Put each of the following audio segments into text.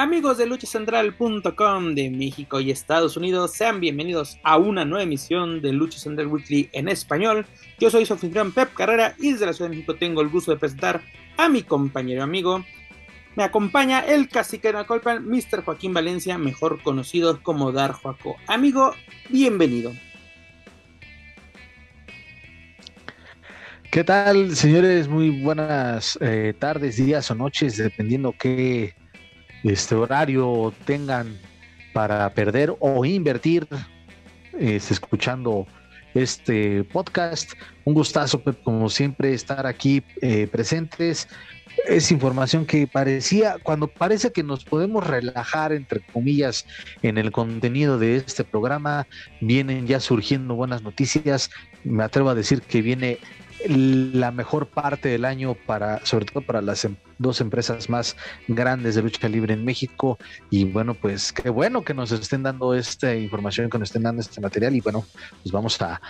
Amigos de luchacentral.com de México y Estados Unidos, sean bienvenidos a una nueva emisión de Lucha Central Weekly en español. Yo soy su Pep Carrera y desde la Ciudad de México tengo el gusto de presentar a mi compañero amigo. Me acompaña el cacique de Colpan, Mr. Joaquín Valencia, mejor conocido como Dar Joaco. Amigo, bienvenido. ¿Qué tal, señores? Muy buenas eh, tardes, días o noches, dependiendo qué este horario tengan para perder o invertir es, escuchando este podcast. Un gustazo, como siempre, estar aquí eh, presentes. Es información que parecía, cuando parece que nos podemos relajar, entre comillas, en el contenido de este programa, vienen ya surgiendo buenas noticias. Me atrevo a decir que viene la mejor parte del año para, sobre todo para las em, dos empresas más grandes de lucha libre en México. Y bueno, pues qué bueno que nos estén dando esta información, que nos estén dando este material. Y bueno, pues vamos a,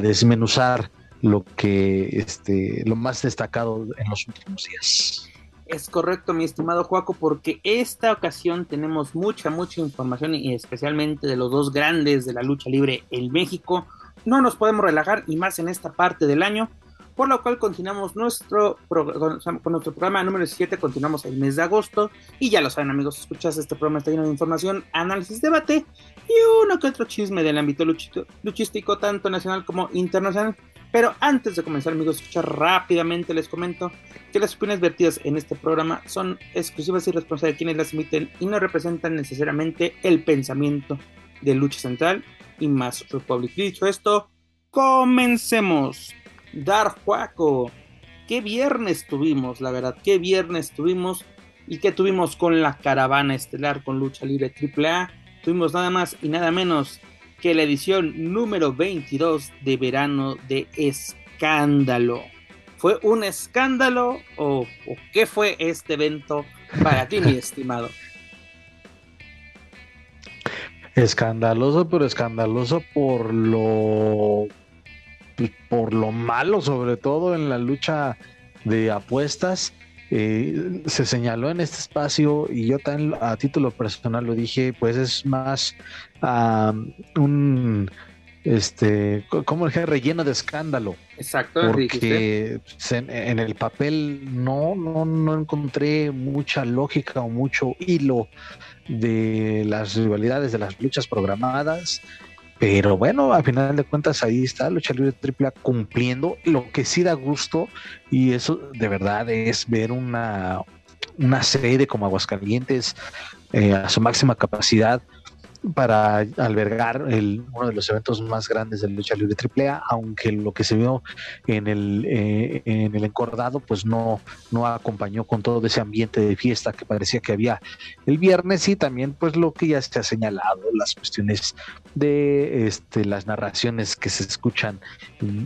desmenuzar lo que este, lo más destacado en los últimos días. Es correcto, mi estimado Juaco, porque esta ocasión tenemos mucha, mucha información y especialmente de los dos grandes de la lucha libre en México. No nos podemos relajar y más en esta parte del año por lo cual continuamos nuestro con nuestro programa número 7, continuamos el mes de agosto, y ya lo saben amigos, escuchas este programa está lleno de información, análisis, debate, y uno que otro chisme del ámbito luchístico, tanto nacional como internacional. Pero antes de comenzar amigos, escuchar rápidamente les comento que las opiniones vertidas en este programa son exclusivas y responsables de quienes las emiten y no representan necesariamente el pensamiento de Lucha Central y más Republic. Dicho esto, comencemos. Dar Juaco. Qué viernes tuvimos, la verdad, qué viernes tuvimos y qué tuvimos con la caravana estelar con Lucha Libre AAA. Tuvimos nada más y nada menos que la edición número 22 de verano de Escándalo. ¿Fue un escándalo o, o qué fue este evento para ti, mi estimado? Escandaloso, pero escandaloso por lo por lo malo, sobre todo en la lucha de apuestas. Eh, se señaló en este espacio y yo tan a título personal lo dije, pues es más un este, como el relleno de escándalo. Exacto, porque en, el papel no, no, no encontré mucha lógica o mucho hilo de las rivalidades de las luchas programadas. Pero bueno, a final de cuentas ahí está Lucha Libre AAA cumpliendo lo que sí da gusto y eso de verdad es ver una, una sede como Aguascalientes eh, a su máxima capacidad para albergar el, uno de los eventos más grandes de lucha libre AAA, aunque lo que se vio en el, eh, en el encordado pues no, no acompañó con todo ese ambiente de fiesta que parecía que había el viernes y también pues lo que ya se ha señalado, las cuestiones de este, las narraciones que se escuchan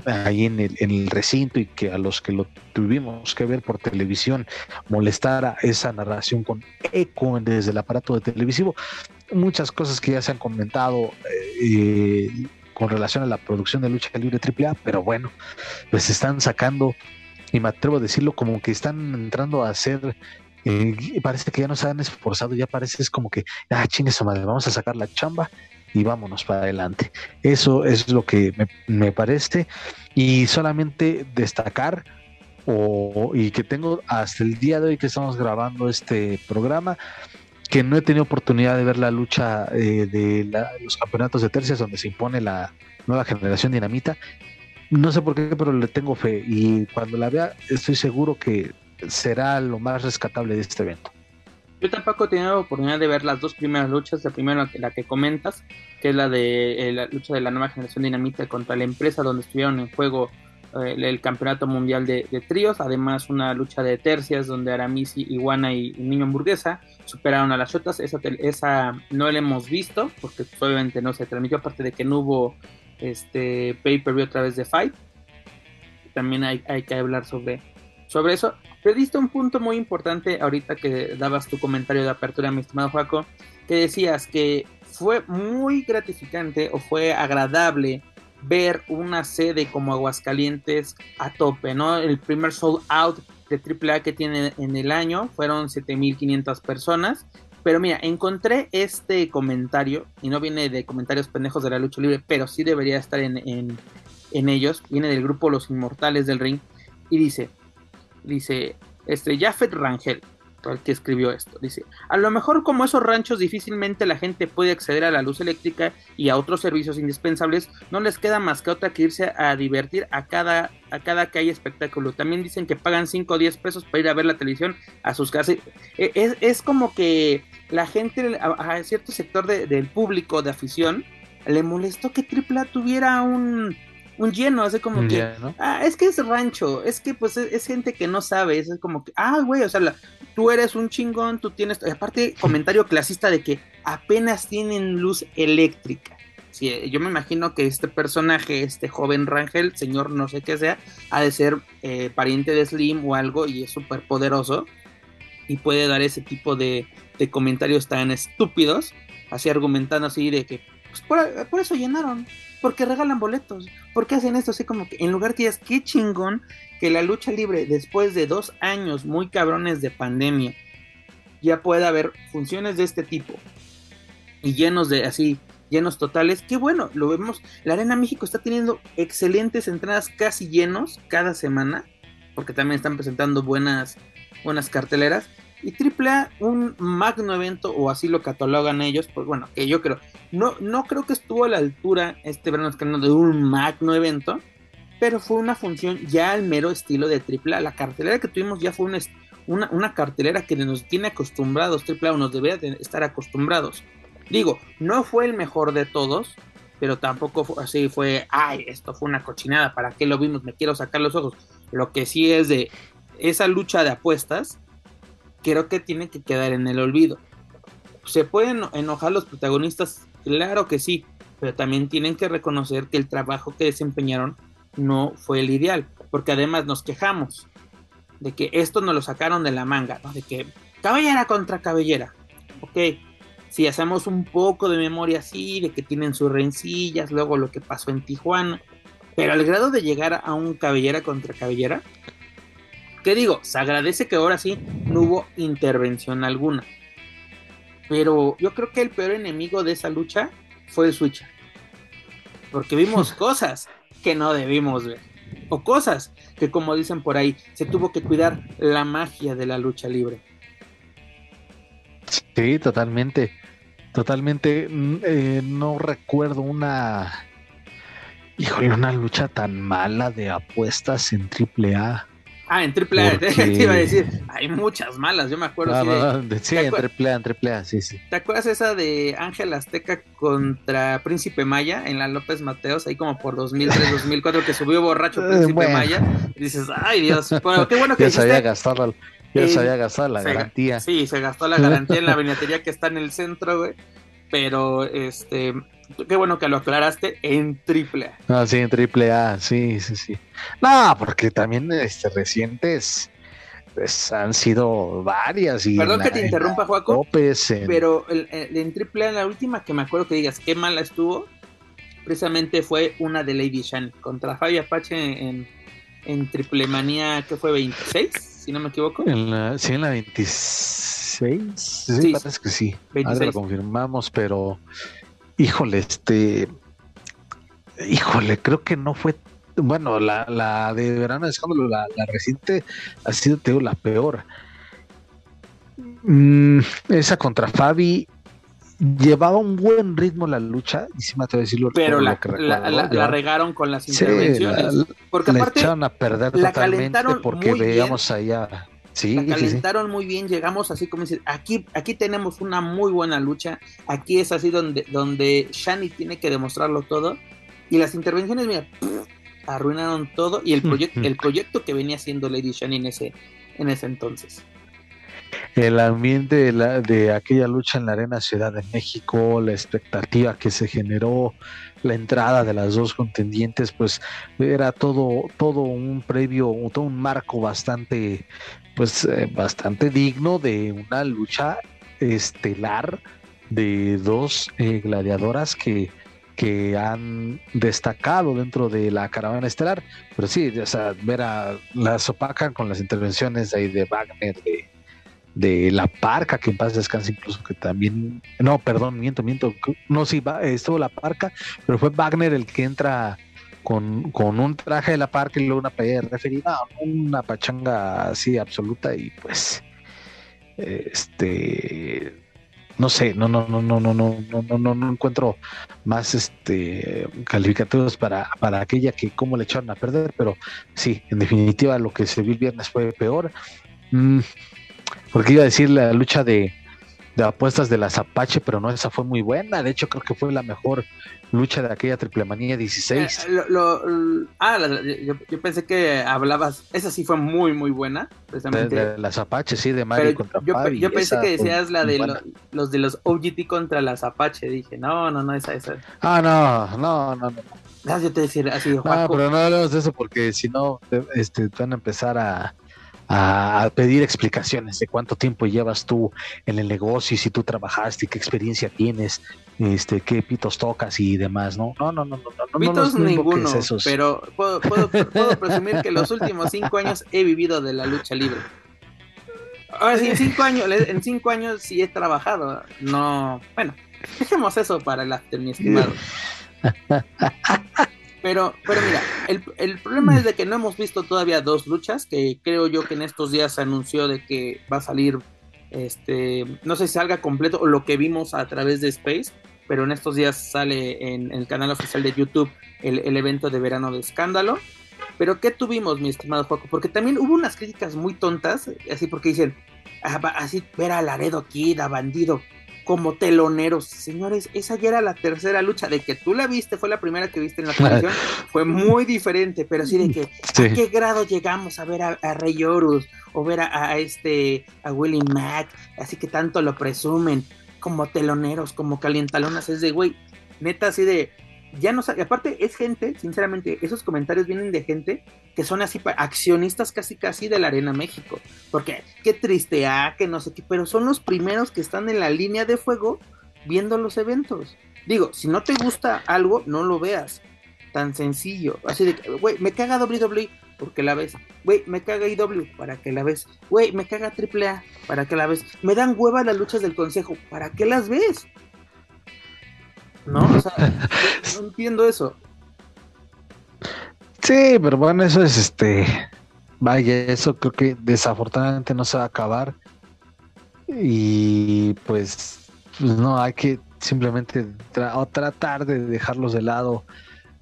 ahí en el, en el recinto y que a los que lo tuvimos que ver por televisión molestara esa narración con eco desde el aparato de televisivo muchas cosas que ya se han comentado eh, con relación a la producción de lucha libre AAA, pero bueno, pues están sacando, y me atrevo a decirlo, como que están entrando a hacer, eh, parece que ya no se han esforzado, ya parece es como que, ah, chingue madre, vamos a sacar la chamba y vámonos para adelante. Eso es lo que me, me parece, y solamente destacar. O, y que tengo hasta el día de hoy que estamos grabando este programa, que no he tenido oportunidad de ver la lucha eh, de los campeonatos de tercias donde se impone la nueva generación dinamita. No sé por qué, pero le tengo fe y cuando la vea estoy seguro que será lo más rescatable de este evento. Yo tampoco he tenido oportunidad de ver las dos primeras luchas, la primera la que comentas, que es la de eh, la lucha de la nueva generación dinamita contra la empresa donde estuvieron en juego eh, el campeonato mundial de, tríos, además una lucha de tercias donde Aramisi, Iguana y, Niño Hamburguesa superaron a las Chotas, esa, esa no la hemos visto porque obviamente no se transmitió, aparte de que no hubo este pay-per-view a través de Fight, también hay, hay que hablar sobre, sobre eso. Pero diste un punto muy importante ahorita que dabas tu comentario de apertura, mi estimado Juaco, que decías que fue muy gratificante o fue agradable ver una sede como Aguascalientes a tope, ¿no? El primer sold out de AAA que tiene en el año fueron 7500 personas. Pero mira, encontré este comentario, y no viene de comentarios pendejos de la lucha libre, pero sí debería estar en, en, en ellos. Viene del grupo Los Inmortales del Ring. Y dice: Dice, este, Jafet Rangel el que escribió esto. Dice, a lo mejor como esos ranchos difícilmente la gente puede acceder a la luz eléctrica y a otros servicios indispensables, no les queda más que otra que irse a divertir a cada, a cada que hay espectáculo. También dicen que pagan 5 o 10 pesos para ir a ver la televisión a sus casas. E, es, es como que la gente, a, cierto sector del público de afición, le molestó que AAA tuviera un un lleno, hace como que, ah, es que es rancho, es que pues es, gente que no sabe, es como que, ah, güey, o sea, la, tú eres un chingón, tú tienes, aparte comentario clasista de que apenas tienen luz eléctrica. Sí, yo me imagino que este personaje, este joven Rangel, señor no sé qué sea, ha de ser eh, pariente de Slim o algo y es súper poderoso y puede dar ese tipo de, de, comentarios tan estúpidos, así argumentando así de que, pues por, por eso llenaron, porque regalan boletos, porque hacen esto así como que en lugar que digas, qué chingón que la lucha libre después de dos años muy cabrones de pandemia ya pueda haber funciones de este tipo y llenos de así llenos totales, qué bueno, lo vemos, la Arena México está teniendo excelentes entradas casi llenos cada semana, porque también están presentando buenas buenas carteleras y AAA un magno evento o así lo catalogan ellos, pues bueno, que yo creo, no no creo que estuvo a la altura este verano de un magno evento, pero fue una función ya al mero estilo de AAA. La cartelera que tuvimos ya fue una, una, cartelera que nos tiene acostumbrados, AAA nos debería estar acostumbrados. Digo, no fue el mejor de todos, pero tampoco fue, así fue, ay, esto fue una cochinada, ¿para qué lo vimos? Me quiero sacar los ojos. Lo que sí es de esa lucha de apuestas, creo que tiene que quedar en el olvido. ¿Se pueden enojar los protagonistas? Claro que sí, pero también tienen que reconocer que el trabajo que desempeñaron no fue el ideal, porque además nos quejamos de que esto nos lo sacaron de la manga, ¿no? de que cabellera contra cabellera, ok, si hacemos un poco de memoria así, de que tienen sus rencillas, luego lo que pasó en Tijuana, pero al grado de llegar a un cabellera contra cabellera, ¿qué digo? Se agradece que ahora sí no hubo intervención alguna, pero yo creo que el peor enemigo de esa lucha fue el Switch, porque vimos cosas que no debimos ver. O cosas que, como dicen por ahí, se tuvo que cuidar la magia de la lucha libre. Sí, totalmente. Totalmente. Mm, eh, no recuerdo una. Híjole, una lucha tan mala de apuestas en AAA. Ah, en triple A, te iba a decir, hay muchas malas, yo me acuerdo. Ah, sí, en triple A, en triple A, sí, sí. ¿Te acuerdas esa de Ángel Azteca contra Príncipe Maya en la López Mateos, ahí como por 2003, 2004, que subió borracho eh, Príncipe Maya? Y dices, ay Dios, bueno, qué bueno que ya se había gastado, ya se había gastado la garantía. Sí, se gastó la garantía en la vinetería que está en el centro, güey. Pero, este, Qué bueno que lo aclaraste en triple A. Ah, sí, en triple A, sí, sí, sí. No, porque también este, recientes pues, han sido varias. Y Perdón que te interrumpa, Joaco. Pero en triple A, la última que me acuerdo que digas qué mala estuvo, precisamente fue una de Lady Shan contra Fabi Apache en, en Triple Manía, que fue 26, si no me equivoco. En la, sí, en la 26. Sí, parece que sí. 26. Ahora lo confirmamos, pero Híjole, este. Híjole, creo que no fue. Bueno, la, la de verano de escándalo, la, la reciente, ha sido, te la peor. Mm, esa contra Fabi llevaba un buen ritmo la lucha, y sí me atrevo a decirlo. Pero la, la, regaron con las intervenciones. porque aparte, echaron a perder totalmente porque veíamos allá Sí, la calentaron muy bien, llegamos así como decir, aquí, aquí tenemos una muy buena lucha, aquí es así donde, donde Shani tiene que demostrarlo todo, y las intervenciones, mira, arruinaron todo, y el, proyecto el proyecto que venía haciendo Lady Shani en ese, en ese entonces. el ambiente de, la, de aquella lucha en la Arena Ciudad de México, la expectativa que se generó, la entrada de las dos contendientes, pues era todo, todo un previo, todo un marco bastante, pues eh, bastante digno de una lucha estelar de dos eh, gladiadoras que, que han destacado dentro de la caravana estelar. Pero sí, o sea, ver a las opacan con las intervenciones ahí de Wagner, de, de La Parca, que en paz descanse incluso, que también, no, perdón, miento, miento, no, sí, estuvo La Parca, pero fue Wagner el que entra con, con un traje de La Parca y luego una pelea referida, una pachanga así absoluta y pues, este, no sé, no, no, no, no, no, no, no, no, no, no encuentro más este calificativos para, para aquella que cómo le echaron a perder, pero sí, en definitiva lo que se vio el viernes fue peor. Mm, porque iba a decir la lucha de, de apuestas de las Apache, pero no, esa fue muy buena. De hecho, creo que fue la mejor lucha de aquella Triple Manía 16. Eh, ah, yo, pensé que hablabas, esa sí fue muy, muy buena. Precisamente. De, las Apache, sí, de Mario contra yo, Yo pensé que decías la de los de los OGT contra las Apache. Dije, no, no, no, esa, esa. Ah, no, no, no, no. Ah, yo te decía así, No, pero no hablamos de eso porque si no, este, van a empezar a a, pedir explicaciones de cuánto tiempo llevas tú en el negocio y si tú trabajaste y qué experiencia tienes, este, qué pitos tocas y demás, ¿no? No, no, no, no, no. Pitos ninguno, pero puedo, puedo, puedo presumir que los últimos cinco años he vivido de la lucha libre. Ahora sí, en cinco años, en cinco años sí he trabajado. No, bueno, dejemos eso para el after, mi estimado. Pero, pero mira, el, el, problema es de que no hemos visto todavía dos luchas, que creo yo que en estos días se anunció de que va a salir, este, no sé si salga completo o lo que vimos a través de Space, pero en estos días sale en, el canal oficial de YouTube el, el, evento de verano de escándalo. Pero ¿qué tuvimos, mi estimado Juaco? Porque también hubo unas críticas muy tontas, así porque dicen, ah, así ver a Laredo Kid, a Bandido, como teloneros. Señores, esa ya era la tercera lucha. De que tú la viste, fue la primera que viste en la televisión, fue muy diferente, pero sí de que a qué grado llegamos a ver a, Rey Horus o ver a, este, a Willie Mack, así que tanto lo presumen, como teloneros, como calientalonas, es de güey, neta, así de ya no aparte es gente, sinceramente, esos comentarios vienen de gente que son así accionistas casi casi de la Arena México, porque qué triste, ah, que no sé qué, pero son los primeros que están en la línea de fuego viendo los eventos. Digo, si no te gusta algo, no lo veas. Tan sencillo. Así de, güey, me caga WWE porque la ves. Güey, me caga IW para que la ves. Güey, me caga AAA para que la ves. Me dan hueva las luchas del consejo, ¿para qué las ves? ¿No? O sea, no entiendo eso. Sí, pero bueno, eso es este. Vaya, eso creo que desafortunadamente no se va a acabar. Y pues, pues no, hay que simplemente tratar de dejarlos de lado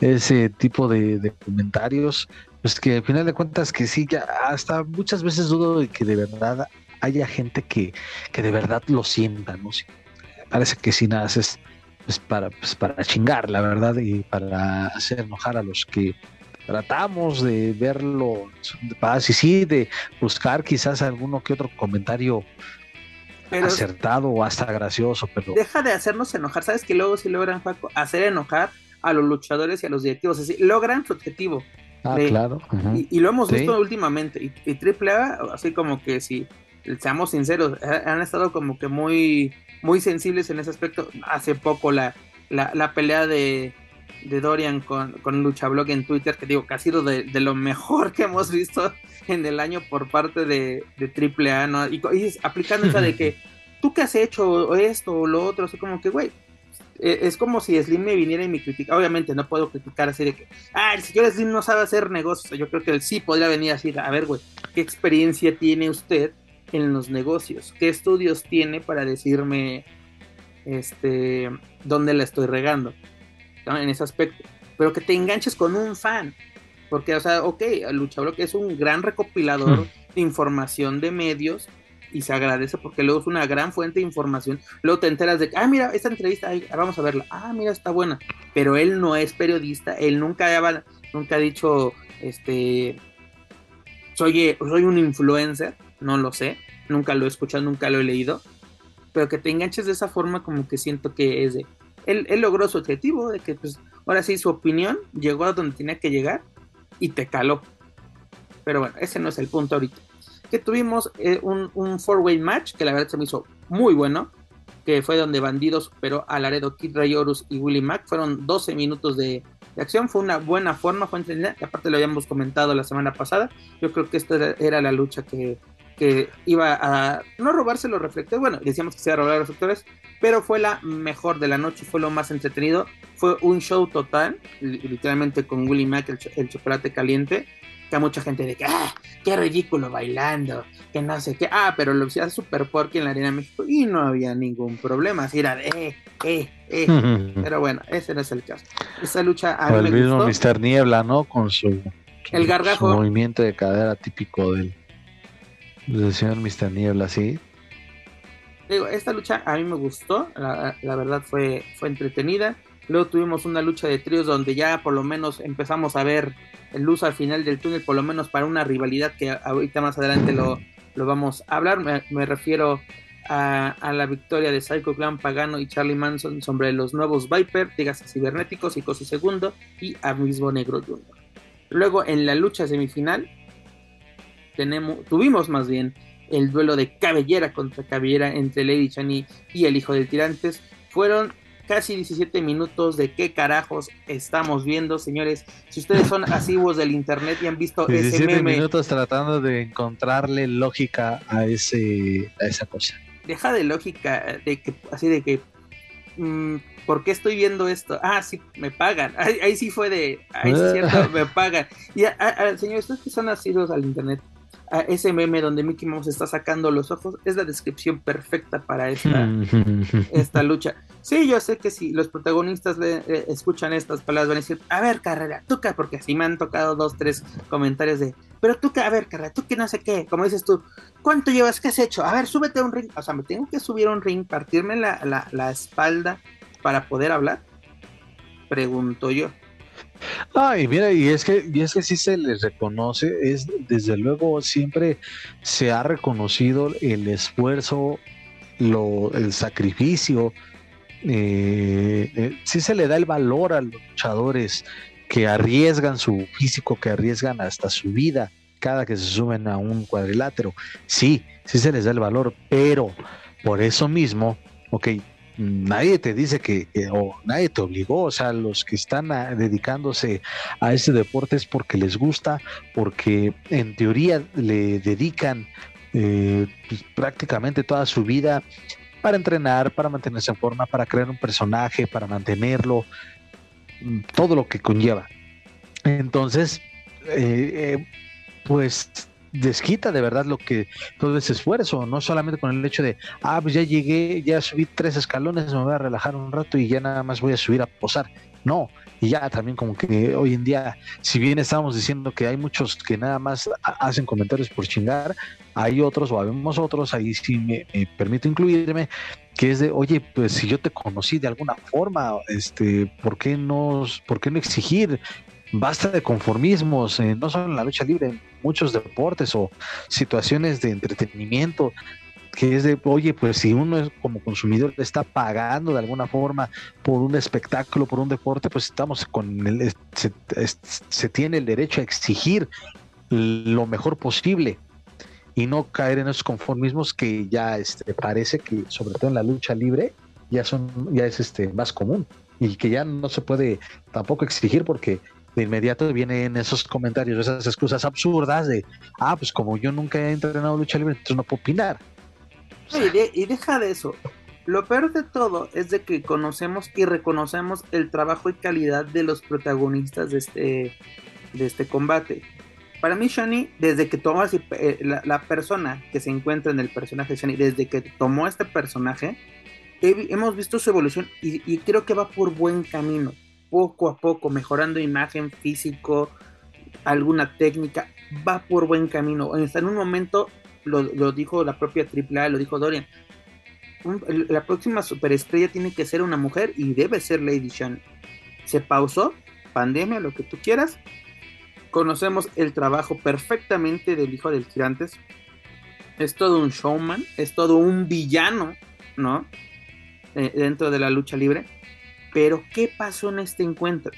ese tipo de, comentarios. Pues que al final de cuentas que sí, ya hasta muchas veces dudo de que de verdad haya gente que, que de verdad lo sienta, ¿no? parece que si nada es pues para, pues para chingar, la verdad, y para hacer enojar a los que tratamos de verlo de paz y sí, de buscar quizás alguno que otro comentario acertado o hasta gracioso, pero... Deja de hacernos enojar, ¿sabes? Que luego si logran hacer enojar a los luchadores y a los directivos, es decir, logran su objetivo. Ah, claro. y, lo hemos visto últimamente. Y, y AAA, así como que si seamos sinceros, han estado como que muy muy sensibles en ese aspecto. Hace poco la, la, pelea de, de Dorian con, con Luchablog en Twitter, que digo que ha sido de, lo mejor que hemos visto en el año por parte de, de AAA, ¿no? Y, aplicando esa de que tú que has hecho esto o lo otro, así como que, güey, e, es como si Slim me viniera y me criticara. Obviamente no puedo criticar así de que, ah, el señor Slim no sabe hacer negocios. Yo creo que él sí podría venir así, a ver, güey, ¿qué experiencia tiene usted en los negocios? ¿Qué estudios tiene para decirme este dónde la estoy regando? En ese aspecto. Pero que te enganches con un fan. Porque, o sea, ok, Luchabro que es un gran recopilador de información de medios y se agradece porque luego es una gran fuente de información. Luego te enteras de que, ah, mira, esta entrevista, vamos a verla. Ah, mira, está buena. Pero él no es periodista, él nunca, ha, nunca ha dicho, este, soy, soy un influencer no lo sé, nunca lo he escuchado, nunca lo he leído, pero que te enganches de esa forma como que siento que es de... Él, él logró su objetivo, de que pues ahora sí su opinión llegó a donde tenía que llegar y te caló. Pero bueno, ese no es el punto ahorita. Que tuvimos eh, un, un four-way match que la verdad se me hizo muy bueno, que fue donde Bandido superó a Laredo Kid Ray Horus y Willie Mack. Fueron 12 minutos de, de acción, fue una buena forma, fue entretenida, aparte lo habíamos comentado la semana pasada. Yo creo que esta era la lucha que, que iba a no robarse los reflectores, bueno, decíamos que se iba a robar los reflectores, pero fue la mejor de la noche, fue lo más entretenido, fue un show total, literalmente con Willie Mack, el, el chocolate caliente, que a mucha gente de que, ah, qué ridículo bailando, que no sé qué, ah, pero lo hacía super porky en la Arena de México y no había ningún problema, así era de, eh, eh, eh, pero bueno, ese no es el caso. Esa lucha a O mí el me mismo gustó. Mr. Niebla, ¿no? Con su, El su gargajo. movimiento de cadera típico del, del señor Mr. Niebla, sí. Digo, esta lucha a mí me gustó, la, verdad fue, fue entretenida. Luego tuvimos una lucha de tríos donde ya por lo menos empezamos a ver luz al final del túnel, por lo menos para una rivalidad que ahorita más adelante lo, lo vamos a hablar. Me, refiero a, a, la victoria de Psycho Clown Pagano y Charlie Manson sobre los nuevos Viper, dígase cibernéticos, y Cosi Segundo y Abismo Negro Jr. Luego en la lucha semifinal tenemos, tuvimos más bien el duelo de cabellera contra cabellera entre Lady Chani y el hijo del tirantes. Fueron casi 17 minutos de qué carajos estamos viendo, señores. Si ustedes son asiduos del internet y han visto ese 17 meme, minutos tratando de encontrarle lógica a ese a esa cosa. deja de lógica de que así de que mm, ¿por qué estoy viendo esto? Ah, sí, me pagan. Ahí, ahí sí fue de, ahí sí es cierto, me pagan. Y a, a, señores, ustedes que son asiduos al internet, a ese meme donde Mickey Mouse está sacando los ojos es la descripción perfecta para esta, esta lucha. Sí, yo sé que si los protagonistas le, eh, escuchan estas palabras van a decir, a ver, carrera, tú que, porque así me han tocado dos, tres comentarios de, pero tú que, a ver, carrera, tú que no sé qué, como dices tú, ¿cuánto llevas? ¿Qué has hecho? A ver, súbete a un ring, o sea, me tengo que subir a un ring, partirme la, la, la espalda para poder hablar, pregunto yo. Ay, mira, y es que, y es que sí se les reconoce, es desde luego siempre se ha reconocido el esfuerzo, lo, el sacrificio, eh, eh, sí se le da el valor a los luchadores que arriesgan su físico, que arriesgan hasta su vida cada que se suben a un cuadrilátero. Sí, sí se les da el valor, pero por eso mismo, ok, nadie te dice que, o nadie te obligó, o sea, los que están a, dedicándose a ese deporte es porque les gusta, porque en teoría le dedican eh, pues, prácticamente toda su vida para entrenar, para mantenerse en forma, para crear un personaje, para mantenerlo, todo lo que conlleva. Entonces, eh, eh, pues desquita de verdad lo que todo ese esfuerzo, no solamente con el hecho de, ah, pues ya llegué, ya subí tres escalones, me voy a relajar un rato y ya nada más voy a subir a posar. No, y ya también como que hoy en día, si bien estamos diciendo que hay muchos que nada más hacen comentarios por chingar, hay otros o habemos otros, ahí sí me, me permito incluirme, que es de, oye, pues si yo te conocí de alguna forma, este, ¿por qué no, por qué no exigir? Basta de conformismos, eh, no solo en la lucha libre, en muchos deportes o situaciones de entretenimiento, que es de, oye, pues si uno es, como consumidor está pagando de alguna forma por un espectáculo, por un deporte, pues estamos con el, se, se tiene el derecho a exigir lo mejor posible y no caer en esos conformismos que ya este, parece que, sobre todo en la lucha libre, ya son, ya es este más común y que ya no se puede tampoco exigir porque de inmediato vienen esos comentarios, esas excusas absurdas de, ah, pues como yo nunca he entrenado lucha libre, entonces no puedo opinar. Y, de, y deja de eso. Lo peor de todo es de que conocemos y reconocemos el trabajo y calidad de los protagonistas de este, de este combate. Para mí, Shani, desde que tomó eh, la, persona que se encuentra en el personaje Shani, desde que tomó este personaje, he, hemos visto su evolución y creo que va por buen camino poco a poco, mejorando imagen, físico, alguna técnica, va por buen camino. En un momento, lo, dijo la propia AAA, lo dijo Dorian, la próxima superestrella tiene que ser una mujer y debe ser Lady Shan. Se pausó, pandemia, lo que tú quieras. Conocemos el trabajo perfectamente del hijo del Gigantes. es todo un showman, es todo un villano, ¿no? Eh, dentro de la lucha libre. Pero, ¿qué pasó en este encuentro?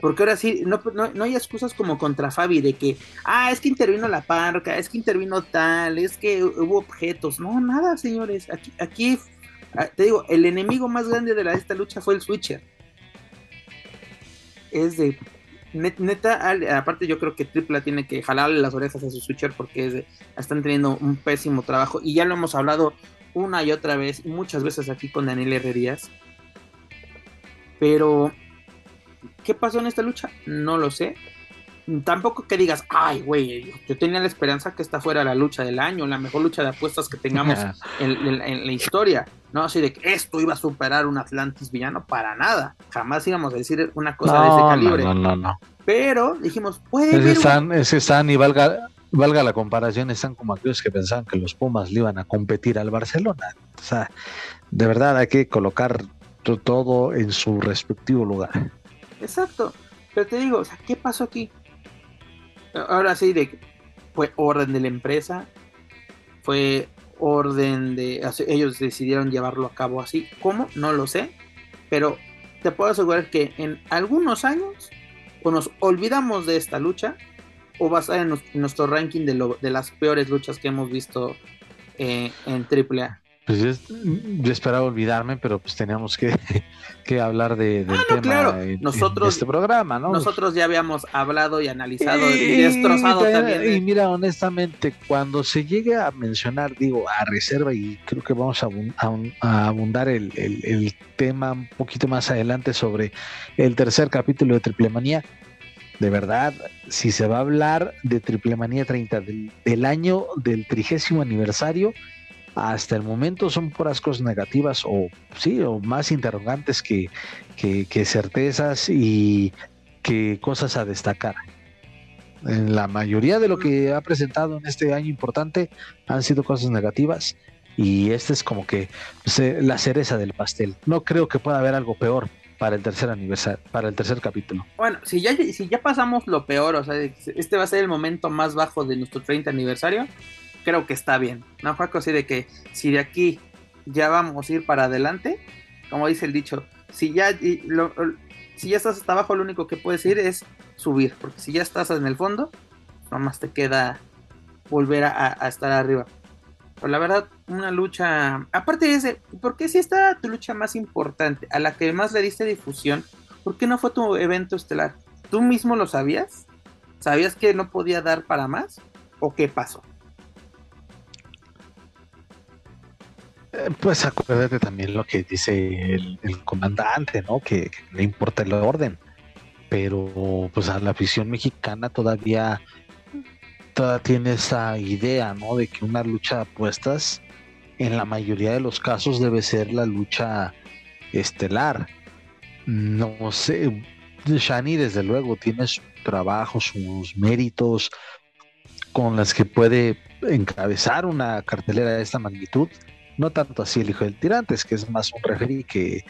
Porque ahora sí, no, no, hay excusas como contra Fabi de que, ah, es que intervino la parca, es que intervino tal, es que hubo objetos. No, nada, señores. Aquí, aquí ah, te digo, el enemigo más grande de la, esta lucha fue el Switcher. Es de, neta, aparte yo creo que Tripla tiene que jalarle las orejas a su Switcher porque están teniendo un pésimo trabajo y ya lo hemos hablado una y otra vez, muchas veces aquí con Daniel Herrerías. Pero, ¿qué pasó en esta lucha? No lo sé. Tampoco que digas, ay, güey, yo tenía la esperanza que esta fuera la lucha del año, la mejor lucha de apuestas que tengamos en, la historia. No así de que esto iba a superar un Atlantis villano, para nada. Jamás íbamos a decir una cosa de ese calibre. No, no, no. Pero dijimos, puede ese están, ese están y valga, valga la comparación, están como aquellos que pensaban que los Pumas le iban a competir al Barcelona. O sea, de verdad hay que colocar todo en su respectivo lugar. Exacto. Pero te digo, ¿qué pasó aquí? Ahora sí, de fue orden de la empresa, fue orden de ellos decidieron llevarlo a cabo así. ¿Cómo? No lo sé, pero te puedo asegurar que en algunos años o nos olvidamos de esta lucha o va a estar en, nuestro ranking de, lo, de las peores luchas que hemos visto eh, en AAA. Pues yo, esperaba olvidarme, pero pues teníamos que, hablar de, del ah, claro. nosotros, este programa, ¿no? Nosotros ya habíamos hablado y analizado y, destrozado también. Y mira, honestamente, cuando se llegue a mencionar, digo, a reserva, y creo que vamos a, abundar el, el, tema un poquito más adelante sobre el tercer capítulo de Triple Manía, de verdad, si se va a hablar de Triple Manía 30 del, del año del trigésimo aniversario, hasta el momento son puras cosas negativas o sí, o más interrogantes que, certezas y que cosas a destacar. En la mayoría de lo que ha presentado en este año importante han sido cosas negativas y este es como que pues, eh, la cereza del pastel. No creo que pueda haber algo peor para el tercer aniversario, para el tercer capítulo. Bueno, si ya, si ya pasamos lo peor, o sea, este va a ser el momento más bajo de nuestro 30 aniversario, creo que está bien. ¿No, Juaco? Así de que si de aquí ya vamos a ir para adelante, como dice el dicho, si ya, si ya estás hasta abajo, lo único que puedes ir es subir, porque si ya estás en el fondo, nomás te queda volver a, estar arriba. Pero la verdad, una lucha. Aparte de ese, ¿por qué si esta tu lucha más importante, a la que más le diste difusión? ¿Por qué no fue tu evento estelar? ¿Tú mismo lo sabías? ¿Sabías que no podía dar para más? ¿O qué pasó? Pues acuérdate también lo que dice el, comandante, ¿no? Que, le importa el orden. Pero pues a la afición mexicana todavía, todavía tiene esa idea, ¿no? De que una lucha de apuestas en la mayoría de los casos debe ser la lucha estelar. No sé, Shani desde luego tiene su trabajo, sus méritos con las que puede encabezar una cartelera de esta magnitud no tanto así el hijo del tirantes, que es más un referee que,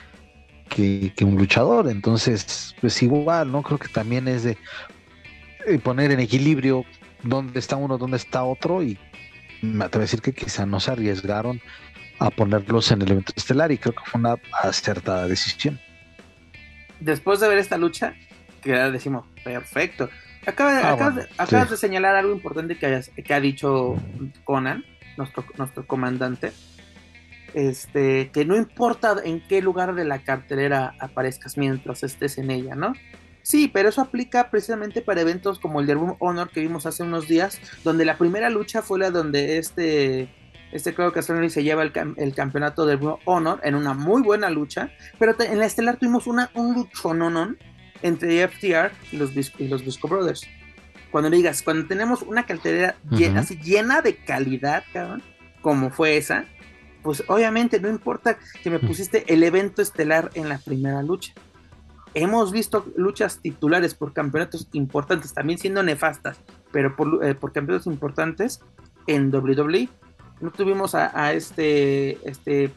que, un luchador. Entonces, pues igual, ¿no? Creo que también es de eh, poner en equilibrio dónde está uno, dónde está otro, y me atrevo a decir que quizá no se arriesgaron a ponerlos en el evento estelar, y creo que fue una acertada decisión. Después de ver esta lucha, que decimos, perfecto. Ah, acabas, de, señalar algo importante que, que ha dicho Conan, nuestro, nuestro comandante, este, que no importa en qué lugar de la cartelera aparezcas mientras estés en ella, ¿no? Sí, pero eso aplica precisamente para eventos como el de Room Honor que vimos hace unos días, donde la primera lucha fue la donde este, este creo que se lleva el, campeonato de Room Honor en una muy buena lucha, pero en la estelar tuvimos una, un luchononon entre FTR y los, y los Visco Brothers. Cuando digas, cuando tenemos una cartelera llena, así, llena de calidad, cabrón, como fue esa, pues obviamente no importa que me pusiste el evento estelar en la primera lucha. Hemos visto luchas titulares por campeonatos importantes, también siendo nefastas, pero por, eh, campeonatos importantes en WWE. No tuvimos a, este, este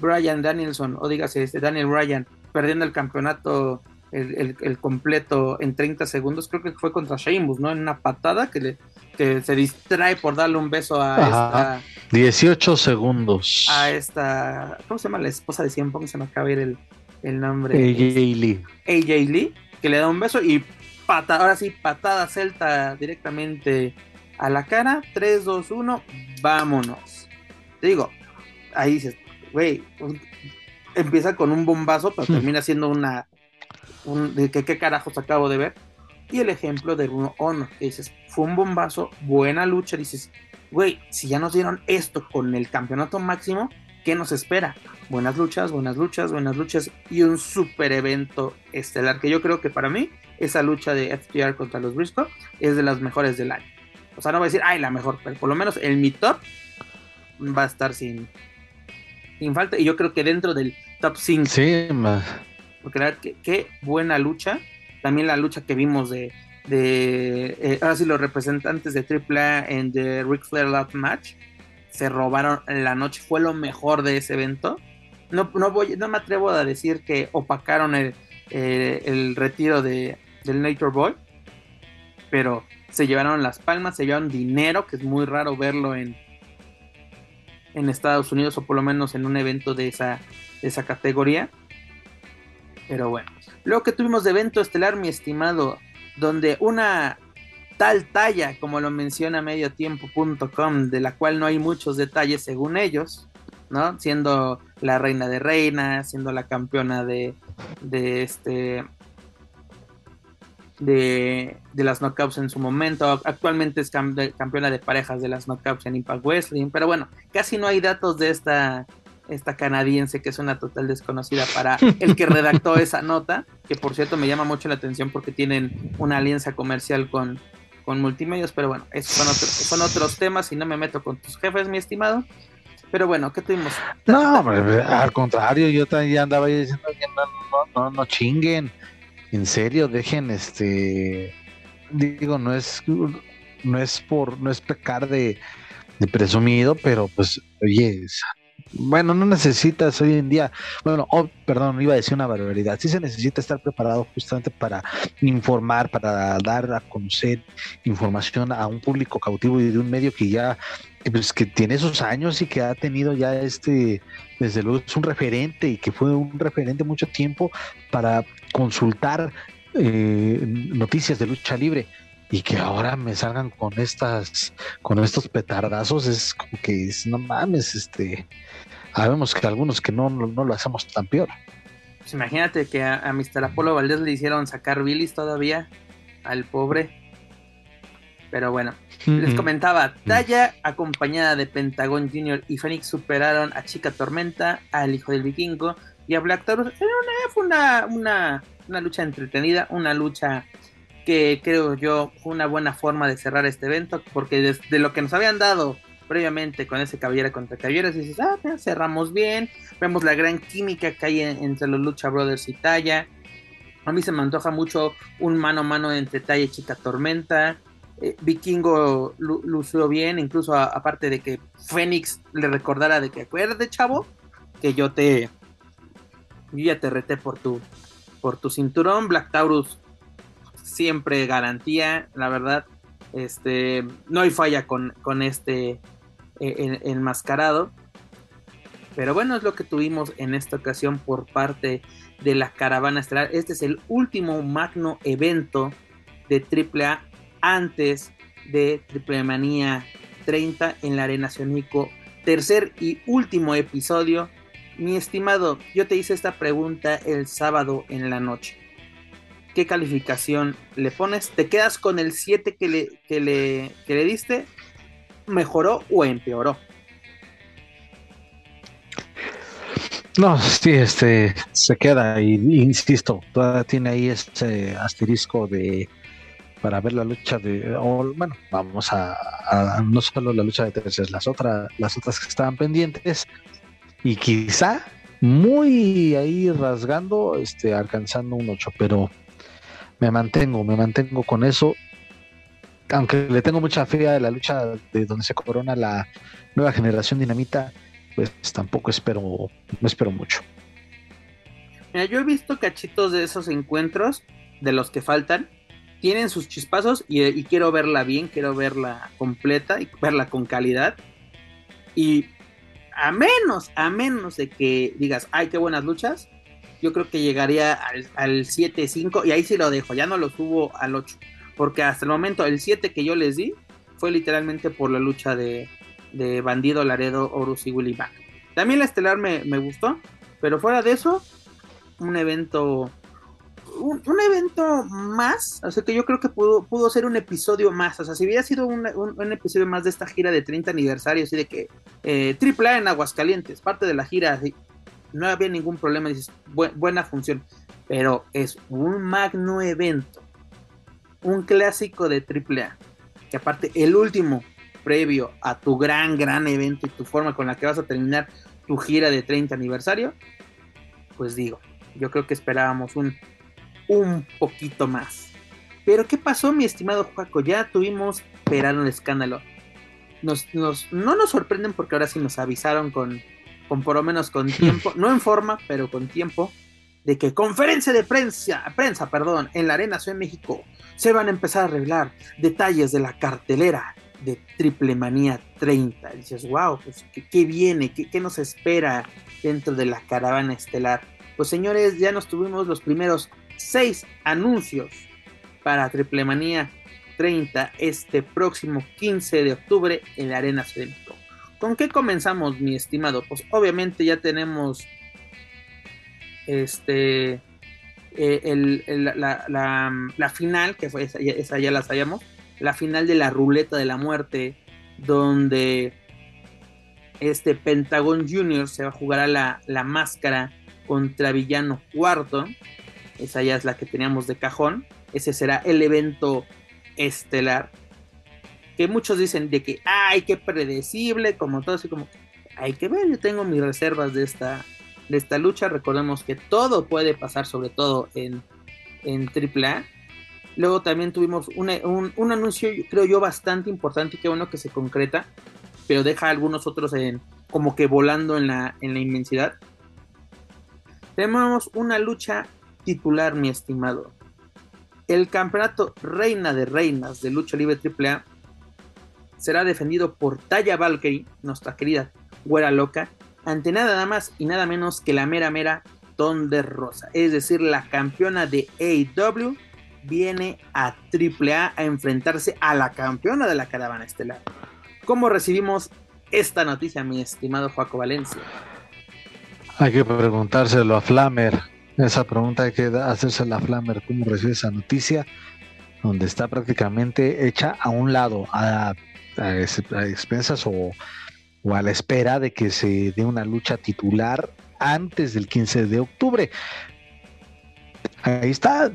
Brian Danielson, o dígase, este Daniel Ryan, perdiendo el campeonato el, completo en 30 segundos, creo que fue contra Sheamus, ¿no? En una patada que le, que se distrae por darle un beso a esta. 18 segundos. A esta. ¿Cómo se llama la esposa de Cien Se me acaba de ir el, el nombre. AJ Lee. AJ Lee, que le da un beso y pata, ahora sí, patada celta directamente a la cara. 3, 2, 1, vámonos. Te digo, ahí dices, güey, empieza con un bombazo, pero hmm. termina siendo una. de que, ¿Qué carajos acabo de ver? Y el ejemplo de Bruno Honor, que dices, fue un bombazo, buena lucha, dices, güey, si ya nos dieron esto con el campeonato máximo, ¿qué nos espera? Buenas luchas, buenas luchas, buenas luchas y un super evento estelar que yo creo que para mí esa lucha de FTR contra los Briscoe es de las mejores del año. O sea, no voy a decir, ay, la mejor, pero por lo menos el mi top va a estar sin, sin falta. Y yo creo que dentro del top 5. Sí, más. Porque la verdad, qué buena lucha también la lucha que vimos de, eh, ahora sí los representantes de AAA en The Ric Flair Love Match se robaron la noche, fue lo mejor de ese evento. No, no, voy, no me atrevo a decir que opacaron el, eh, el retiro de, del Nature Boy, pero se llevaron las palmas, se llevaron dinero, que es muy raro verlo en, en Estados Unidos o por lo menos en un evento de esa, de esa categoría. Pero bueno, Luego que tuvimos de evento estelar, mi estimado, donde una tal talla, como lo menciona mediotiempo.com, de la cual no hay muchos detalles según ellos, ¿no? Siendo la reina de reinas, siendo la campeona de, de este de, de, las knockouts en su momento. Actualmente es campeona de parejas de las knockouts en Impact Wrestling. Pero bueno, casi no hay datos de esta esta canadiense que es una total desconocida para el que redactó esa nota, que por cierto me llama mucho la atención porque tienen una alianza comercial con, con multimedios, pero bueno, esos son, son otros temas y no me meto con tus jefes, mi estimado. Pero bueno, ¿qué tuvimos? No, al contrario, yo también andaba diciendo que no, no, no, chinguen. En serio, dejen este. Digo, no es, no es por, no es pecar de, de presumido, pero pues, oye, bueno, no necesitas hoy en día, bueno, oh, perdón, iba a decir una barbaridad, sí se necesita estar preparado justamente para informar, para dar a conocer información a un público cautivo y de un medio que ya, pues que tiene esos años y que ha tenido ya este, desde luego es un referente y que fue un referente mucho tiempo para consultar eh, noticias de lucha libre. Y que ahora me salgan con estas con estos petardazos es como que es, no mames este sabemos que algunos que no, no, lo hacemos tan peor pues imagínate que a, Mr. Apolo Valdés le hicieron sacar bilis todavía al pobre pero bueno, les comentaba, Talla acompañada de Pentagón Jr. y Fénix superaron a Chica Tormenta, al Hijo del Vikingo y a Black Taurus. fue una, una, una lucha entretenida, una lucha que creo yo fue una buena forma de cerrar este evento, porque desde lo que nos habían dado previamente con ese caballera contra caballeros, dices, ah, cerramos bien, vemos la gran química que hay entre los Lucha Brothers y Talla. A mí se me antoja mucho un mano a mano entre Talla y Chica Tormenta. Eh, Vikingo lució bien, incluso aparte de que Fénix le recordara de que acuerde, chavo, que yo te yo ya te reté por tu por tu cinturón. Black Taurus siempre garantía, la verdad. Este, no hay falla con, con este eh, enmascarado. Pero bueno, es lo que tuvimos en esta ocasión por parte de la caravana estelar. Este es el último magno evento de AAA antes de Triple Manía 30 en la Arena Cionico. Tercer y último episodio. Mi estimado, yo te hice esta pregunta el sábado en la noche. ¿qué calificación le pones? ¿Te quedas con el 7 que le, que le, que le diste? ¿Mejoró o empeoró? No, sí, este se queda y insisto, todavía tiene ahí este asterisco de para ver la lucha de bueno, vamos a, no solo la lucha de terceras, las otras las otras que estaban pendientes y quizá muy ahí rasgando, este alcanzando un 8, pero me mantengo, me mantengo con eso. Aunque le tengo mucha fe a la lucha de donde se corona la nueva generación dinamita, pues tampoco espero, no espero mucho. Mira, yo he visto cachitos de esos encuentros, de los que faltan, tienen sus chispazos y, quiero verla bien, quiero verla completa y verla con calidad. Y a menos, a menos de que digas, ay, qué buenas luchas, yo creo que llegaría al, al 7-5 y ahí sí lo dejo, ya no lo subo al 8. Porque hasta el momento el 7 que yo les di fue literalmente por la lucha de, de Bandido, Laredo, Horus y Willy Mac. También la estelar me, me gustó, pero fuera de eso, un evento un, evento más, o sea que yo creo que pudo, pudo ser un episodio más, o sea, si hubiera sido un, episodio más de esta gira de 30 aniversario, así de que eh, triple A en Aguascalientes, parte de la gira, no había ningún problema, dices, buena función, pero es un magno evento, un clásico de triple A, que aparte el último previo a tu gran, gran evento y tu forma con la que vas a terminar tu gira de 30 aniversario, pues digo, yo creo que esperábamos un un poquito más. Pero ¿qué pasó, mi estimado Juaco? Ya tuvimos verano el escándalo. Nos, nos, no nos sorprenden porque ahora sí nos avisaron con, con por lo menos con tiempo, no en forma, pero con tiempo, de que conferencia de prensa, prensa perdón, en la Arena Ciudad de México se van a empezar a revelar detalles de la cartelera de Triple Manía 30. Y dices, wow, pues, ¿qué, viene? ¿Qué, ¿Qué, nos espera dentro de la caravana estelar? Pues señores, ya nos tuvimos los primeros seis anuncios para Triple Manía 30 este próximo 15 de octubre en la Arena Centro. ¿Con qué comenzamos, mi estimado? Pues obviamente ya tenemos este eh, la, final, que fue esa, ya la sabíamos, la final de la ruleta de la muerte, donde este Pentagon Junior se va a jugar a la, la máscara contra Villano Cuarto esa ya es la que teníamos de cajón. Ese será el evento estelar. Que muchos dicen de que, ay, qué predecible, como todo así como, hay que ver, yo tengo mis reservas de esta, de esta lucha. Recordemos que todo puede pasar, sobre todo en, en AAA. Luego también tuvimos un, un, anuncio, creo yo, bastante importante y qué bueno que se concreta, pero deja a algunos otros en, como que volando en la, en la inmensidad. Tenemos una lucha titular, mi estimado. El campeonato Reina de Reinas de Lucha Libre AAA será defendido por Taya Valkyrie, nuestra querida güera loca, ante nada más y nada menos que la mera mera Thunder Rosa. Es decir, la campeona de AEW viene a AAA a enfrentarse a la campeona de la caravana estelar. ¿Cómo recibimos esta noticia, mi estimado Joaco Valencia? Hay que preguntárselo a Flamer. Esa pregunta hay que hacerse la Flammer, ¿cómo recibe esa noticia? Donde está prácticamente hecha a un lado, a, expensas o, a la espera de que se dé una lucha titular antes del 15 de octubre. Ahí está,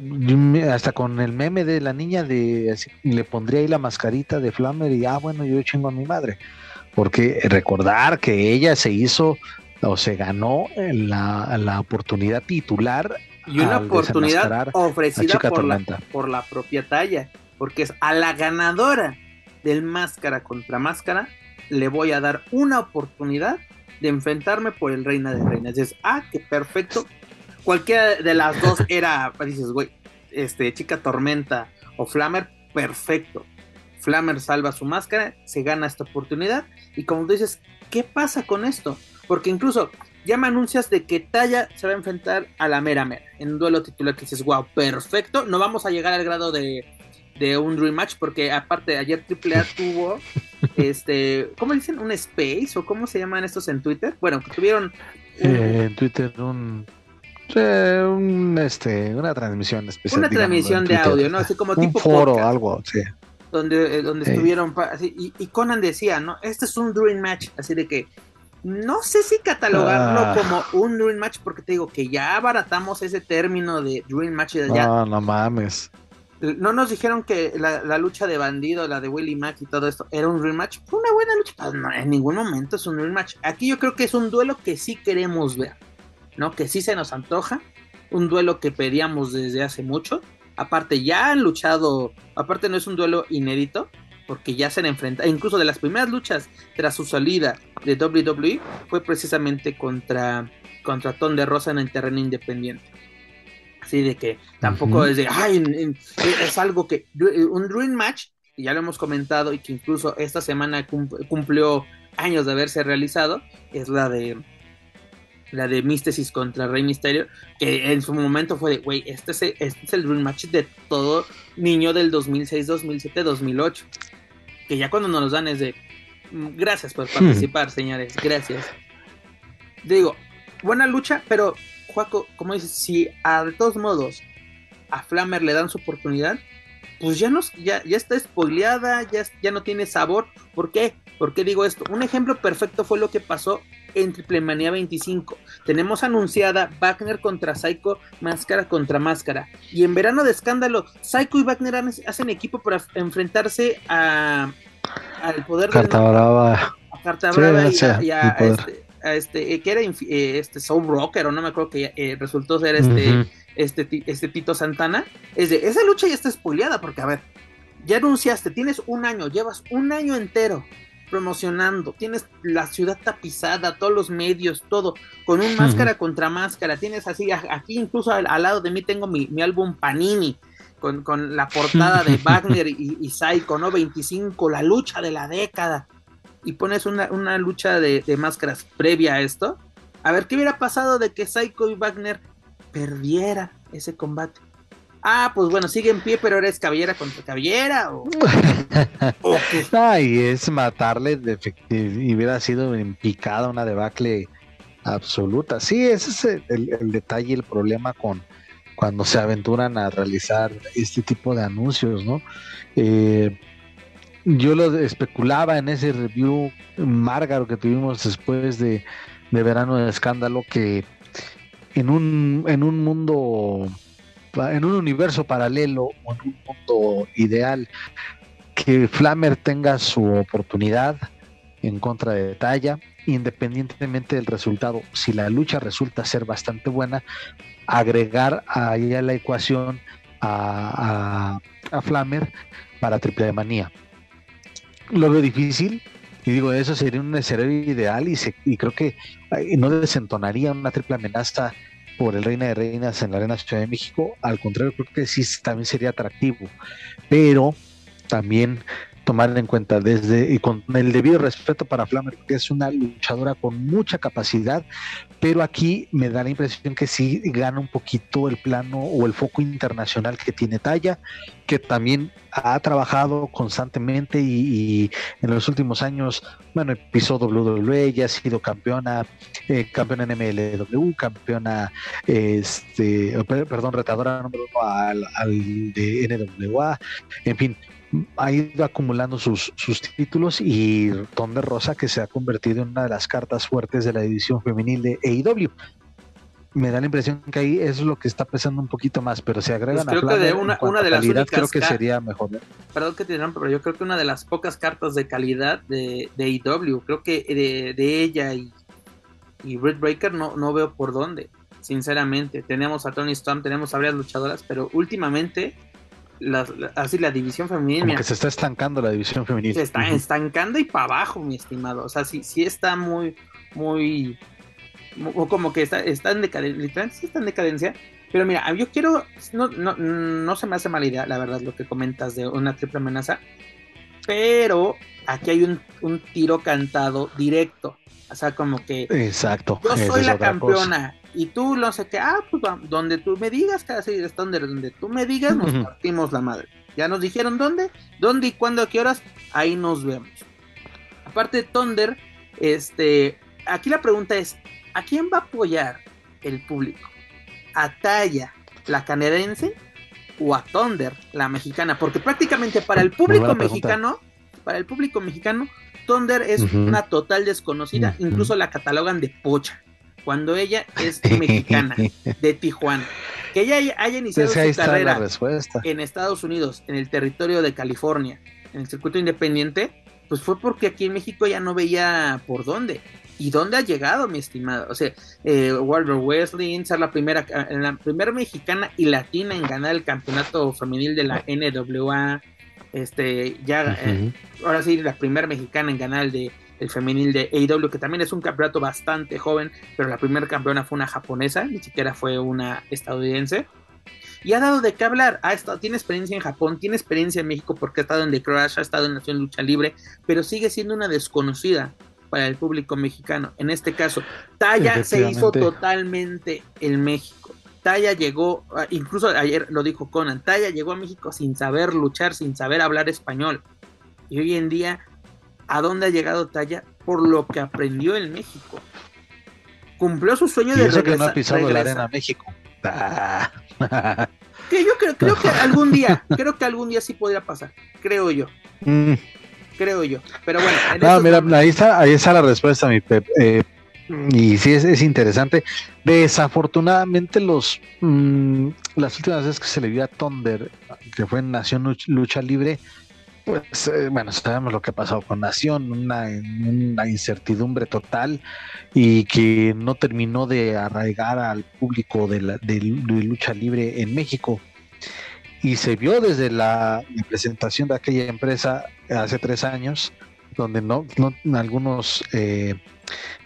hasta con el meme de la niña de le pondría ahí la mascarita de Flammer y ah bueno yo chingo a mi madre. Porque recordar que ella se hizo o se ganó la, la oportunidad titular. Y una oportunidad ofrecida por la, por la propia talla, porque es a la ganadora del máscara contra máscara, le voy a dar una oportunidad de enfrentarme por el Reina de Reinas. Dices, ah, qué perfecto. Cualquiera de las dos era, dices, güey, este, Chica Tormenta o Flammer, perfecto. Flammer salva su máscara, se gana esta oportunidad. Y como tú dices, ¿qué pasa con esto? Porque incluso ya me anuncias de que Talla se va a enfrentar a la mera mera en un duelo titular que dices, wow, perfecto. No vamos a llegar al grado de, un Dream Match porque aparte ayer AAA tuvo este, ¿cómo dicen? Un space o cómo se llaman estos en Twitter? Bueno, que tuvieron eh, en Twitter un un, este, una transmisión especial. Una transmisión de audio, ¿no? Así como un tipo foro, algo, sí. Donde, eh, donde estuvieron, así, y, y, Conan decía, ¿no? Este es un Dream Match, así de que no sé si catalogarlo ah. como un Dream Match, porque te digo que ya abaratamos ese término de Dream Match. No, no mames. No nos dijeron que la, lucha de bandido, la de Willy Mack y todo esto, era un Dream Match. Fue una buena lucha. Pues, en ningún momento es un Dream Match. Aquí yo creo que es un duelo que sí queremos ver, ¿no? Que sí se nos antoja. Un duelo que pedíamos desde hace mucho. Aparte, ya han luchado. Aparte, no es un duelo inédito porque ya se han enfrentado, incluso de las primeras luchas tras su salida de WWE fue precisamente contra, contra Ton de Rosa en el terreno independiente. Así de que tampoco es de, ay, es algo que, un Dream Match, y ya lo hemos comentado, y que incluso esta semana cumplió años de haberse realizado, es la de la de Místesis contra Rey Misterio, que en su momento fue de, güey, este es, este es el Dream Match de todo niño del 2006, 2007, 2008. Que ya cuando nos los dan es de, mm, gracias por hmm. participar, señores, gracias. Digo, buena lucha, pero, Juaco, como dices, si a de todos modos a Flammer le dan su oportunidad, pues ya, nos, ya, ya está spoileada, ya, ya no tiene sabor. ¿Por qué? ¿Por qué digo esto? Un ejemplo perfecto fue lo que pasó en Triple Manía 25. Tenemos anunciada Wagner contra Psycho, máscara contra máscara. Y en verano de escándalo, Psycho y Wagner hacen equipo para enfrentarse a al poder Carta Brava. A Carta Brava y, a, a, este, eh, que era eh, este Soul Rocker, o no me acuerdo que eh, resultó ser este, este, este Tito Santana. Es de, esa lucha ya está spoileada, porque a ver, ya anunciaste, tienes un año, llevas un año entero promocionando, tienes la ciudad tapizada, todos los medios, todo, con un máscara contra máscara, tienes así, aquí incluso al, lado de mí tengo mi, álbum Panini, con, la portada de Wagner y, y, Psycho, ¿no? 25, la lucha de la década, y pones una, una lucha de, de, máscaras previa a esto, a ver qué hubiera pasado de que Psycho y Wagner perdiera ese combate. Ah, pues bueno, sigue en pie, pero eres cabellera contra cabellera. O, Ay, es matarle, y hubiera sido en picada una debacle absoluta. Sí, ese es el, detalle, el problema con cuando se aventuran a realizar este tipo de anuncios, ¿no? Eh, yo lo especulaba en ese review Márgaro que tuvimos después de, de Verano de Escándalo que en un, en un mundo en un universo paralelo o en un mundo ideal, que Flammer tenga su oportunidad en contra de Talla, independientemente del resultado. Si la lucha resulta ser bastante buena, agregar ahí a la ecuación a, a, para triple manía. Lo veo difícil, y digo, eso sería un escenario ideal y, y creo que no desentonaría una triple amenaza por el Reina de Reinas en la Arena Ciudad de México. Al contrario, creo que sí también sería atractivo. Pero también tomar en cuenta desde y con el debido respeto para Flammer, que es una luchadora con mucha capacidad, pero aquí me da la impresión que sí gana un poquito el plano o el foco internacional que tiene Talla, que también ha trabajado constantemente y, en los últimos años, bueno, pisó WWE, ya ha sido campeona, eh, campeona en MLW, campeona, este, perdón, retadora número uno al, al de NWA, en fin, ha ido acumulando sus, sus títulos y Tonde Rosa que se ha convertido en una de las cartas fuertes de la división femenil de AEW. Me da la impresión que ahí es lo que está pesando un poquito más, pero se agregan pues creo que de una, una de las calidad, creo que sería mejor. Perdón que te digan, pero yo creo que una de las pocas cartas de calidad de, de AEW, creo que de, de ella y, y Britt Breaker no, no veo por dónde, sinceramente. Tenemos a Tony Storm, tenemos a varias luchadoras, pero últimamente así la división femenina. Como que se está estancando la división femenina. Se está estancando y para abajo, mi estimado. O sea, sí, sí está muy, muy, o como que está, está en decadencia, sí está en decadencia. Pero mira, yo quiero, no, no, no se me hace mala idea, la verdad, lo que comentas de una triple amenaza. Pero aquí hay un, un tiro cantado directo. O sea, como que. Exacto. Yo soy la campeona y tú no sé qué, ah, pues donde tú me digas, casi de donde tú me digas, nos partimos la madre. Ya nos dijeron dónde, dónde y cuándo, a qué horas, ahí nos vemos. Aparte de Thunder, este, aquí la pregunta es, ¿a quién va a apoyar el público? ¿A Taya, la canadiense, o a Thunder, la mexicana? Porque prácticamente para el público mexicano, para el público mexicano, Thunder es una total desconocida, incluso la catalogan de pocha cuando ella es mexicana, de Tijuana. Que ella haya iniciado su carrera en Estados Unidos, en el territorio de California, en el circuito independiente, pues fue porque aquí en México ya no veía por dónde. ¿Y dónde ha llegado, mi estimado? O sea, eh, Walter Wesley, ser la primera, la primera mexicana y latina en ganar el campeonato femenil de la NWA. Este, ya, eh, ahora sí, la primera mexicana en ganar el de el femenil de AEW, que también es un campeonato bastante joven, pero la primera campeona fue una japonesa, ni siquiera fue una estadounidense. y ha dado de qué hablar. Ha estado, tiene experiencia en Japón, tiene experiencia en México porque ha estado en The Crash, ha estado en Nación Lucha Libre, pero sigue siendo una desconocida para el público mexicano. En este caso, Taya se hizo totalmente en México. Taya llegó, ah, incluso ayer lo dijo Conan, Taya llegó a México sin saber luchar, sin saber hablar español. Y hoy en día, ¿a dónde ha llegado Taya? Por lo que aprendió en México. Cumplió su sueño de regresar. que no ha pisado la arena México. Ah. que yo creo, creo, que algún día, creo que algún día sí podría pasar, creo yo. Mm. Creo yo. Pero bueno. No, mira, ahí está, ahí está la respuesta, mi Pep. Eh, y sí es, interesante. Desafortunadamente, los mm, las últimas veces que se le vio a Thunder, que fue en Nación Lucha Libre, pues eh, bueno, sabemos lo que ha pasado con Nación, una, una, incertidumbre total y que no terminó de arraigar al público de, la, lucha libre en México. Y se vio desde la, presentación de aquella empresa hace tres años, donde no, no algunos eh,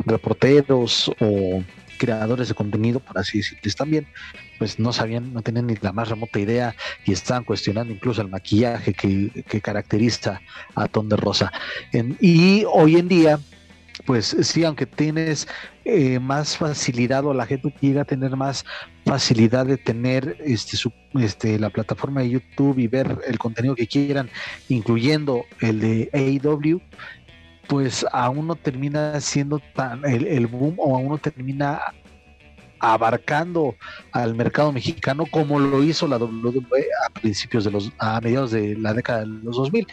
reporteros o creadores de contenido, por así decirles también, pues no sabían, no tenían ni la más remota idea y estaban cuestionando incluso el maquillaje que, caracteriza a Ton de Rosa. y hoy en día, pues sí, aunque tienes eh, más facilidad o la gente llega a tener más facilidad de tener este, su, este, la plataforma de YouTube y ver el contenido que quieran, incluyendo el de AEW, pues aún no termina siendo tan el, el boom o aún no termina abarcando al mercado mexicano como lo hizo la WWE a principios de los a mediados de la década de los 2000.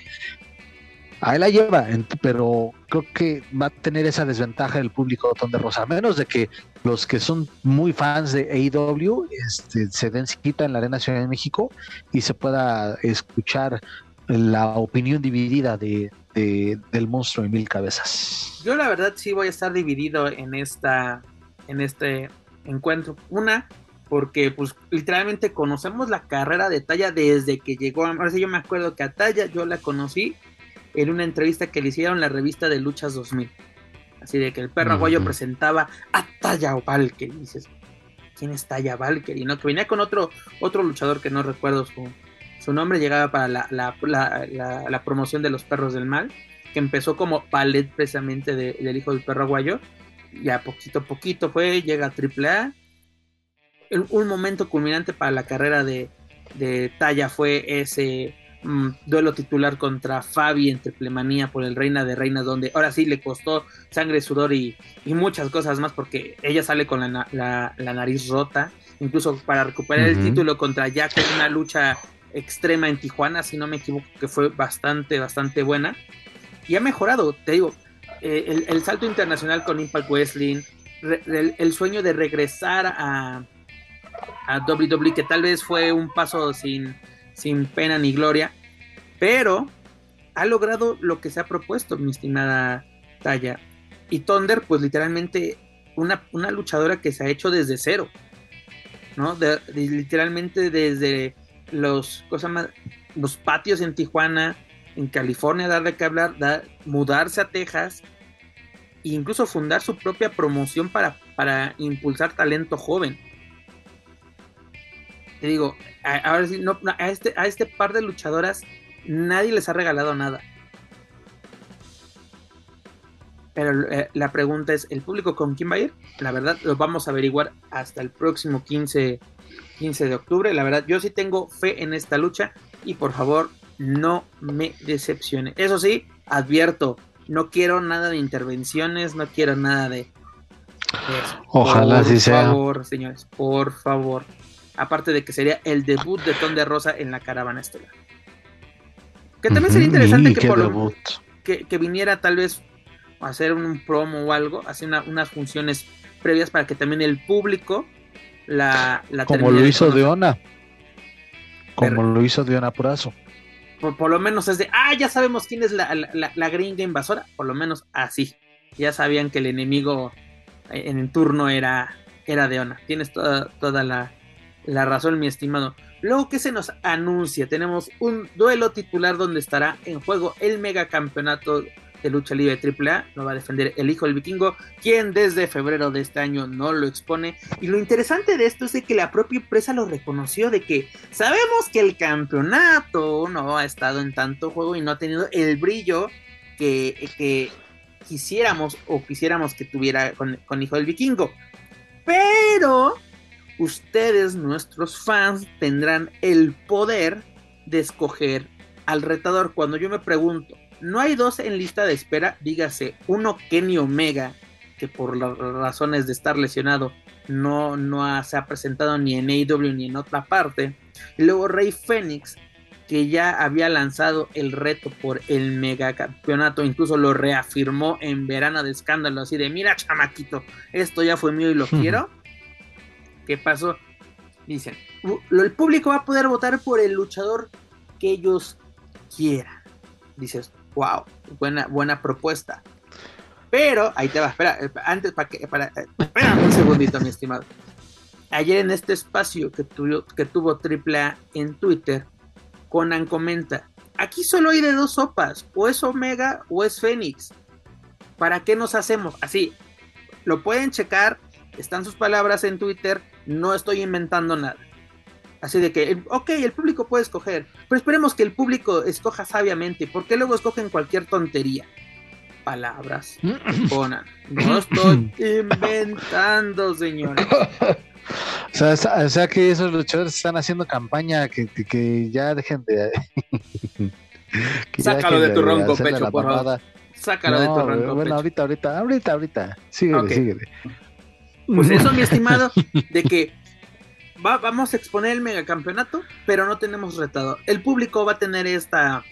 Ahí la lleva, pero creo que va a tener esa desventaja del público de Rosa, a menos de que los que son muy fans de AEW este, se den cita en la Arena Ciudad de México y se pueda escuchar la opinión dividida de, del monstruo de mil cabezas. Yo la verdad sí voy a estar dividido en esta en este encuentro. Una, porque pues literalmente conocemos la carrera de Talla desde que llegó. Ahora sí yo me acuerdo que a Talla yo la conocí en una entrevista que le hicieron la revista de Luchas 2000. Así de que el perro aguayo presentaba a Talla Valkyrie. Y dices, ¿quién es Talla Valkyrie? No, que venía con otro, otro luchador que no recuerdo su, su nombre, llegaba para la, la, la, promoción de los perros del mal, que empezó como palet precisamente del hijo del perro aguayo ya poquito a poquito fue, llega a AAA. Un momento culminante para la carrera de, de Talla fue ese mm, duelo titular contra Fabi en Triplemanía por el Reina de Reinas, donde ahora sí le costó sangre, sudor y, muchas cosas más, porque ella sale con la, la, nariz rota, incluso para recuperar el título contra Jack en una lucha extrema en Tijuana, si no me equivoco, que fue bastante, bastante buena. Y ha mejorado, te digo, eh, el, salto internacional con Impact Wrestling, el, sueño de regresar a, a WWE, que tal vez fue un paso sin, sin pena ni gloria, pero ha logrado lo que se ha propuesto, mi estimada Talla. Y Thunder, pues literalmente una, una luchadora que se ha hecho desde cero, ¿no? literalmente desde los, cosas los patios en Tijuana, en California, darle que hablar, mudarse a Texas incluso fundar su propia promoción para, para impulsar talento joven. Te digo, sí, no, a, este, a este par de luchadoras nadie les ha regalado nada. Pero eh, la pregunta es, ¿el público con quién va a ir? La verdad, lo vamos a averiguar hasta el próximo 15, 15 de octubre. La verdad, yo sí tengo fe en esta lucha y por favor, no me decepcione. Eso sí, advierto, no quiero nada de intervenciones, no quiero nada de, Ojalá así sea. Por favor, señores, por favor. Aparte de que sería el debut de Ton de Rosa en la caravana estelar. Que también sería interesante que, por que, viniera tal vez a hacer un promo o algo, hacer unas funciones previas para que también el público la, la Como lo hizo Deona. Como lo hizo Deona Purazo por, lo menos es de, ah, ya sabemos quién es la, la, gringa invasora, por lo menos así. Ya sabían que el enemigo en el turno era, era Deona. Tienes toda, toda la, la razón, mi estimado. Luego que se nos anuncia, tenemos un duelo titular donde estará en juego el megacampeonato de lucha libre AAA, lo va a defender el hijo del vikingo, quien desde febrero de este año no lo expone. Y lo interesante de esto es de que la propia empresa lo reconoció, de que sabemos que el campeonato no ha estado en tanto juego y no ha tenido el brillo que, que quisiéramos o quisiéramos que tuviera con, con hijo del vikingo. Pero ustedes, nuestros fans, tendrán el poder de escoger al retador. Cuando yo me pregunto, no hay dos en lista de espera, dígase, uno Kenny Omega, que por las razones de estar lesionado no, no se ha presentado ni en AEW ni en otra parte. Y luego Rey Fénix, que ya había lanzado el reto por el megacampeonato, incluso lo reafirmó en verano de escándalo, así de, mira chamaquito, esto ya fue mío y lo quiero. ¿Qué pasó? Dicen, el público va a poder votar por el luchador que ellos quieran. Dices, wow, buena, buena propuesta. Pero, ahí te va, espera, eh, antes para que, para, eh, espera un segundito, mi estimado. Ayer en este espacio que, tuvo, que tuvo AAA en Twitter, Conan comenta, aquí solo hay de dos sopas, o es Omega o es Fénix. ¿Para qué nos hacemos? Así, lo pueden checar, están sus palabras en Twitter, no estoy inventando nada. Así de que, ok, el público puede escoger, pero esperemos que el público escoja sabiamente, porque luego escogen cualquier tontería. Palabras. Conan. No estoy inventando, señores. O sea, que esos luchadores están haciendo campaña que, que ya dejen de. Sácalo de, tu ronco pecho, por favor. Sácalo de tu ronco bueno, ahorita, ahorita, ahorita, ahorita. Síguele, síguele. Pues eso, mi estimado, de que vamos a exponer el megacampeonato, pero no tenemos retador. El público va a tener esta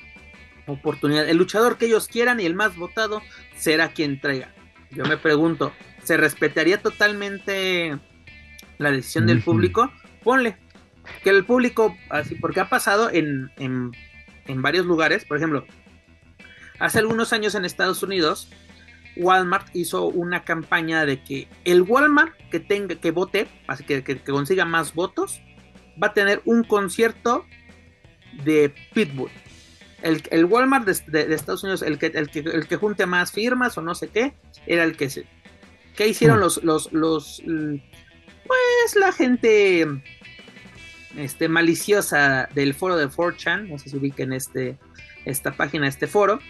oportunidad. El luchador que ellos quieran y el más votado será quien traiga. Yo me pregunto, ¿se respetaría totalmente la decisión del público? Ponle. Que el público, así, porque ha pasado en, en, en varios lugares, por ejemplo, hace algunos años en Estados Unidos, Walmart hizo una campaña de que el Walmart que tenga que vote, así que, que, consiga más votos, va a tener un concierto de Pitbull. El, Walmart de, Estados Unidos, el que, el, que, el que junte más firmas o no sé qué, era el que se. ¿Qué hicieron mm. los, los, los, Pues la gente este, maliciosa del foro de 4chan, no sé si ubiquen este, esta página, este foro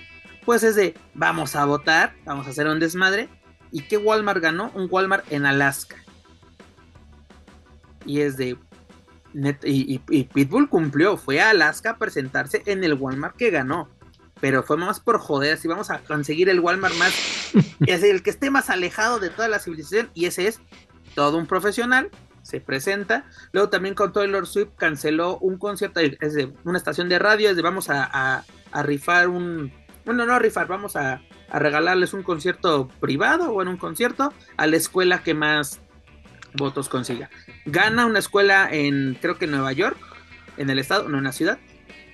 pues es de vamos a votar, vamos a hacer un desmadre. ¿Y qué Walmart ganó? Un Walmart en Alaska. Y es de. y, Pitbull cumplió, fue a Alaska a presentarse en el Walmart que ganó. Pero fue más por joder, así vamos a conseguir el Walmart más. es el que esté más alejado de toda la civilización. Y ese es todo un profesional. Se presenta. Luego también con Taylor Swift canceló un concierto, es de una estación de radio, es de vamos a rifar un, bueno, no a rifar, vamos a, regalarles un concierto privado o en un concierto a la escuela que más votos consiga. Gana una escuela en, creo que en Nueva York, en el estado, no en la ciudad,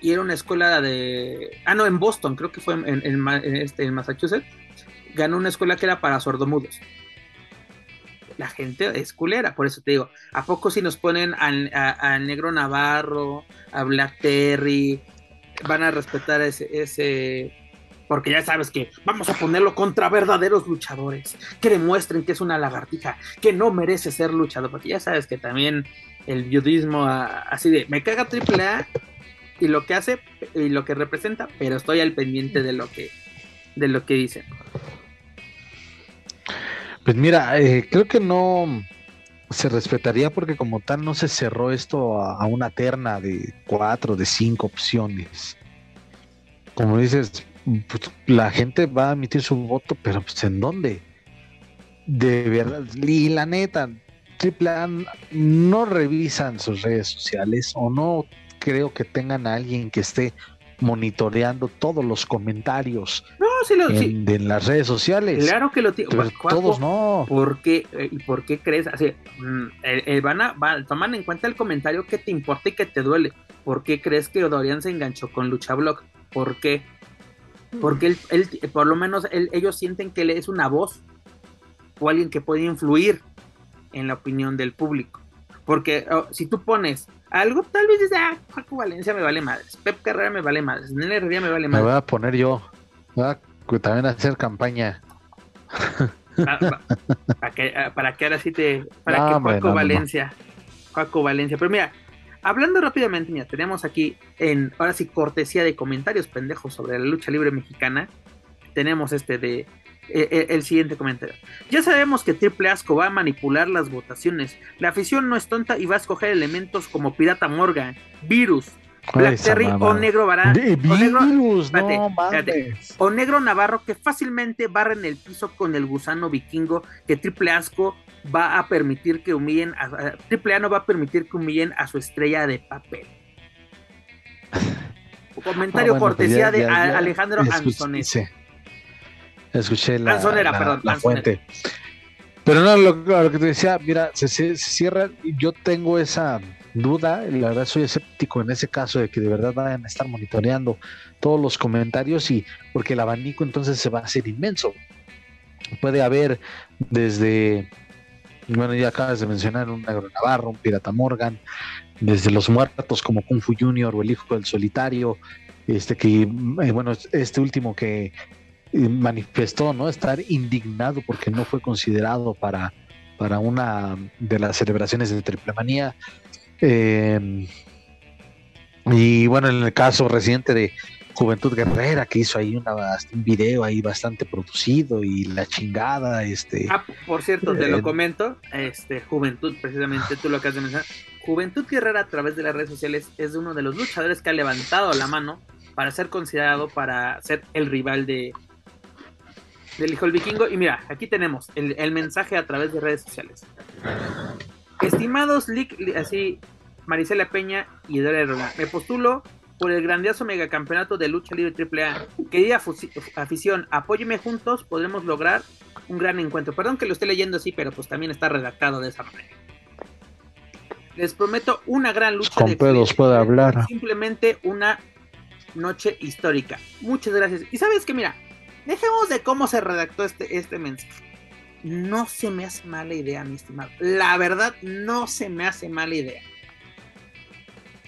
y era una escuela de, ah, no, en Boston, creo que fue en, este, Massachusetts, ganó una escuela que era para sordomudos. La gente es culera, por eso te digo, ¿a poco si nos ponen al, Negro Navarro, a Black Terry, van a respetar ese, ese porque ya sabes que vamos a ponerlo contra verdaderos luchadores, que demuestren que es una lagartija, que no merece ser luchador, porque ya sabes que también el budismo ah, así de, me caga AAA y lo que hace y lo que representa, pero estoy al pendiente de lo que, de lo que dicen. Pues mira, eh, creo que no se respetaría porque como tal no se cerró esto a, a una terna de cuatro, de cinco opciones. Como dices, pues, la gente va a emitir su voto, pero pues ¿en dónde? De verdad, y la neta, AAA no revisan sus redes sociales o no creo que tengan a alguien que esté monitoreando todos los comentarios no, sí lo, en, las redes sociales. Claro que lo tiene. Todos no. ¿Por qué, eh, ¿Y por qué crees? Así, mm, van a, toman en cuenta el comentario que te importa y que te duele. ¿Por qué crees que Dorian se enganchó con Lucha Blog? ¿Por qué? Porque él, él por lo menos ellos sienten que él es una voz o alguien que puede influir en la opinión del público. Porque oh, si tú pones algo, tal vez dices, ah, Valencia me vale madres, Pep Carrera me vale madres, Nene Herrera me vale madres. Me voy a poner yo, voy a también hacer campaña. Ah, para, que, ah, para que ahora sí te. Para que Paco Valencia. Paco Valencia. Pero mira, hablando rápidamente, mira, tenemos aquí en. Ahora sí, cortesía de comentarios pendejos sobre la lucha libre mexicana. Tenemos este de eh, eh, el siguiente comentario. Ya sabemos que Triple Asco va a manipular las votaciones. La afición no es tonta y va a escoger elementos como Pirata Morgan, Virus, Black Terry o Negro Barán. O, negro, Navarro que fácilmente barren el piso con el gusano vikingo que Triple Asco va a permitir que humillen a, Triple A no va a permitir que humillen a su estrella de papel. Comentario ah, pues cortesía de Alejandro Anzones. Escuché la, fuente. Pero no, lo, que te decía, mira, se, cierra. Yo tengo esa duda, la verdad soy escéptico en ese caso de que de verdad vayan a estar monitoreando todos los comentarios y porque el abanico entonces se va a hacer inmenso. Puede haber desde, bueno, ya acabas de mencionar un Negro Navarro, un Pirata Morgan, desde los muertos como Kung Fu Junior o el Hijo del Solitario, este que, eh, bueno, este último que manifestó no estar indignado porque no fue considerado para, para una de las celebraciones de Triple Manía. Eh, y bueno, en el caso reciente de Juventud Guerrera, que hizo ahí una, un video ahí bastante producido y la chingada, este... Ah, por cierto, te lo eh, comento, este, Juventud, precisamente tú lo acabas de mencionar, Juventud Guerrera a través de las redes sociales es uno de los luchadores que ha levantado la mano para ser considerado para ser el rival de, del hijo del vikingo. Y mira, aquí tenemos el, mensaje a través de redes sociales. Estimados así, Marisela Peña y Dora Roland, me postulo por el grandioso megacampeonato de lucha libre AAA. Querida afición, apóyeme juntos, podremos lograr un gran encuentro. Perdón que lo esté leyendo así, pero pues también está redactado de esa manera. Les prometo una gran lucha. Con pedos puede hablar. Simplemente una noche histórica. Muchas gracias. Y sabes que mira, Dejemos de cómo se redactó este, este mensaje. No se me hace mala idea, mi estimado. La verdad, no se me hace mala idea.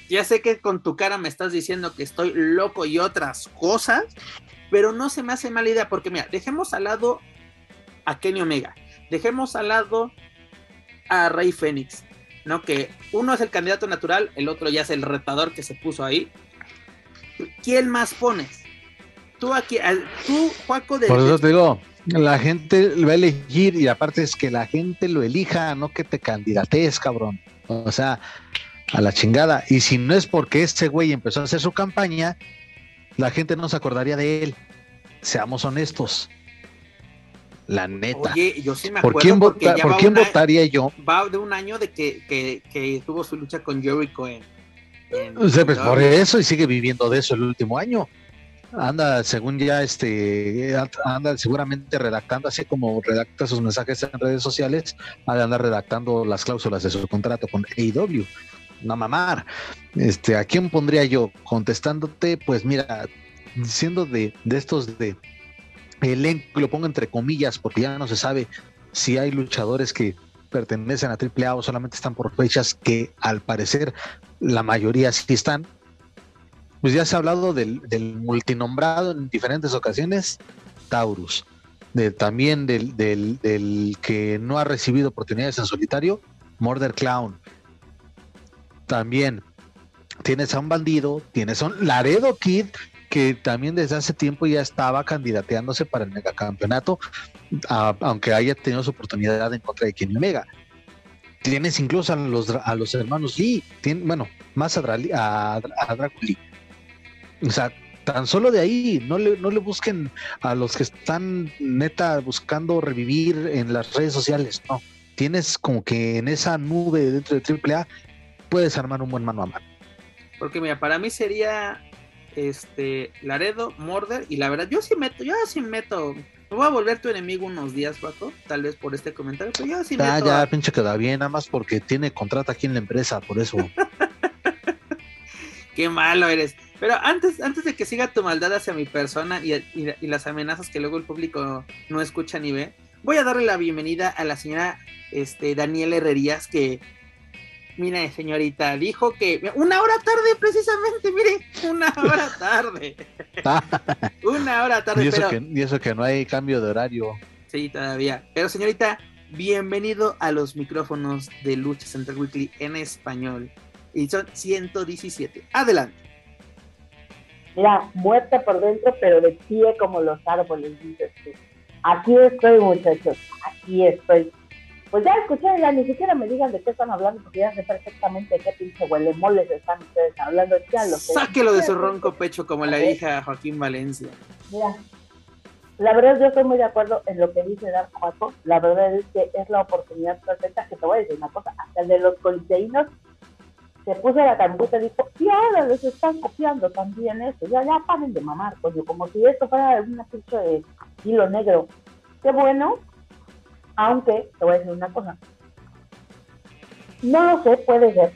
Ya sé que con tu cara me estás diciendo que estoy loco y otras cosas, pero no se me hace mala idea porque mira, dejemos al lado a Kenny Omega, dejemos al lado a Rey Fénix, ¿no? Que uno es el candidato natural, el otro ya es el retador que se puso ahí. ¿Quién más pones? Tú aquí, tú, Juaco, de. Por eso te digo, la gente va a elegir y aparte es que la gente lo elija, no que te candidates, cabrón. O sea, a la chingada. Y si no es porque este güey empezó a hacer su campaña, la gente no se acordaría de él. Seamos honestos. La neta. Oye, yo sí me acuerdo. ¿Por quién, ¿por quién votaría yo? Va de un año de que, que, tuvo su lucha con Jericho en. pues por eso y sigue viviendo de eso el último año anda, según ya este, anda seguramente redactando, así como redacta sus mensajes en redes sociales, anda redactando las cláusulas de su contrato con AEW. No mamar. Este, ¿a quién pondría yo? Contestándote, pues mira, siendo de, de estos de elenco, lo pongo entre comillas, porque ya no se sabe si hay luchadores que pertenecen a AAA o solamente están por fechas que al parecer la mayoría sí están pues ya se ha hablado del, multinombrado en diferentes ocasiones, Taurus. De, también del, del, que no ha recibido oportunidades en solitario, Murder Clown. También tienes a un bandido, tienes a un Laredo Kid, que también desde hace tiempo ya estaba candidateándose para el megacampeonato, aunque haya tenido su oportunidad en contra de Kenny Omega. Tienes incluso a los, a los hermanos Lee, bueno, más a, a, a Lee o sea, tan solo de ahí, no le, no le busquen a los que están neta buscando revivir en las redes sociales, no. Tienes como que en esa nube dentro de AAA puedes armar un buen mano a mano. Porque mira, para mí sería este Laredo, Morder, y la verdad, yo sí meto, yo sí meto. Me voy a volver tu enemigo unos días, Paco, tal vez por este comentario, pero yo sí ah, meto. Ya, pinche queda bien, nada más porque tiene contrato aquí en la empresa, por eso. Qué malo eres. Pero antes, antes de que siga tu maldad hacia mi persona y, las amenazas que luego el público no escucha ni ve, voy a darle la bienvenida a la señora este, Daniela Herrerías, que Mire, señorita, dijo que una hora tarde precisamente, mire, una hora tarde. una hora tarde. Y eso, que, y eso que no hay cambio de horario. Sí, todavía. Pero señorita, bienvenido a los micrófonos de Lucha Central Weekly en español. Y son 117. Adelante. Mira, muerte por dentro, pero de pie como los árboles, dices tú. Aquí estoy, muchachos, aquí estoy. Pues ya escuché, ya ni siquiera me digan de qué están hablando, porque ya sé perfectamente de qué pinche huele moles están ustedes hablando. Ya lo Sáquelo de su ronco pecho, como le dije a Joaquín Valencia. Mira, la verdad yo estoy muy de acuerdo en lo que dice Dar Cuatro. La verdad es que es la oportunidad perfecta, que te voy a decir una cosa, hasta el de los coliseínos se puso la camiseta y dijo, y ahora les están copiando también eso, ya, ya paren de mamar, coño, como si esto fuera una ficha de hilo negro. Qué bueno, aunque, te voy a decir una cosa, no lo sé, puede ser,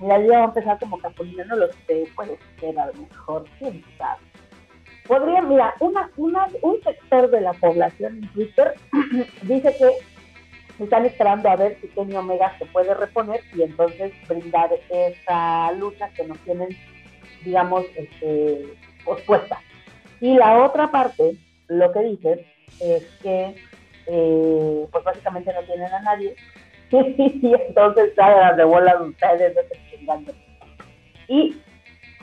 mira, ya va a empezar como Capulina, no lo sé, puede ser a lo mejor, quién sabe. Podría, mira, una, una, un sector de la población en Twitter dice que están esperando a ver si Kenny Omega se puede reponer y entonces brindar esa lucha que nos tienen, digamos, este, pospuesta. Y la otra parte, lo que dice es que, eh, pues básicamente no tienen a nadie y entonces salen de bolas ustedes, chingando. Y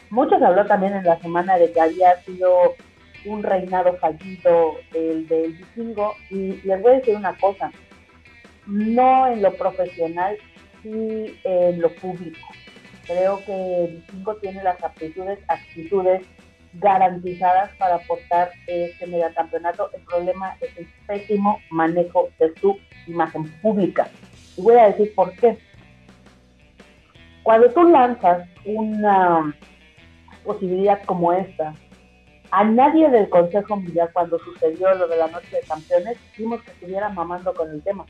mucho se habló también en la semana de que había sido un reinado fallido el del vikingo y les voy a decir una cosa, no en lo profesional, sí en lo público. Creo que el Vikingo tiene las aptitudes, actitudes garantizadas para aportar este megacampeonato. El problema es el pésimo manejo de su imagen pública. Y voy a decir por qué. Cuando tú lanzas una posibilidad como esta, a nadie del Consejo Mundial cuando sucedió lo de la noche de campeones, vimos que estuviera mamando con el tema.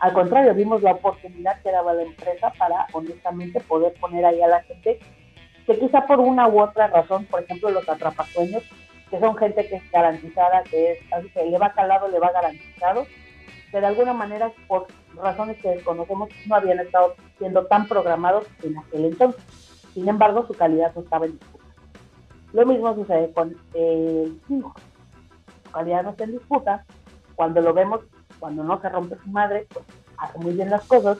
Al contrario, vimos la oportunidad que daba la empresa para, honestamente, poder poner ahí a la gente que quizá por una u otra razón, por ejemplo, los atrapasueños, que son gente que es garantizada, que es, así que le va calado, le va garantizado, que de alguna manera, por razones que desconocemos, no habían estado siendo tan programados en aquel entonces. Sin embargo, su calidad no estaba en disputa. Lo mismo sucede con el 5. Su calidad no está en disputa. Cuando lo vemos cuando no se rompe su madre, pues hace muy bien las cosas,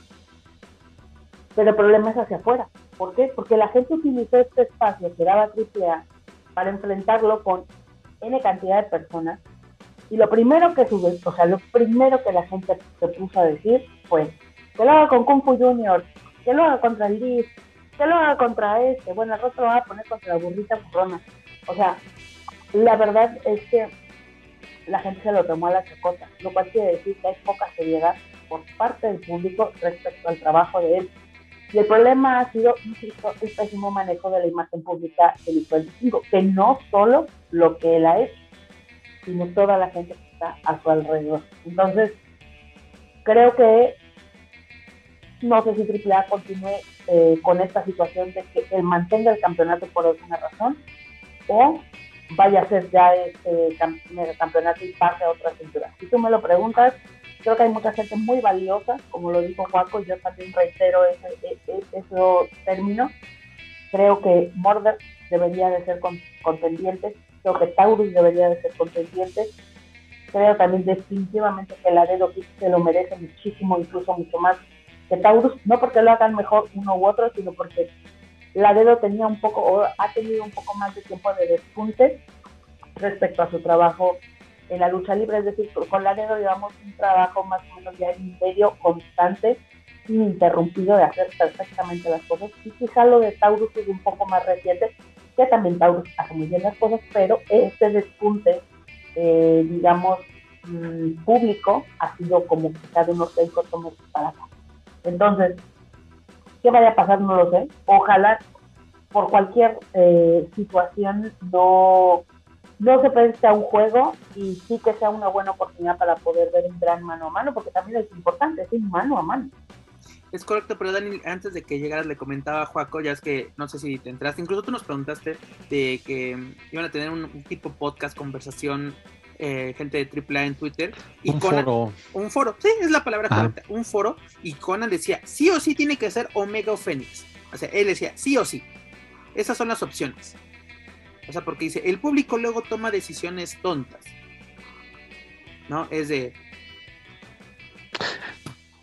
pero el problema es hacia afuera. ¿Por qué? Porque la gente utilizó este espacio que daba AAA para enfrentarlo con N cantidad de personas y lo primero que sube, o sea, lo primero que la gente se puso a decir fue que lo haga con Kung Fu Junior, que lo haga contra el Liz, que lo haga contra este, bueno, el rostro lo va a poner contra la burrita burrona. O sea, la verdad es que la gente se lo tomó a la chacota, lo cual quiere decir que hay poca seriedad por parte del público respecto al trabajo de él. Y el problema ha sido, insisto, el pésimo manejo de la imagen pública del 25, que no solo lo que él ha hecho, sino toda la gente que está a su alrededor. Entonces, creo que no sé si AAA continúe eh, con esta situación de que él mantenga el campeonato por alguna razón o vaya a ser ya este campeonato y pase a otra cintura. Si tú me lo preguntas, creo que hay mucha gente muy valiosa, como lo dijo Juaco, yo también reitero ese, ese, ese término. Creo que Morder debería de ser contendiente, creo que Taurus debería de ser contendiente, creo también definitivamente que la Dedo se lo merece muchísimo, incluso mucho más que Taurus, no porque lo hagan mejor uno u otro, sino porque Laredo tenía un poco, o ha tenido un poco más de tiempo de despunte respecto a su trabajo en la lucha libre, es decir, con Laredo llevamos un trabajo más o menos ya en medio constante, ininterrumpido de hacer perfectamente las cosas, y quizá lo de Taurus es un poco más reciente, que también Taurus hace muy bien las cosas, pero este despunte, eh, digamos, mm, público, ha sido como quizá de unos seis o meses para acá. Entonces, ¿Qué vaya a pasar? No lo sé. Ojalá por cualquier eh, situación no, no se preste a un juego y sí que sea una buena oportunidad para poder ver un gran mano a mano, porque también es importante, es mano a mano. Es correcto, pero Dani, antes de que llegaras le comentaba a Juaco, ya es que no sé si te entraste, incluso tú nos preguntaste de que iban a tener un, tipo podcast, conversación eh, gente de AAA en Twitter. Y un foro. Un foro, sí, es la palabra correcta. Un foro. Y Conan decía, sí o sí tiene que ser Omega o Fénix. O sea, él decía, sí o sí. Esas son las opciones. O sea, porque dice, el público luego toma decisiones tontas. ¿No? Es de,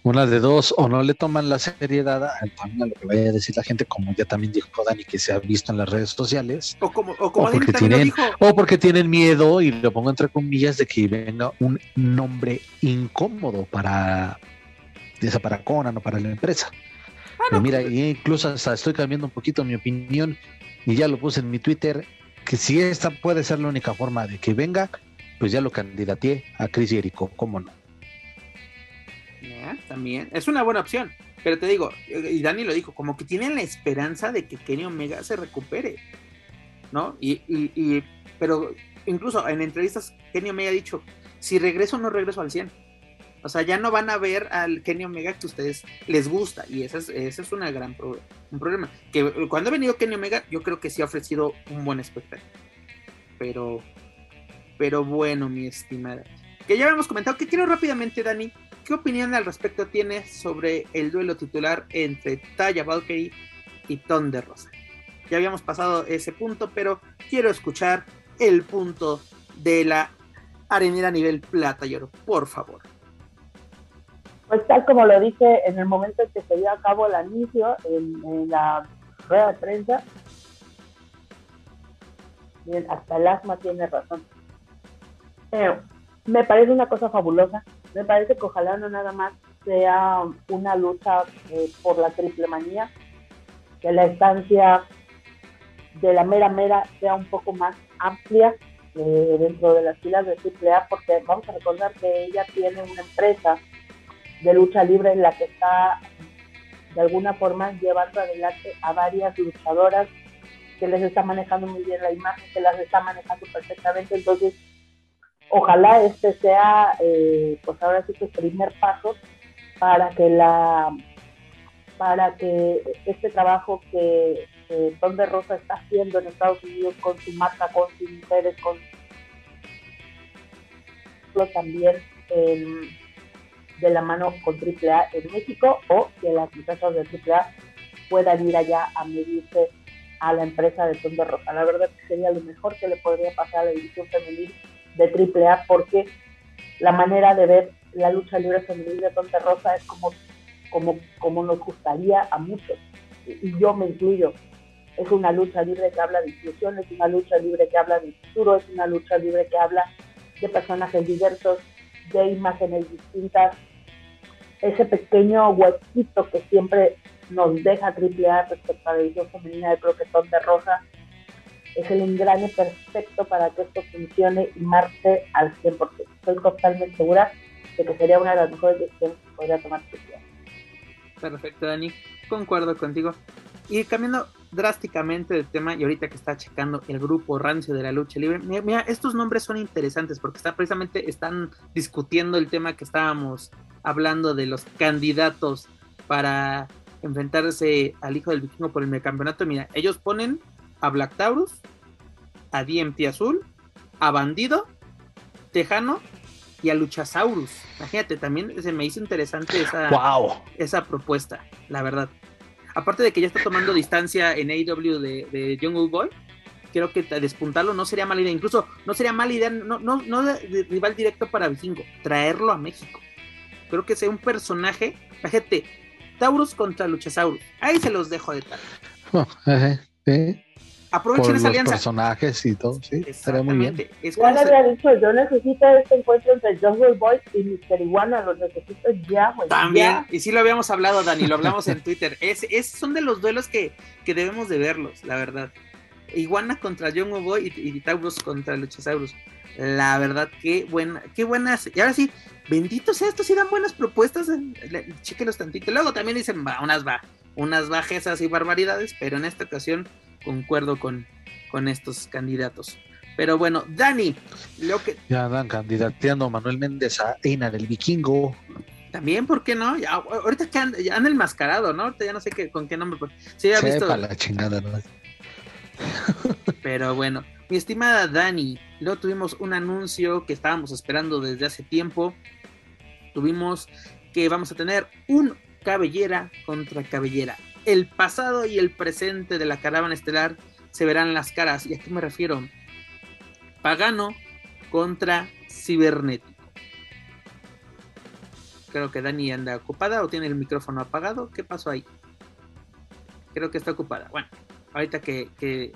una de dos, o no le toman la seriedad a, lo que vaya a decir la gente, como ya también dijo Dani, que se ha visto en las redes sociales. O como, o como porque tienen, o porque tienen miedo, y lo pongo entre comillas, de que venga un nombre incómodo para, esa para Conan o para la empresa. Ah, mira, pues, incluso hasta estoy cambiando un poquito mi opinión, y ya lo puse en mi Twitter, que si esta puede ser la única forma de que venga, pues ya lo candidateé a Chris Jericho, ¿cómo no? también. Es una buena opción. Pero te digo, y Dani lo dijo, como que tienen la esperanza de que Kenny Omega se recupere. ¿No? Y, y, pero incluso en entrevistas Kenny Omega ha dicho, si regreso no regreso al 100. O sea, ya no van a ver al Kenny Omega que a ustedes les gusta. Y ese es, ese es una gran un problema. Que cuando ha venido Kenny Omega, yo creo que sí ha ofrecido un buen espectáculo. Pero, pero bueno, mi estimada. Que ya habíamos comentado, que quiero rápidamente, Dani, ¿Qué opinión al respecto tienes sobre el duelo titular entre Taya Valkyrie y Ton de Rosa? Ya habíamos pasado ese punto, pero quiero escuchar el punto de la arenera nivel plata y oro, por favor. Pues tal como lo dije en el momento en que se dio a cabo el anuncio en, la rueda de prensa, hasta el asma tiene razón. Pero me parece una cosa fabulosa me parece que ojalá no nada más sea una lucha eh, por la triple manía, que la estancia de la mera mera sea un poco más amplia eh, dentro de las filas de AAA, porque vamos a recordar que ella tiene una empresa de lucha libre en la que está de alguna forma llevando adelante a varias luchadoras que les está manejando muy bien la imagen, que las está manejando perfectamente, entonces ojalá este sea, eh, pues ahora sí que el primer paso para que la para que este trabajo que, Don de Rosa está haciendo en Estados Unidos con su marca, con sus mujeres, con también de la mano con AAA en México o que las empresas de AAA puedan ir allá a medirse a la empresa de de Rosa. La verdad que sería lo mejor que le podría pasar a la división femenil de AAA porque la manera de ver la lucha libre femenil de Tonta Rosa es como, como, como nos gustaría a muchos, y yo me incluyo. Es una lucha libre que habla de inclusión, es una lucha libre que habla de futuro, es una lucha libre que habla de personajes diversos, de imágenes distintas. Ese pequeño huequito que siempre nos deja AAA respecto a la edición femenina de creo que Tonta Rosa es el engrane perfecto para que esto funcione y marche al 100%. Estoy totalmente segura de que sería una de las mejores decisiones que podría tomar Perfecto, Dani. Concuerdo contigo. Y cambiando drásticamente del tema, y ahorita que está checando el grupo rancio de la lucha libre, mira, estos nombres son interesantes porque está, precisamente están discutiendo el tema que estábamos hablando de los candidatos para enfrentarse al hijo del vikingo por el campeonato. Mira, ellos ponen a Black Taurus, a DMT Azul, a Bandido, Tejano y a Luchasaurus. Imagínate, también se me hizo interesante esa, esa propuesta, la verdad. Aparte de que ya está tomando distancia en AEW de, de Jungle Boy, creo que despuntarlo no sería mala idea. Incluso no sería mala idea, no, no, no rival directo para Vikingo, traerlo a México. Creo que sea un personaje. Imagínate, Taurus contra Luchasaurus. Ahí se los dejo de tal. Oh, aprovechen por esa los personajes y todo, sí, estaría muy bien. ya le había dicho, yo necesito este encuentro entre Jungle Boy y Mr. Iguana, lo necesito ya, güey. También, y sí lo habíamos hablado, Dani, lo hablamos en Twitter. Es, es, son de los duelos que, que debemos de verlos, la verdad. Iguana contra Jungle Boy y, y Taurus contra Luchasaurus. La verdad, qué buena, qué buenas. Y ahora sí, bendito sea, estos sí dan buenas propuestas. Chequenlos tantito. Luego también dicen, va, unas va, unas bajezas y barbaridades, pero en esta ocasión concuerdo con, con estos candidatos. Pero bueno, Dani, lo que. Ya andan candidateando Manuel Méndez a Eina del Vikingo. También, ¿por qué no? Ya, ahorita que anda, ya enmascarado, ¿no? Ahorita ya no sé qué, con qué nombre. Sí, ha visto. la chingada, ¿no? Pero bueno, mi estimada Dani, Luego tuvimos un anuncio que estábamos esperando desde hace tiempo. Tuvimos que vamos a tener un cabellera contra cabellera. El pasado y el presente de la caravana estelar se verán las caras. ¿Y a qué me refiero? Pagano contra cibernético. Creo que Dani anda ocupada o tiene el micrófono apagado. ¿Qué pasó ahí? Creo que está ocupada. Bueno, ahorita que,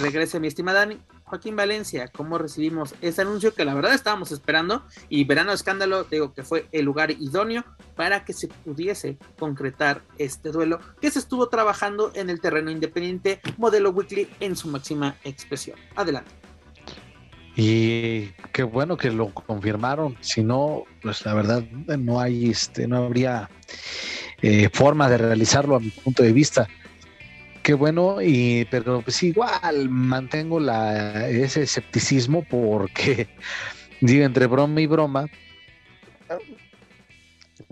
regrese mi estimada Dani. Joaquín Valencia, ¿cómo recibimos ese anuncio que la verdad estábamos esperando? Y Verano Escándalo, digo que fue el lugar idóneo para que se pudiese concretar este duelo que se estuvo trabajando en el terreno independiente modelo weekly en su máxima expresión. Adelante. Y qué bueno que lo confirmaron, si no, pues la verdad no hay, este, no habría eh, forma de realizarlo a mi punto de vista qué bueno, y pero pues igual mantengo la, ese escepticismo porque, digo, entre broma y broma,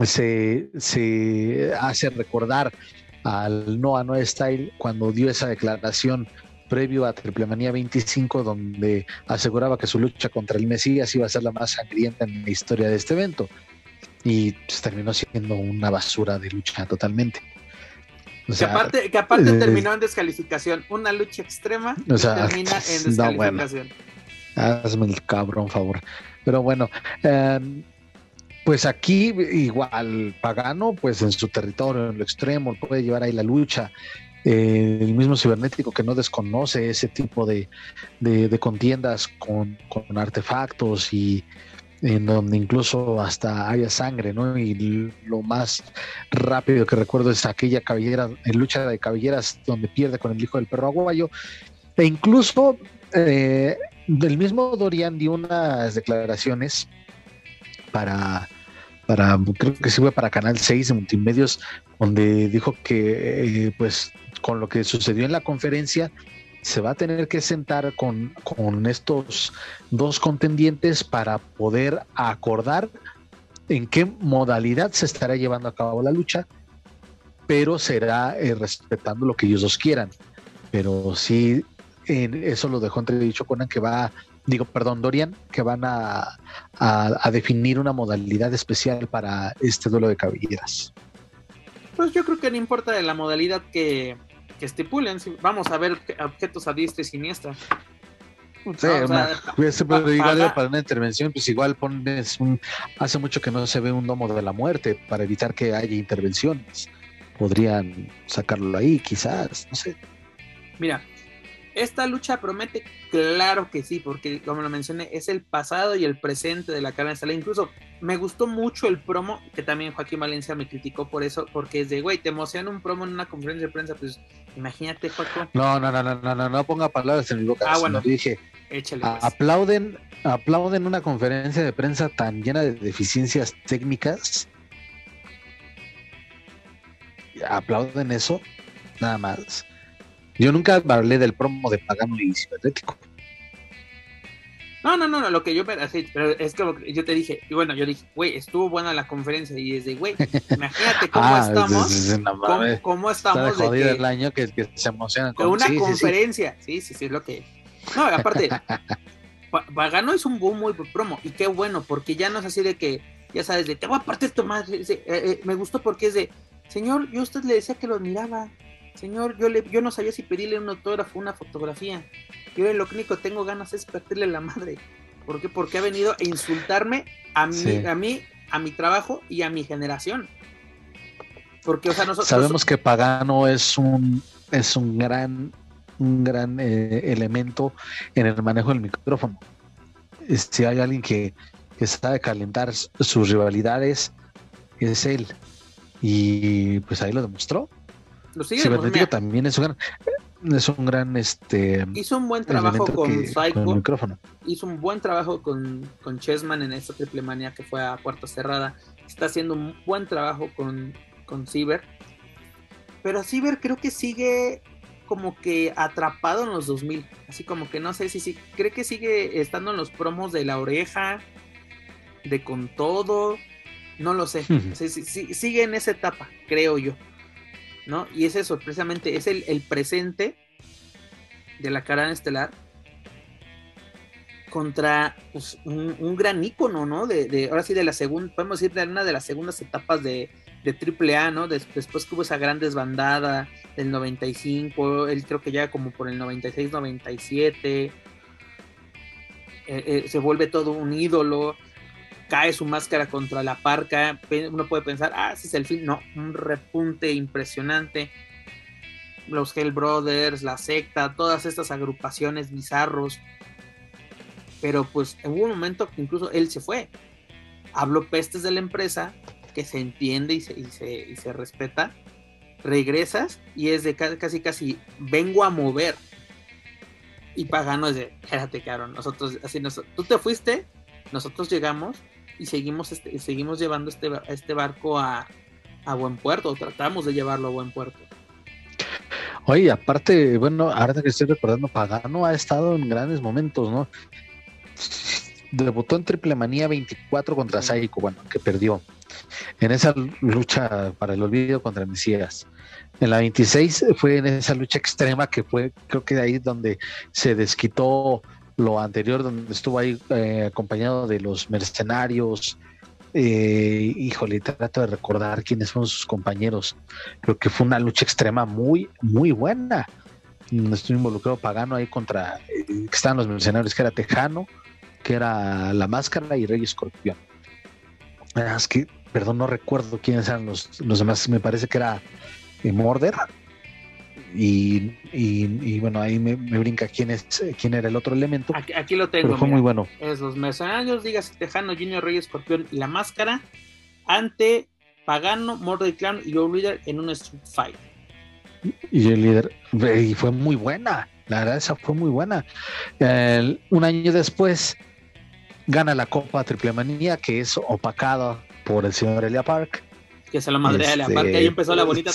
se, se hace recordar al Noah No Style cuando dio esa declaración previo a Triple Manía 25, donde aseguraba que su lucha contra el Mesías iba a ser la más sangrienta en la historia de este evento. Y pues, terminó siendo una basura de lucha totalmente que aparte, que aparte eh, terminó en descalificación. Una lucha extrema termina en descalificación. hazme el cabrón, favor. Pero bueno, em, pues aquí igual Pagano, pues en su territorio, en lo extremo, puede llevar ahí la lucha. Eh, el mismo cibernético que no desconoce ese tipo de, de, contiendas con, con, artefactos y, en donde incluso hasta haya sangre, ¿no? Y lo más rápido que recuerdo es aquella cabellera, en lucha de cabelleras donde pierde con el hijo del perro aguayo. E incluso eh, del mismo Dorian dio unas declaraciones para, para, creo que sí fue para Canal 6 de Multimedios, donde dijo que, eh, pues, con lo que sucedió en la conferencia, se va a tener que sentar con, estos dos contendientes para poder acordar en qué modalidad se estará llevando a cabo la lucha, pero será eh, respetando lo que ellos dos quieran. Pero sí, eso lo dejó entredicho Conan que va, digo, perdón, Dorian, que van a, a, definir una modalidad especial para este duelo de cabelleras. Pues yo creo que no importa de la modalidad que, que estipulen. Vamos a ver objetos a diestra y siniestra. Sí, igual para una intervención, pues igual pones un. Hace mucho que no se ve un domo de la muerte para evitar que haya intervenciones. Podrían sacarlo ahí, quizás, no sé. Mira, esta lucha promete, claro que sí, porque como lo mencioné, es el pasado y el presente de la carne sala. Incluso me gustó mucho el promo, que también Joaquín Valencia me criticó por eso, porque es de, güey, te emociona un promo en una conferencia de prensa, pues imagínate, Joaquín. No, no, no, no, no, no, no ponga palabras en mi boca. Ah, bueno. Dije, échale. Pues. Aplauden, aplauden una conferencia de prensa tan llena de deficiencias técnicas. Aplauden eso, nada más yo nunca hablé del promo de Pagano y Cibernético. No, no, no, lo que yo pero es que yo te dije, y bueno, yo dije, güey, estuvo buena la conferencia y desde, güey, imagínate cómo ah, estamos, cómo, estamos de, que, el año que, se emocionan con una conferencia, sí sí. sí, es lo que, no, aparte, Pagano es un boom muy promo y qué bueno, porque ya no es así de que, ya sabes, de te voy a partir tu madre, eh, eh, me gustó porque es de, señor, yo a usted le decía que lo admiraba, Señor, yo, le, yo no sabía si pedirle un autógrafo una fotografía. Yo lo único que tengo ganas es partirle la madre. ¿Por qué? Porque ha venido a insultarme a mí, a mí, a mi trabajo y a mi generación. Porque, o sea, nosotros. Sabemos que Pagano es un, es un gran, un gran eh, elemento en el manejo del micrófono. Si hay alguien que, que sabe calentar sus rivalidades, es él. Y pues ahí lo demostró. Lo sigue Cibernético también es un gran, es un gran este hizo un buen trabajo con Psycho hizo un buen trabajo con, con Chessman en esta triple manía que fue a puerta cerrada. Está haciendo un buen trabajo con, con Ciber pero Ciber creo que sigue como que atrapado en los 2000 así como que no sé si, si cree que sigue estando en los promos de la oreja de con todo. No lo sé. Sigue en esa etapa creo yo ¿no? Y ese sorpresamente es el, presente de la cara estelar. contra pues, un, gran ícono, ¿no? De, ahora sí, de la segunda, podemos decir de una de las segundas etapas de, de AAA, ¿no? después que hubo esa gran desbandada del 95, él creo que ya como por el 96, 97, eh, eh, se vuelve todo un ídolo, cae su máscara contra la parca, uno puede pensar, ah, ese es el fin, no, un repunte impresionante. Los Hell Brothers, la secta, todas estas agrupaciones bizarros pero pues hubo un momento incluso él se fue. Habló pestes de la empresa, que se entiende y se, y se, respeta. Regresas y es de casi, casi, vengo a mover. Y Pagano es de, espérate, cabrón, nosotros, así, tú te fuiste, nosotros llegamos y seguimos, este, seguimos llevando este, este barco a, a buen puerto, tratamos de llevarlo a buen puerto. Oye, aparte, bueno, ahora que estoy recordando, Pagano ha estado en grandes momentos, ¿no? debutó en Triple Manía 24 contra Saiko, bueno, que perdió. En esa lucha para el olvido contra Mesías. En la 26 fue en esa lucha extrema que fue, creo que de ahí donde se desquitó lo anterior, donde estuvo ahí eh, acompañado de los mercenarios. Eh, híjole, trato de recordar quiénes fueron sus compañeros. Creo que fue una lucha extrema muy, muy buena. Estuvo involucrado Pagano ahí contra, eh, que estaban los mercenarios, que era Tejano, que era La Máscara y Rey Escorpión. Ah, es que, perdón, no recuerdo quiénes eran los, los demás, me parece que era eh, Morder. Y, y, bueno, ahí me, brinca quién es quién era el otro elemento. Aquí, lo tengo. fue muy bueno. Es los mercenarios, digas Tejano, Junior, Rey Escorpión y La Máscara ante Pagano, Morder Clown y Joe Leader en un Street Fight. Y el líder, y fue muy buena, la verdad, esa fue muy buena. un año después, gana la Copa Triple Manía, que es opacada por el señor Elia Park. Que se lo madrea Park. Ahí este, empezó la bonita,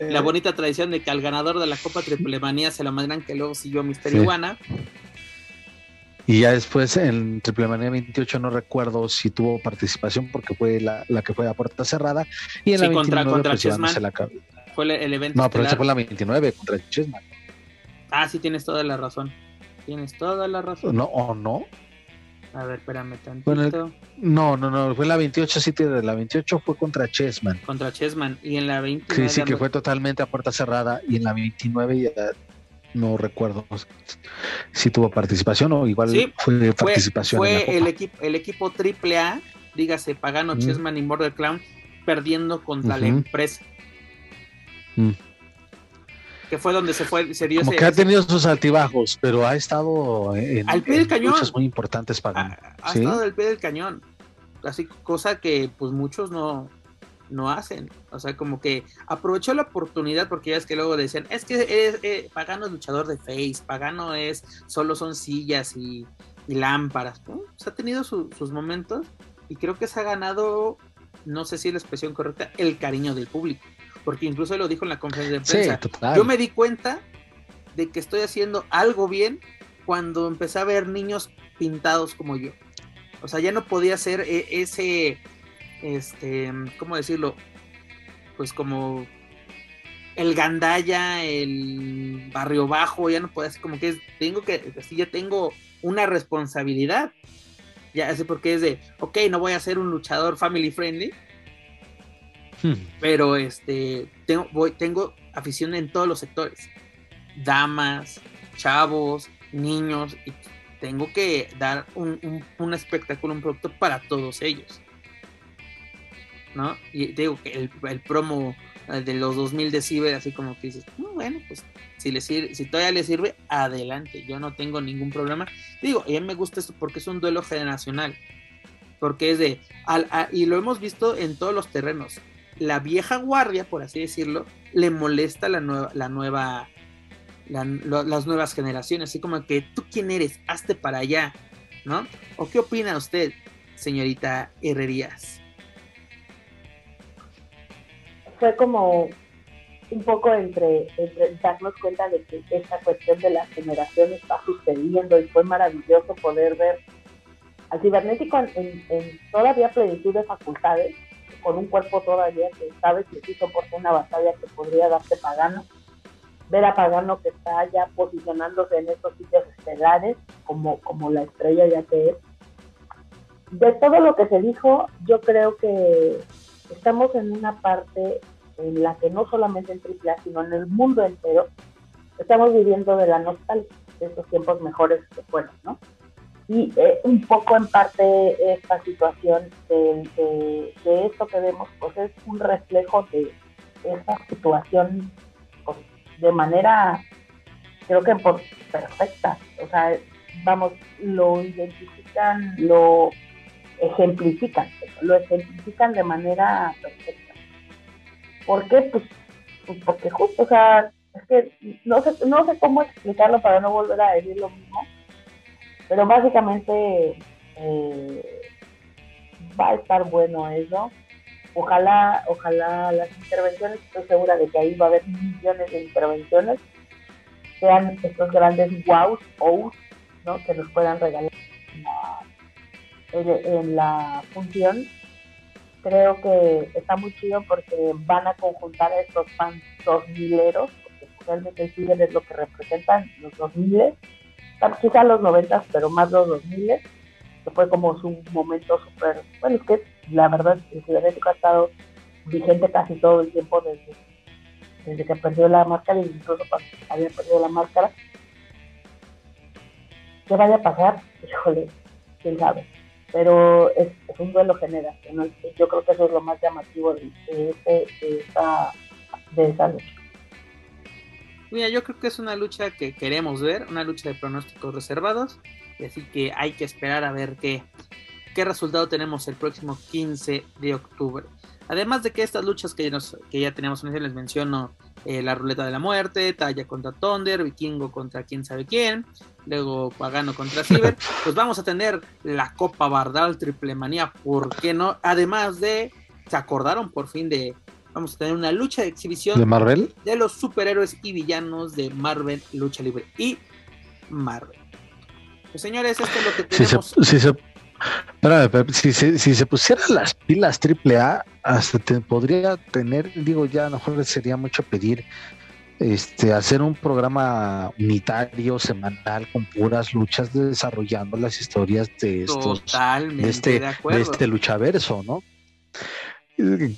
la bonita tradición de que al ganador de la Copa Triple Manía se lo madrean, que luego siguió Mister Iguana. Y ya después en Triple Manía 28 no recuerdo si tuvo participación porque fue la, que fue a puerta cerrada. Y en la contra, contra pues, la... Fue el, evento. No, pero esa fue la 29 contra Chessman. Ah, sí, tienes toda la razón. Tienes toda la razón. No, o no. A ver, espérame tantito. no, no, no, fue la 28, sí, la 28 fue contra Chessman. Contra Chessman, y en la 29... Sí, sí, que fue totalmente a puerta cerrada, y en la 29 ya no recuerdo si tuvo participación o igual fue participación. Fue el, equipo, el equipo AAA, dígase Pagano, Chessman y Border Clown, perdiendo contra la empresa. Mm que fue donde se fue, se dio Como que ha tenido sus altibajos, pero ha estado en, al pie del cañón. luchas muy importantes para ha, ha estado al pie del cañón. Así, cosa que pues muchos no, no hacen. O sea, como que aprovechó la oportunidad porque ya es que luego decían, es que es, eh, Pagano es luchador de face, Pagano es, solo son sillas y, lámparas. ¿no? ha tenido sus momentos y creo que se ha ganado, no sé si es la expresión correcta, el cariño del público porque incluso lo dijo en la conferencia de prensa. yo me di cuenta de que estoy haciendo algo bien cuando empecé a ver niños pintados como yo. O sea, ya no podía ser e, ese, este, ¿cómo decirlo? Pues como el gandaya, el barrio bajo, ya no podía ser como que es, tengo que, así ya tengo una responsabilidad. Ya sé por qué es de, ok, no voy a ser un luchador family friendly, Hmm. Pero este, tengo, voy, tengo afición en todos los sectores. Damas, chavos, niños, y tengo que dar un, un, espectáculo, un producto para todos ellos. ¿No? Y digo que el, el promo eh, de los 2000 de Ciber, así como que dices, mm, bueno, pues si, le sirve, si todavía le sirve, adelante, yo no tengo ningún problema. Digo, a mí me gusta esto porque es un duelo generacional, porque es de, al, y lo hemos visto en todos los terrenos, la vieja guardia, por así decirlo, le molesta la nueva, la nueva, las nuevas generaciones, así como que tú quién eres, hazte para allá, ¿no? ¿O qué opina usted, señorita Herrerías? Fue como un poco entre, darnos cuenta de que esta cuestión de las generaciones está sucediendo y fue maravilloso poder ver al cibernético en, en todavía plenitud de facultades con un cuerpo todavía que sabes que sí soportó una batalla que podría darte pagano ver a Pagano que está ya posicionándose en estos sitios estelares como, como la estrella ya que es. De todo lo que se dijo, yo creo que estamos en una parte en la que no solamente en AAA, sino en el mundo entero, estamos viviendo de la nostalgia de esos tiempos mejores que fueron, ¿no? Y eh, un poco en parte esta situación de, de, esto que vemos, pues es un reflejo de esa situación pues, de manera, creo que por perfecta. O sea, vamos, lo identifican, lo ejemplifican, lo ejemplifican de manera perfecta. ¿Por qué? Pues, pues porque justo, o sea, es que no sé, no sé cómo explicarlo para no volver a decir lo mismo, pero básicamente eh, va a estar bueno eso. Ojalá, ojalá las intervenciones, estoy segura de que ahí va a haber millones de intervenciones, sean estos grandes wows o ¿no? que nos puedan regalar en la función creo que está muy chido porque van a conjuntar a estos fans dos mileros realmente el es lo que representan los 2000, quizá los 90, pero más los 2000, que fue como su momento súper, bueno, es que la verdad el cibernético ha estado vigente casi todo el tiempo desde, desde que perdió la máscara, incluso cuando había perdido la máscara. ¿Qué vaya a pasar? Híjole, quién sabe. Pero es, un duelo generacional. Yo creo que eso es lo más llamativo de, de, de, esa, de esa lucha. Mira, yo creo que es una lucha que queremos ver, una lucha de pronósticos reservados, así que hay que esperar a ver qué, qué resultado tenemos el próximo 15 de octubre. Además de que estas luchas que ya, nos, que ya tenemos, les menciono eh, la ruleta de la muerte, Talla contra Thunder, Vikingo contra quién sabe quién, luego Pagano contra Ciber, pues vamos a tener la Copa Bardal Triple Manía, ¿por qué no? Además de, se acordaron por fin de vamos a tener una lucha de exhibición de Marvel de los superhéroes y villanos de Marvel Lucha Libre y Marvel. Pues señores, esto es lo que tenemos. Si se, si, se, pusieran las pilas AAA, hasta te podría tener, digo, ya a lo mejor sería mucho pedir este, hacer un programa unitario, semanal, con puras luchas, desarrollando las historias de estos, de este, de, de este luchaverso, ¿no?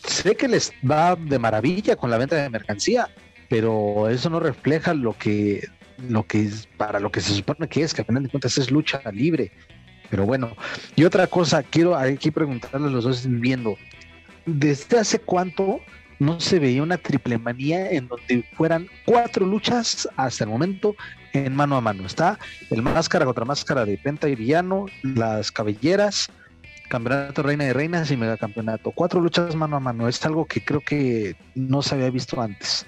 Sé que les va de maravilla con la venta de mercancía, pero eso no refleja lo que, lo que es, para lo que se supone que es, que al final de cuentas es lucha libre. Pero bueno, y otra cosa, quiero aquí preguntarle a los dos viendo, ¿desde hace cuánto no se veía una triple manía en donde fueran cuatro luchas hasta el momento en mano a mano? Está el máscara contra máscara de Penta y Villano, las cabelleras, campeonato reina de reinas y megacampeonato. Cuatro luchas mano a mano. Es algo que creo que no se había visto antes.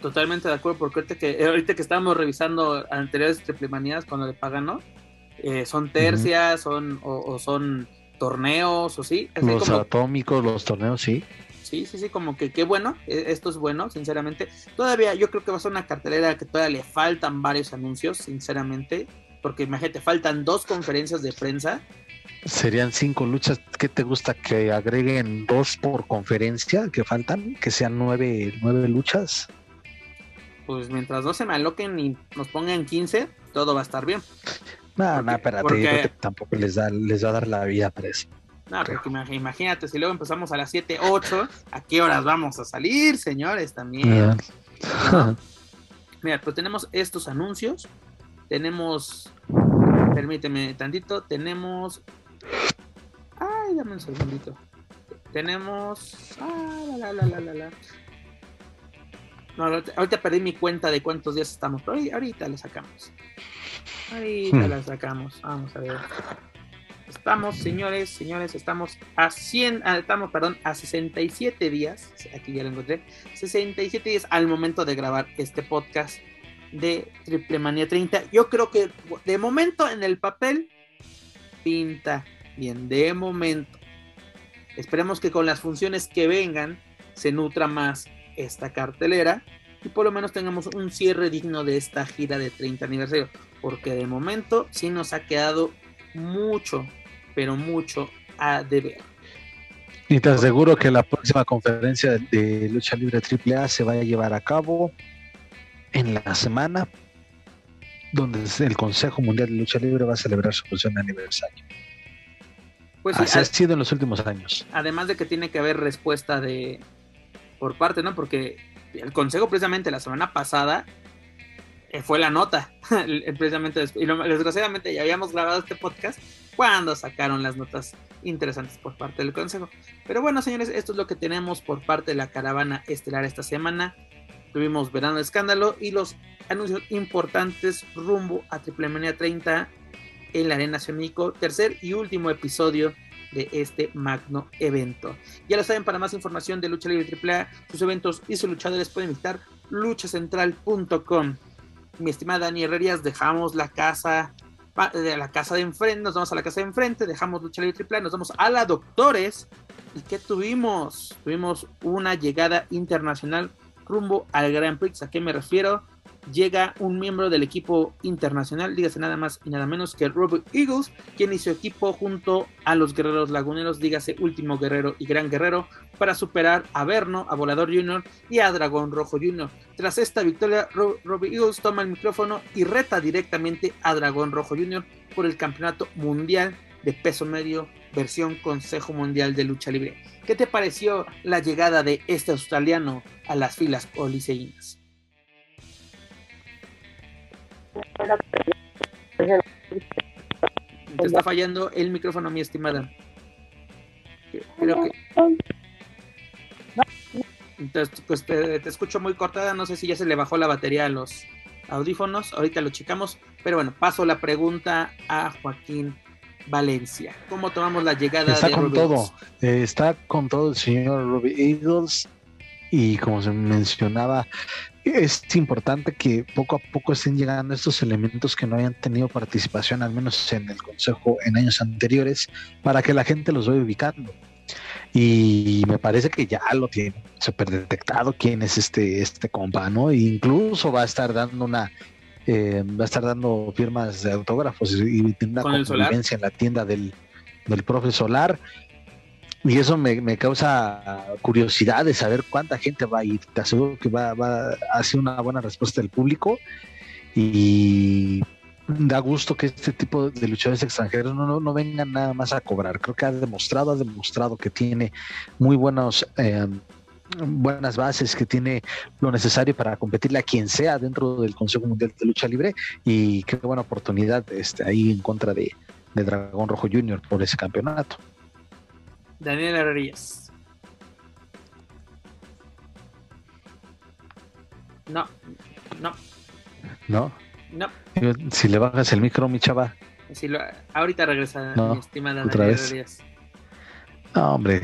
Totalmente de acuerdo, porque ahorita que, eh, ahorita que estábamos revisando anteriores triplemanías cuando le pagan, ¿no? Eh, son tercias, son, o, son torneos, o sí. los atómicos, los torneos, sí. Sí, sí, sí, como que qué bueno, e, esto es bueno, sinceramente. Todavía yo creo que va a ser una cartelera que todavía le faltan varios anuncios, sinceramente, porque imagínate, faltan dos conferencias de prensa Serían cinco luchas. ¿Qué te gusta que agreguen dos por conferencia que faltan? Que sean nueve, nueve luchas. Pues mientras no se me aloquen y nos pongan 15, todo va a estar bien. No, no, espérate, tampoco les, da, les va a dar la vida para eso. No, porque imagínate, si luego empezamos a las 7, 8, ¿a qué horas vamos a salir, señores? También. Mira, pues tenemos estos anuncios. Tenemos, permíteme tantito, tenemos Ay, dame un segundito. Tenemos. Ah, la, la, la, la, la. No, ahorita perdí mi cuenta de cuántos días estamos, pero ahorita la sacamos. Ahorita hmm. la sacamos. Vamos a ver. Estamos, señores, señores, estamos a 100, ah, estamos, perdón, a 67 días. Aquí ya lo encontré. 67 días al momento de grabar este podcast de Triple Manía 30. Yo creo que de momento en el papel pinta bien de momento. Esperemos que con las funciones que vengan se nutra más esta cartelera y por lo menos tengamos un cierre digno de esta gira de 30 aniversario, porque de momento sí nos ha quedado mucho, pero mucho a deber. Y te aseguro que la próxima conferencia de lucha libre AAA se va a llevar a cabo en la semana donde el Consejo Mundial de Lucha Libre va a celebrar su función aniversario. Pues Así ha sido en los últimos años. Además de que tiene que haber respuesta de por parte, ¿no? Porque el Consejo precisamente la semana pasada eh, fue la nota, precisamente y desgraciadamente ya habíamos grabado este podcast cuando sacaron las notas interesantes por parte del Consejo. Pero bueno, señores, esto es lo que tenemos por parte de la caravana estelar esta semana. Tuvimos Verano de Escándalo y los anuncios importantes rumbo a Triple Manía 30 en la Arena Ciudad tercer y último episodio de este magno evento. Ya lo saben, para más información de Lucha Libre AAA, sus eventos y sus luchadores pueden visitar luchacentral.com. Mi estimada Dani Herrerías, dejamos la casa de la casa de enfrente, nos vamos a la casa de enfrente, dejamos Lucha Libre AAA, nos vamos a la Doctores. ¿Y qué tuvimos? Tuvimos una llegada internacional rumbo al Grand Prix. ¿A qué me refiero? Llega un miembro del equipo internacional, dígase nada más y nada menos que Robert Eagles, quien hizo equipo junto a los guerreros laguneros, dígase último guerrero y gran guerrero, para superar a Verno, a Volador Junior y a Dragón Rojo Junior. Tras esta victoria, Robert Eagles toma el micrófono y reta directamente a Dragón Rojo Junior por el campeonato mundial de peso medio versión Consejo Mundial de Lucha Libre. ¿Qué te pareció la llegada de este australiano a las filas oliseínas? Te está fallando el micrófono, mi estimada. Creo que... Entonces, pues te, escucho muy cortada. No sé si ya se le bajó la batería a los audífonos. Ahorita lo checamos. Pero bueno, paso la pregunta a Joaquín Valencia. ¿Cómo tomamos la llegada está con todo. Eh, está con todo el señor Robbie Eagles. Y como se mencionaba, es importante que poco a poco estén llegando estos elementos que no hayan tenido participación, al menos en el Consejo en años anteriores, para que la gente los vaya ubicando. Y me parece que ya lo tiene súper detectado quién es este, este compa, ¿no? E incluso va a estar dando una eh, va a estar dando firmas de autógrafos y, tiene una convivencia en la tienda del, del profe Solar y eso me, causa curiosidad de saber cuánta gente va a ir. Te aseguro que va, va a ser una buena respuesta del público y da gusto que este tipo de luchadores extranjeros no, no, vengan nada más a cobrar. Creo que ha demostrado, ha demostrado que tiene muy buenos, eh, buenas bases, que tiene lo necesario para competirle a quien sea dentro del Consejo Mundial de Lucha Libre y qué buena oportunidad este, ahí en contra de, de Dragón Rojo Junior por ese campeonato. Daniel Herrerías. No, no. ¿No? No. Si le bajas el micro, mi chava. Si lo, ahorita regresa, mi estimada Daniel Herrerías. No, hombre.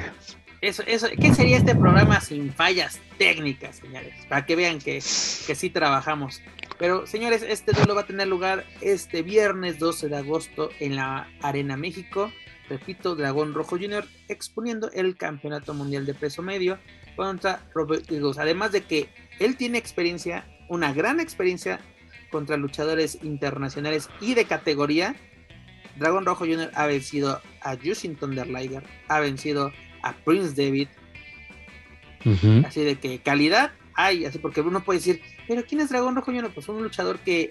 Eso, eso, ¿Qué sería este programa sin fallas técnicas, señores? Para que vean que, que sí trabajamos. Pero, señores, este duelo va a tener lugar este viernes 12 de agosto en la Arena México repito, Dragón Rojo Jr. exponiendo el campeonato mundial de peso medio contra Robert Eagles. Además de que él tiene experiencia, una gran experiencia contra luchadores internacionales y de categoría. Dragón Rojo Jr. ha vencido a Justin Thunderliger, ha vencido a Prince David. Así de que calidad hay, así porque uno puede decir, pero ¿quién es Dragón Rojo Jr.? Pues un luchador que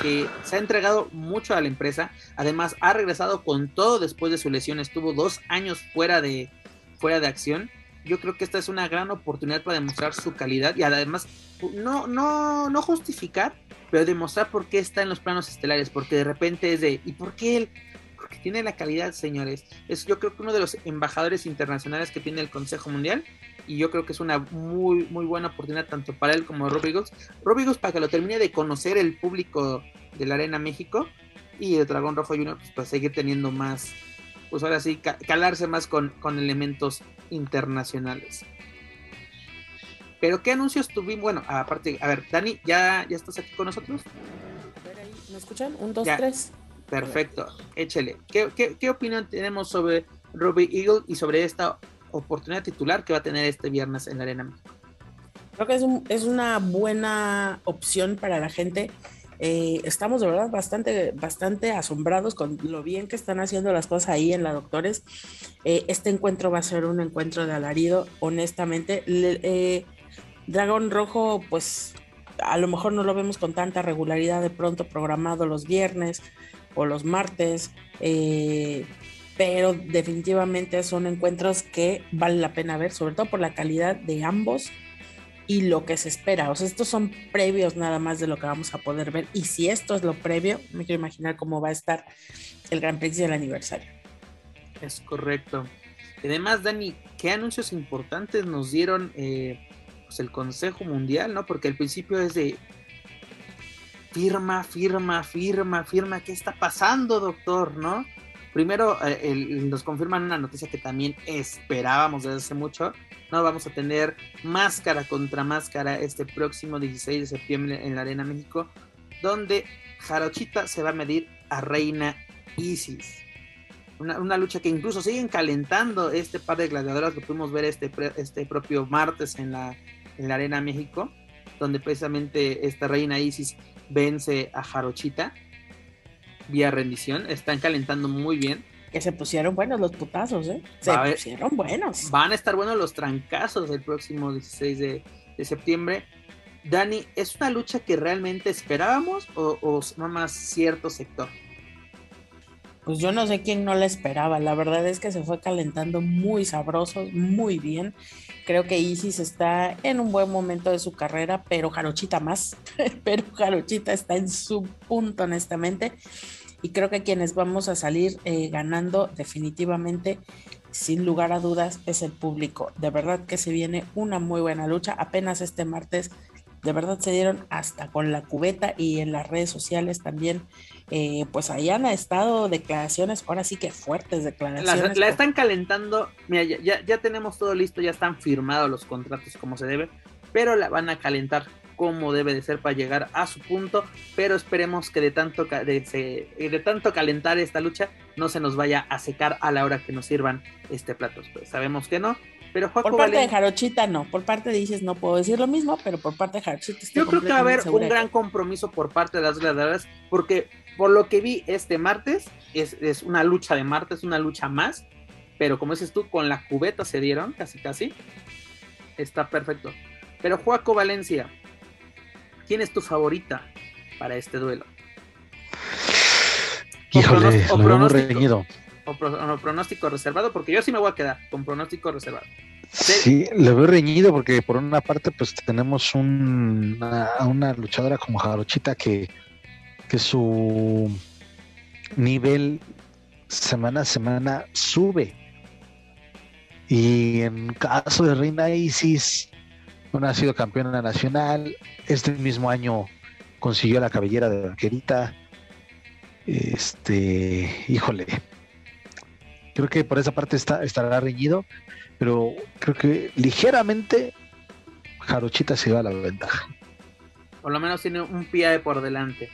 que se ha entregado mucho a la empresa. Además, ha regresado con todo después de su lesión. Estuvo dos años fuera de, fuera de acción. Yo creo que esta es una gran oportunidad para demostrar su calidad y además no, no, no justificar, pero demostrar por qué está en los planos estelares. Porque de repente es de, ¿y por qué él? Porque tiene la calidad, señores. Es yo creo que uno de los embajadores internacionales que tiene el Consejo Mundial y yo creo que es una muy muy buena oportunidad tanto para él como Robbie Goes. Robbie Goes para que lo termine de conocer el público de la Arena México y el Dragón Rojo Junior pues para seguir teniendo más, pues ahora sí, calarse más con, con elementos internacionales. Pero ¿qué anuncios tuvimos? Bueno, aparte, a ver, Dani, ¿ya, ya estás aquí con nosotros? A ver, ahí, ¿me escuchan? Un, dos, tres. Perfecto, échele. ¿Qué, qué, qué opinión tenemos sobre Robbie Eagle y sobre esta oportunidad titular que va a tener este viernes en la Arena México. Creo que es, es una buena opción para la gente. Eh, estamos de verdad bastante, bastante asombrados con lo bien que están haciendo las cosas ahí en la Doctores. Eh, este encuentro va a ser un encuentro de alarido, honestamente. Eh, Dragón Rojo, pues a lo mejor no lo vemos con tanta regularidad de pronto programado los viernes o los martes, eh, pero definitivamente son encuentros que vale la pena ver, sobre todo por la calidad de ambos y lo que se espera. O sea, estos son previos nada más de lo que vamos a poder ver. Y si esto es lo previo, me quiero imaginar cómo va a estar el Gran Prix del aniversario. Es correcto. Además, Dani, ¿qué anuncios importantes nos dieron eh, pues el Consejo Mundial, no? Porque al principio es de firma, firma, firma, firma, ¿qué está pasando, doctor? ¿No? Primero eh, nos confirman una noticia que también esperábamos desde hace mucho. No vamos a tener máscara contra máscara este próximo 16 de septiembre en la Arena México, donde Jarochita se va a medir a Reina Isis. Una, lucha que incluso siguen calentando este par de gladiadoras que pudimos ver este, este propio martes en la, en la Arena México, donde precisamente esta Reina Isis vence a Jarochita vía rendición. Están calentando muy bien. Que se pusieron buenos los putazos, ¿eh? Se pusieron buenos. Van a estar buenos los trancazos el próximo 16 de, septiembre. Dani, ¿es una lucha que realmente esperábamos o, o no más cierto sector? Pues yo no sé quién no la esperaba. La verdad es que se fue calentando muy sabroso, muy bien. Creo que Isis está en un buen momento de su carrera, pero Jarochita más. pero Jarochita está en su punto, honestamente y creo que quienes vamos a salir eh, ganando definitivamente, sin lugar a dudas, es el público. De verdad que se viene una muy buena lucha. Apenas este martes, de verdad se dieron hasta con la cubeta y en las redes sociales también, eh, pues ahí han estado declaraciones, ahora sí que fuertes declaraciones. La, están calentando, mira, ya, ya tenemos todo listo, ya están firmados los contratos como se debe, pero la van a calentar como debe de ser para llegar a su punto, pero esperemos que de tanto, de, de tanto calentar esta lucha no se nos vaya a secar a la hora que nos sirvan este plato. Pues sabemos que no, pero por parte de Jarochita no, por parte de Dices no puedo decir lo mismo, pero por parte de Jarochita Yo creo que va a haber un gran compromiso por parte de las gladiadoras, porque por lo que vi este martes, es, es una lucha de martes, una lucha más, pero como dices tú, con la cubeta se dieron, casi casi, está perfecto. Pero Juaco Valencia, ¿Quién es tu favorita para este duelo? Híjole, o pronóstico, O, pronóstico reservado, porque yo sí me voy a quedar con pronóstico reservado. Sí, le veo reñido porque por una parte pues tenemos una, luchadora como Jarochita que, que su nivel semana a semana sube. Y en caso de Reina Isis, no ha sido campeona nacional. Este mismo año consiguió la cabellera de vaquerita. Este, híjole. Creo que por esa parte está, estará reñido, pero creo que ligeramente Jarochita se va a la ventaja. Por lo menos tiene un pie por delante.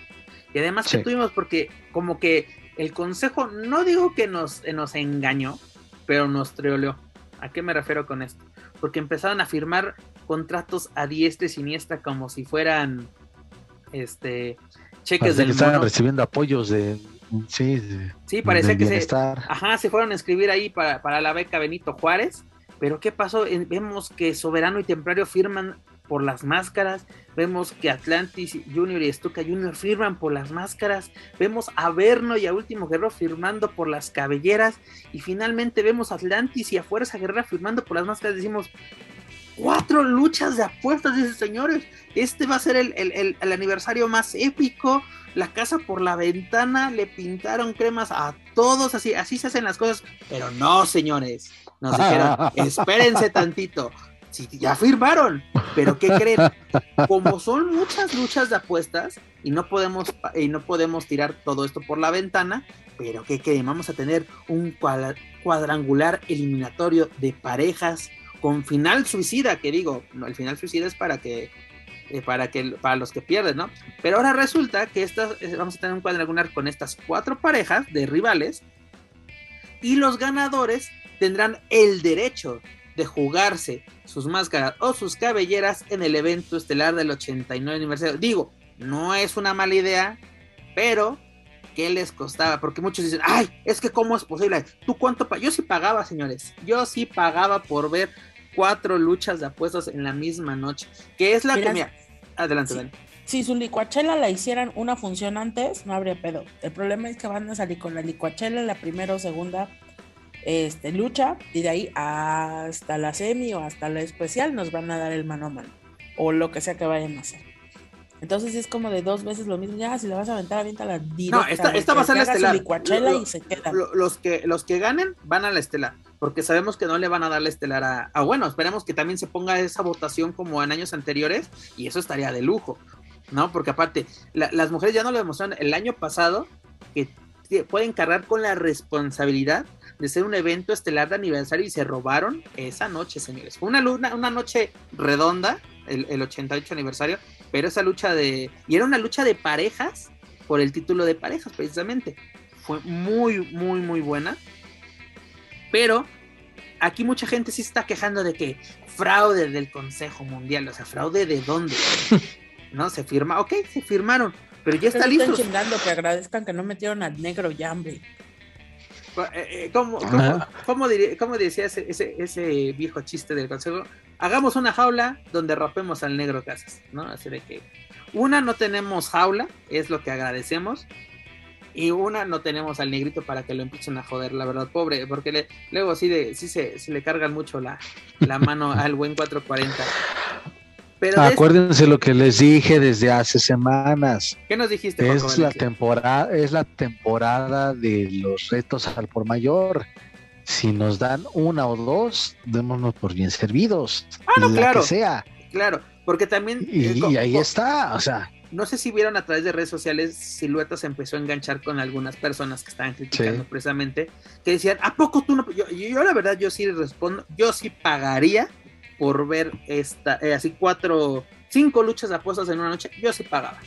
Y además que tuvimos, porque como que el consejo, no digo que nos, nos engañó, pero nos treoleó. ¿A qué me refiero con esto? Porque empezaron a firmar contratos a diestra y siniestra como si fueran este cheques del estaban recibiendo apoyos de sí, sí parece que se, ajá, se fueron a escribir ahí para, para la beca Benito Juárez pero qué pasó vemos que Soberano y Templario firman por las máscaras, vemos que Atlantis Junior y Stuka Junior firman por las máscaras, vemos a Verno y a Último Guerrero firmando por las cabelleras, y finalmente vemos a Atlantis y a Fuerza Guerrera firmando por las máscaras, decimos, cuatro luchas de apuestas, dice señores. Este va a ser el, aniversario más épico. La casa por la ventana, le pintaron cremas a todos, así, así se hacen las cosas. Pero no, señores. Nos dijeron, espérense tantito. Sí, ya firmaron, pero ¿qué creen? Como son muchas luchas de apuestas y no podemos y no podemos tirar todo esto por la ventana, pero ¿qué creen? Vamos a tener un cuadrangular eliminatorio de parejas con final suicida, que digo, el final suicida es para que eh, para que para los que pierden, ¿no? Pero ahora resulta que estas, eh, vamos a tener un cuadrangular con estas cuatro parejas de rivales y los ganadores tendrán el derecho de jugarse sus máscaras o sus cabelleras en el evento estelar del 89 aniversario. Digo, no es una mala idea, pero ¿qué les costaba? Porque muchos dicen, ay, es que cómo es posible. ¿Tú cuánto? Yo sí pagaba, señores. Yo sí pagaba por ver cuatro luchas de apuestas en la misma noche. Que es la que, Adelante, Sí. Dani. Si su licuachela la hicieran una función antes, no habría pedo. El problema es que van a salir con la licuachela en la primera o segunda este, lucha y de ahí hasta la semi o hasta la especial nos van a dar el mano a mano o lo que sea que vayan a hacer. Entonces es como de dos veces lo mismo. Ya, si le vas a aventar, aviéntala directa. No, esta, esta va a ser la estelar. licuachela Lo- y se queda. lo- los, que, los que ganen van a la estelar, porque sabemos que no le van a dar la estelar a, a- bueno, esperemos que también se ponga esa votación como en años anteriores y eso estaría de lujo, ¿no? Porque aparte, la- las mujeres ya no lo demostraron el año pasado que pueden cargar con la responsabilidad de ser un evento estelar de aniversario y se robaron esa noche, señores. Fue una, luna, una noche redonda, el, el 88 aniversario, pero esa lucha de... Y era una lucha de parejas por el título de parejas, precisamente. Fue muy, muy, muy buena. Pero aquí mucha gente sí está quejando de que fraude del Consejo Mundial, o sea, fraude de dónde? ¿No? Se firma, ok, se firmaron, pero ya está están listo. chingando que agradezcan que no metieron al negro ya, hombre. Eh, eh, ¿Cómo, cómo, cómo decía ese, ese, ese viejo chiste del consejo? Hagamos una jaula donde rapemos al negro Casas, ¿no? Así de que una no tenemos jaula, es lo que agradecemos, y una no tenemos al negrito para que lo empiecen a joder, la verdad, pobre, porque le- luego sí, de, sí, se, sí le cargan mucho la, la mano al buen 440. Pero Acuérdense lo que les dije desde hace semanas. ¿qué nos dijiste, Paco Es la temporada, es la temporada de los retos al por mayor. Si nos dan una o dos, démonos por bien servidos. Ah, no, la claro. que sea. Claro, porque también... Y, eh, y ahí está. O sea, no sé si vieron a través de redes sociales, Silueta se empezó a enganchar con algunas personas que estaban criticando Sí. precisamente, que decían, ¿a poco tú no? Yo, yo la verdad, yo sí respondo, yo sí pagaría por ver esta, eh, así cuatro, cinco luchas de apuestas en una noche, yo sí pagaba.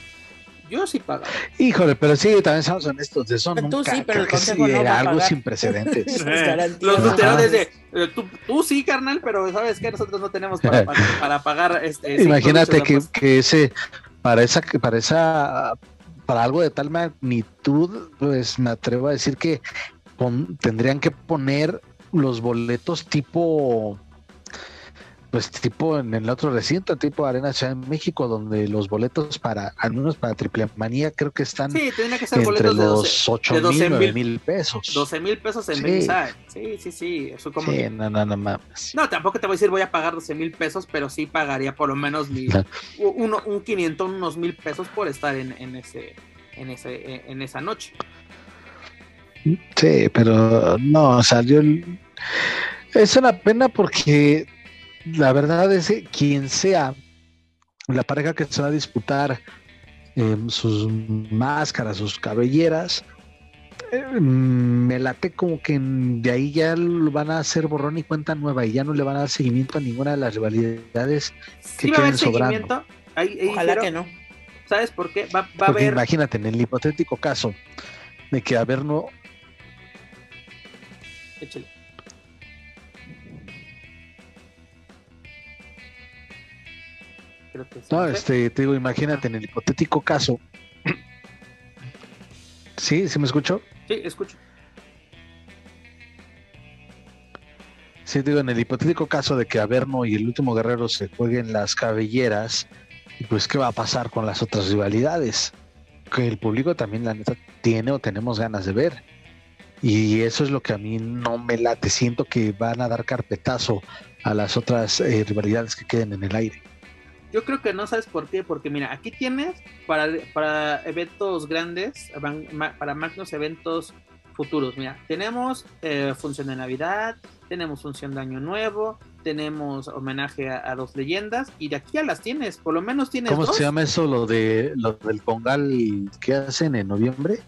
Yo sí pagaba. híjole, pero sí, también somos honestos. De eso Tú nunca, sí, pero el que consejo no era algo sin precedentes. Garantías. Los luchadores de, eh, tú, tú sí, carnal, pero sabes que nosotros no tenemos para, pa- para pagar este. Imagínate que, que ese, para esa, para esa, para algo de tal magnitud, pues me atrevo a decir que pon- tendrían que poner los boletos tipo, pues tipo en el otro recinto, tipo Arena Ciudad de México, donde los boletos para, al menos para Triple Manía, creo que están Sí, que entre boletos de 12, los 8 de 12 mil, 9 mil- pesos. 12 mil pesos en Sí. ringside. Sí, sí, sí. Eso como Sí, que- no, no, no mames. No, tampoco te voy a decir voy a pagar 12 mil pesos, pero sí pagaría por lo menos mi, uno, un 500, unos mil pesos por estar en, en ese, en, ese, en esa noche. Sí, pero no, sea, yo es una pena porque la verdad es que quien sea la pareja que se va a disputar eh, sus máscaras, sus cabelleras, eh, me late como que de ahí ya lo van a hacer borrón y cuenta nueva y ya no le van a dar seguimiento a ninguna de las rivalidades. Sí Que queden sobrando. seguimiento. Ahí, ahí Ojalá que no. ¿Sabes por qué? Va, va a haber... imagínate, en el hipotético caso de que Averno Échale. Creo que sí. No, este, te digo, imagínate en el hipotético caso. ¿Sí? ¿Sí me escucho? Sí, escucho. Sí, te digo, en el hipotético caso de que Averno y el último guerrero se jueguen las cabelleras, pues ¿qué va a pasar con las otras rivalidades? Que el público también, la neta, tiene o tenemos ganas de ver. Y eso es lo que a mí no me late. Siento que van a dar carpetazo a las otras eh, rivalidades que queden en el aire. Yo creo que no sabes por qué, porque mira, aquí tienes para, para eventos grandes, van- ma- para magnos eventos futuros. Mira, tenemos eh, función de Navidad, tenemos función de Año Nuevo, tenemos homenaje a, a dos leyendas, y de aquí ya las tienes, por lo menos tienes ¿Cómo dos. se llama eso, lo de lo del Congal que hacen en noviembre?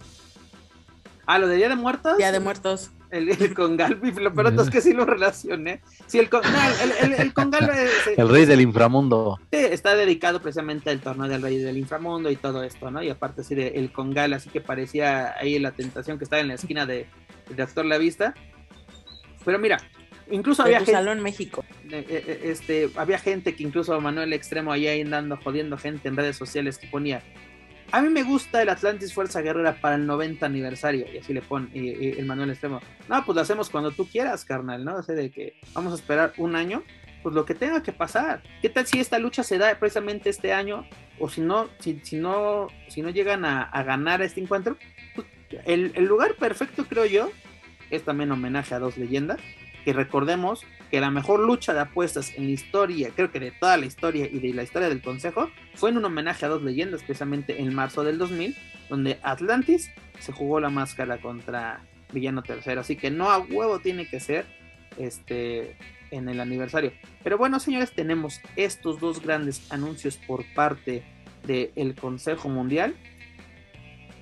Ah, lo de Día de Muertos. Día de Muertos. El, el Congal, lo peor es que sí lo relacioné. Sí, el, con- no, el, el- el Congal eh, El rey del inframundo. Sí, está dedicado precisamente al torneo del Rey del Inframundo y todo esto, ¿no? Y aparte así de el Congal, así que parecía ahí la tentación que estaba en la esquina de, de Actor La Vista. Pero mira, incluso De había tu gente, salón México. eh, eh, este, había gente que incluso Manuel Extremo ahí andando jodiendo gente en redes sociales que ponía a mí me gusta el Atlantis Fuerza Guerrera para el 90 aniversario. Y así le pone y- y el Manuel Extremo. No, pues lo hacemos cuando tú quieras, carnal, ¿no? O sea, de que vamos a esperar un año, pues lo que tenga que pasar. ¿Qué tal si esta lucha se da precisamente este año o si no, si, si no, si no llegan a, ganar este encuentro, pues, el, lugar perfecto, creo yo, es también homenaje a dos leyendas, que recordemos que la mejor lucha de apuestas en la historia, creo que de toda la historia y de la historia del Consejo, fue en un homenaje a dos leyendas, precisamente en marzo del 2000, donde Atlantis se jugó la máscara contra Villano Tercero, así que no a huevo tiene que ser este en el aniversario. Pero bueno, señores, tenemos estos dos grandes anuncios por parte del Consejo Mundial,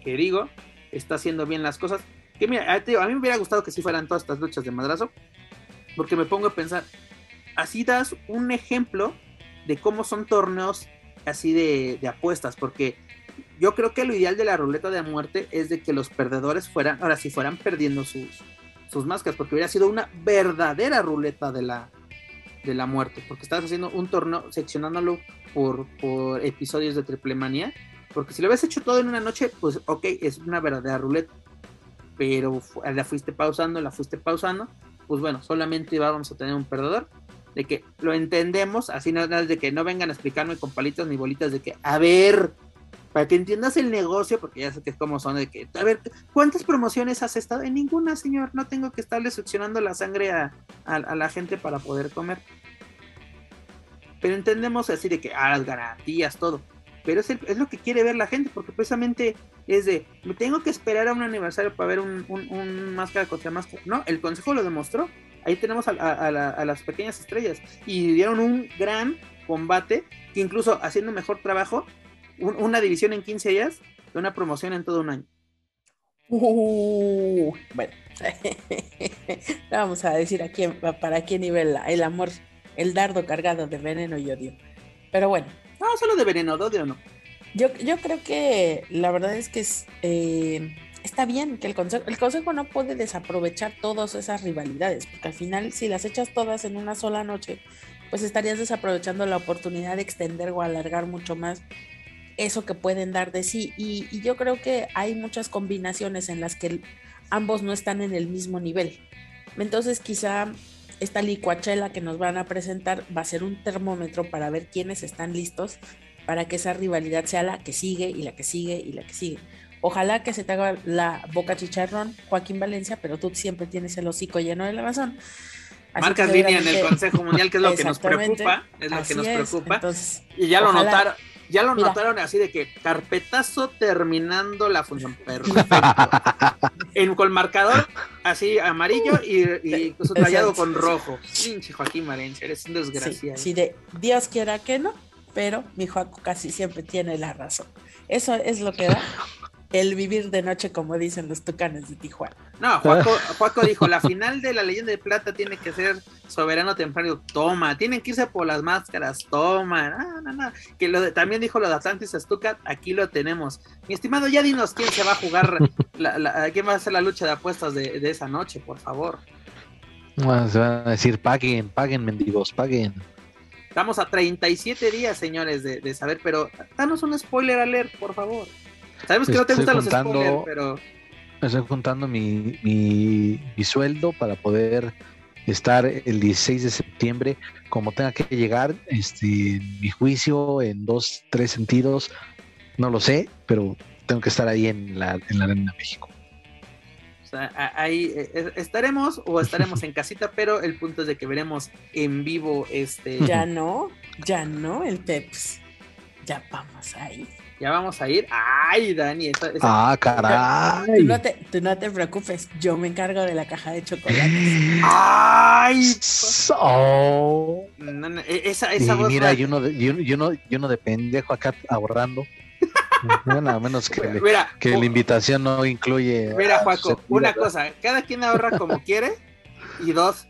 que digo, está haciendo bien las cosas. Que mira, a mí me hubiera gustado que si fueran todas estas luchas de madrazo, porque me pongo a pensar, así das un ejemplo de cómo son torneos así de, apuestas, porque yo creo que lo ideal de la ruleta de muerte es de que los perdedores fueran, ahora sí fueran perdiendo sus, sus máscaras, porque hubiera sido una verdadera ruleta de la, de la muerte, porque estás haciendo un torneo seccionándolo por, por episodios de Triple Manía, porque si lo habías hecho todo en una noche, pues ok, es una verdadera ruleta, pero la fuiste pausando, la fuiste pausando, pues bueno, solamente vamos a tener un perdedor, de que lo entendemos, así nada de que no vengan a explicarme con palitos ni bolitas de que, a ver, para que entiendas el negocio, porque ya sé que es como son de que, a ver, ¿cuántas promociones has estado? En ninguna, señor, no tengo que estarle succionando la sangre a, la gente para poder comer. Pero entendemos así de que, ah, las garantías, todo. Pero es, es lo que quiere ver la gente, porque precisamente es de, me tengo que esperar a un aniversario para ver un, un, máscara contra máscara. No, el consejo lo demostró. Ahí tenemos a, las pequeñas estrellas y dieron un gran combate que incluso haciendo mejor trabajo, una división en 15 días de una promoción en todo un año. Uh, bueno, vamos a decir aquí para qué nivel el amor, el dardo cargado de veneno y odio. Pero bueno. No, solo de veneno, de odio no. Yo, yo creo que la verdad es que eh, está bien que el consejo, el consejo no puede desaprovechar todas esas rivalidades, porque al final si las echas todas en una sola noche, pues estarías desaprovechando la oportunidad de extender o alargar mucho más eso que pueden dar de sí. Y, y yo creo que hay muchas combinaciones en las que ambos no están en el mismo nivel. Entonces quizá esta licuachela que nos van a presentar va a ser un termómetro para ver quiénes están listos para que esa rivalidad sea la que sigue y la que sigue y la que sigue. Ojalá que se te haga la boca chicharrón, Joaquín Valencia, pero tú siempre tienes el hocico lleno de la razón. Marcas línea en el Consejo Mundial, que es lo que nos preocupa, es lo que nos preocupa. y ya lo notaron, ya lo notaron así de que carpetazo terminando la función. Perfecto. en, con marcador así amarillo y, subrayado con rojo. Pinche Joaquín Valencia, eres un desgraciado. Sí, de Dios quiera que no, pero mi Juaco casi siempre tiene la razón. Eso es lo que da el vivir de noche, como dicen los tucanes de Tijuana. No, Juaco, dijo, la final de la leyenda de plata tiene que ser soberano temprano. Toma, tienen que irse por las máscaras, toma. No, no, no. Que lo también dijo lo de Atlantis Stukat, aquí lo tenemos. Mi estimado, ya dinos quién se va a jugar, la, quién va a hacer la lucha de apuestas de, esa noche, por favor. Bueno, se van a decir, paguen, paguen, mendigos, paguen. Estamos a 37 días, señores, de, saber, pero danos un spoiler alert, por favor. Sabemos que no te gustan los spoilers, pero. Estoy juntando mi, mi, sueldo para poder estar el 16 de septiembre, como tenga que llegar, este, mi juicio en dos, tres sentidos, no lo sé, pero tengo que estar ahí en la, en la Arena México ahí eh, estaremos o estaremos en casita, pero el punto es de que veremos en vivo este. Ya no, ya no, el Peps. Ya vamos a ir. Ya vamos a ir. Ay, Dani. Ah, caray. Tú no, te, tú no, te, preocupes, yo me encargo de la caja de chocolates. Ay. Oh. E, esa, esa y mira, yo no, yo, yo, no, yo no de pendejo acá ahorrando. Bueno, a menos que, que la invitación no incluye. Mira, Juaco, una cosa, cada quien ahorra como quiere. Y dos,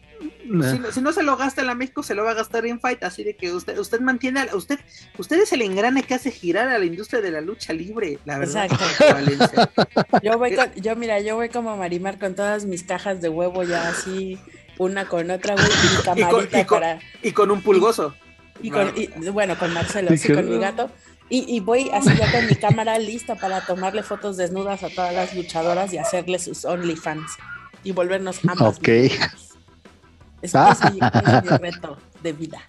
si, no se lo gasta en la México, se lo va a gastar en Fight. Así de que usted, usted mantiene, usted, usted es el engrane que hace girar a la industria de la lucha libre, la verdad. yo voy yo mira, yo voy como Marimar con todas mis cajas de huevo ya así, una con otra, y camarita para. Y con un pulgoso. Y, con, bueno, con Marcelo, sí, con mi gato. Y, voy así ya con mi cámara lista para tomarle fotos desnudas a todas las luchadoras y hacerle sus OnlyFans y volvernos ambas. Ok. Ese, es mi reto de vida.